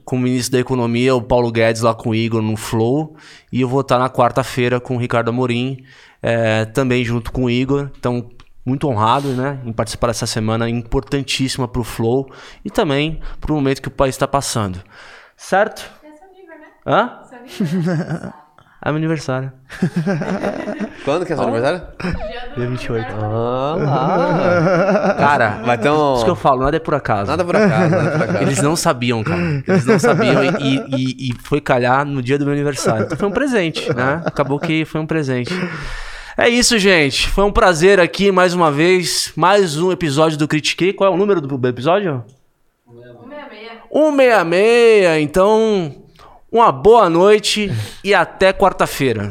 com o ministro da Economia, o Paulo Guedes, lá com o Igor no Flow. E eu vou estar na quarta-feira com o Ricardo Amorim, é, também junto com o Igor. Então, muito honrado né, em participar dessa semana importantíssima para o Flow e também para o momento que o país está passando. Certo? É seu nível, né? Hã? É meu aniversário. Quando que é seu aniversário? Dia 28. Ah, lá. Cara, ter um... isso que eu falo, nada é por acaso. Nada por acaso, nada por acaso. Eles não sabiam, cara. Eles não sabiam e, e, e foi calhar no dia do meu aniversário. Então foi um presente, né? Acabou que foi um presente. É isso, gente. Foi um prazer aqui mais uma vez. Mais um episódio do Critiquei. Qual é o número do episódio? 166. 166. Então, uma boa noite e até quarta-feira.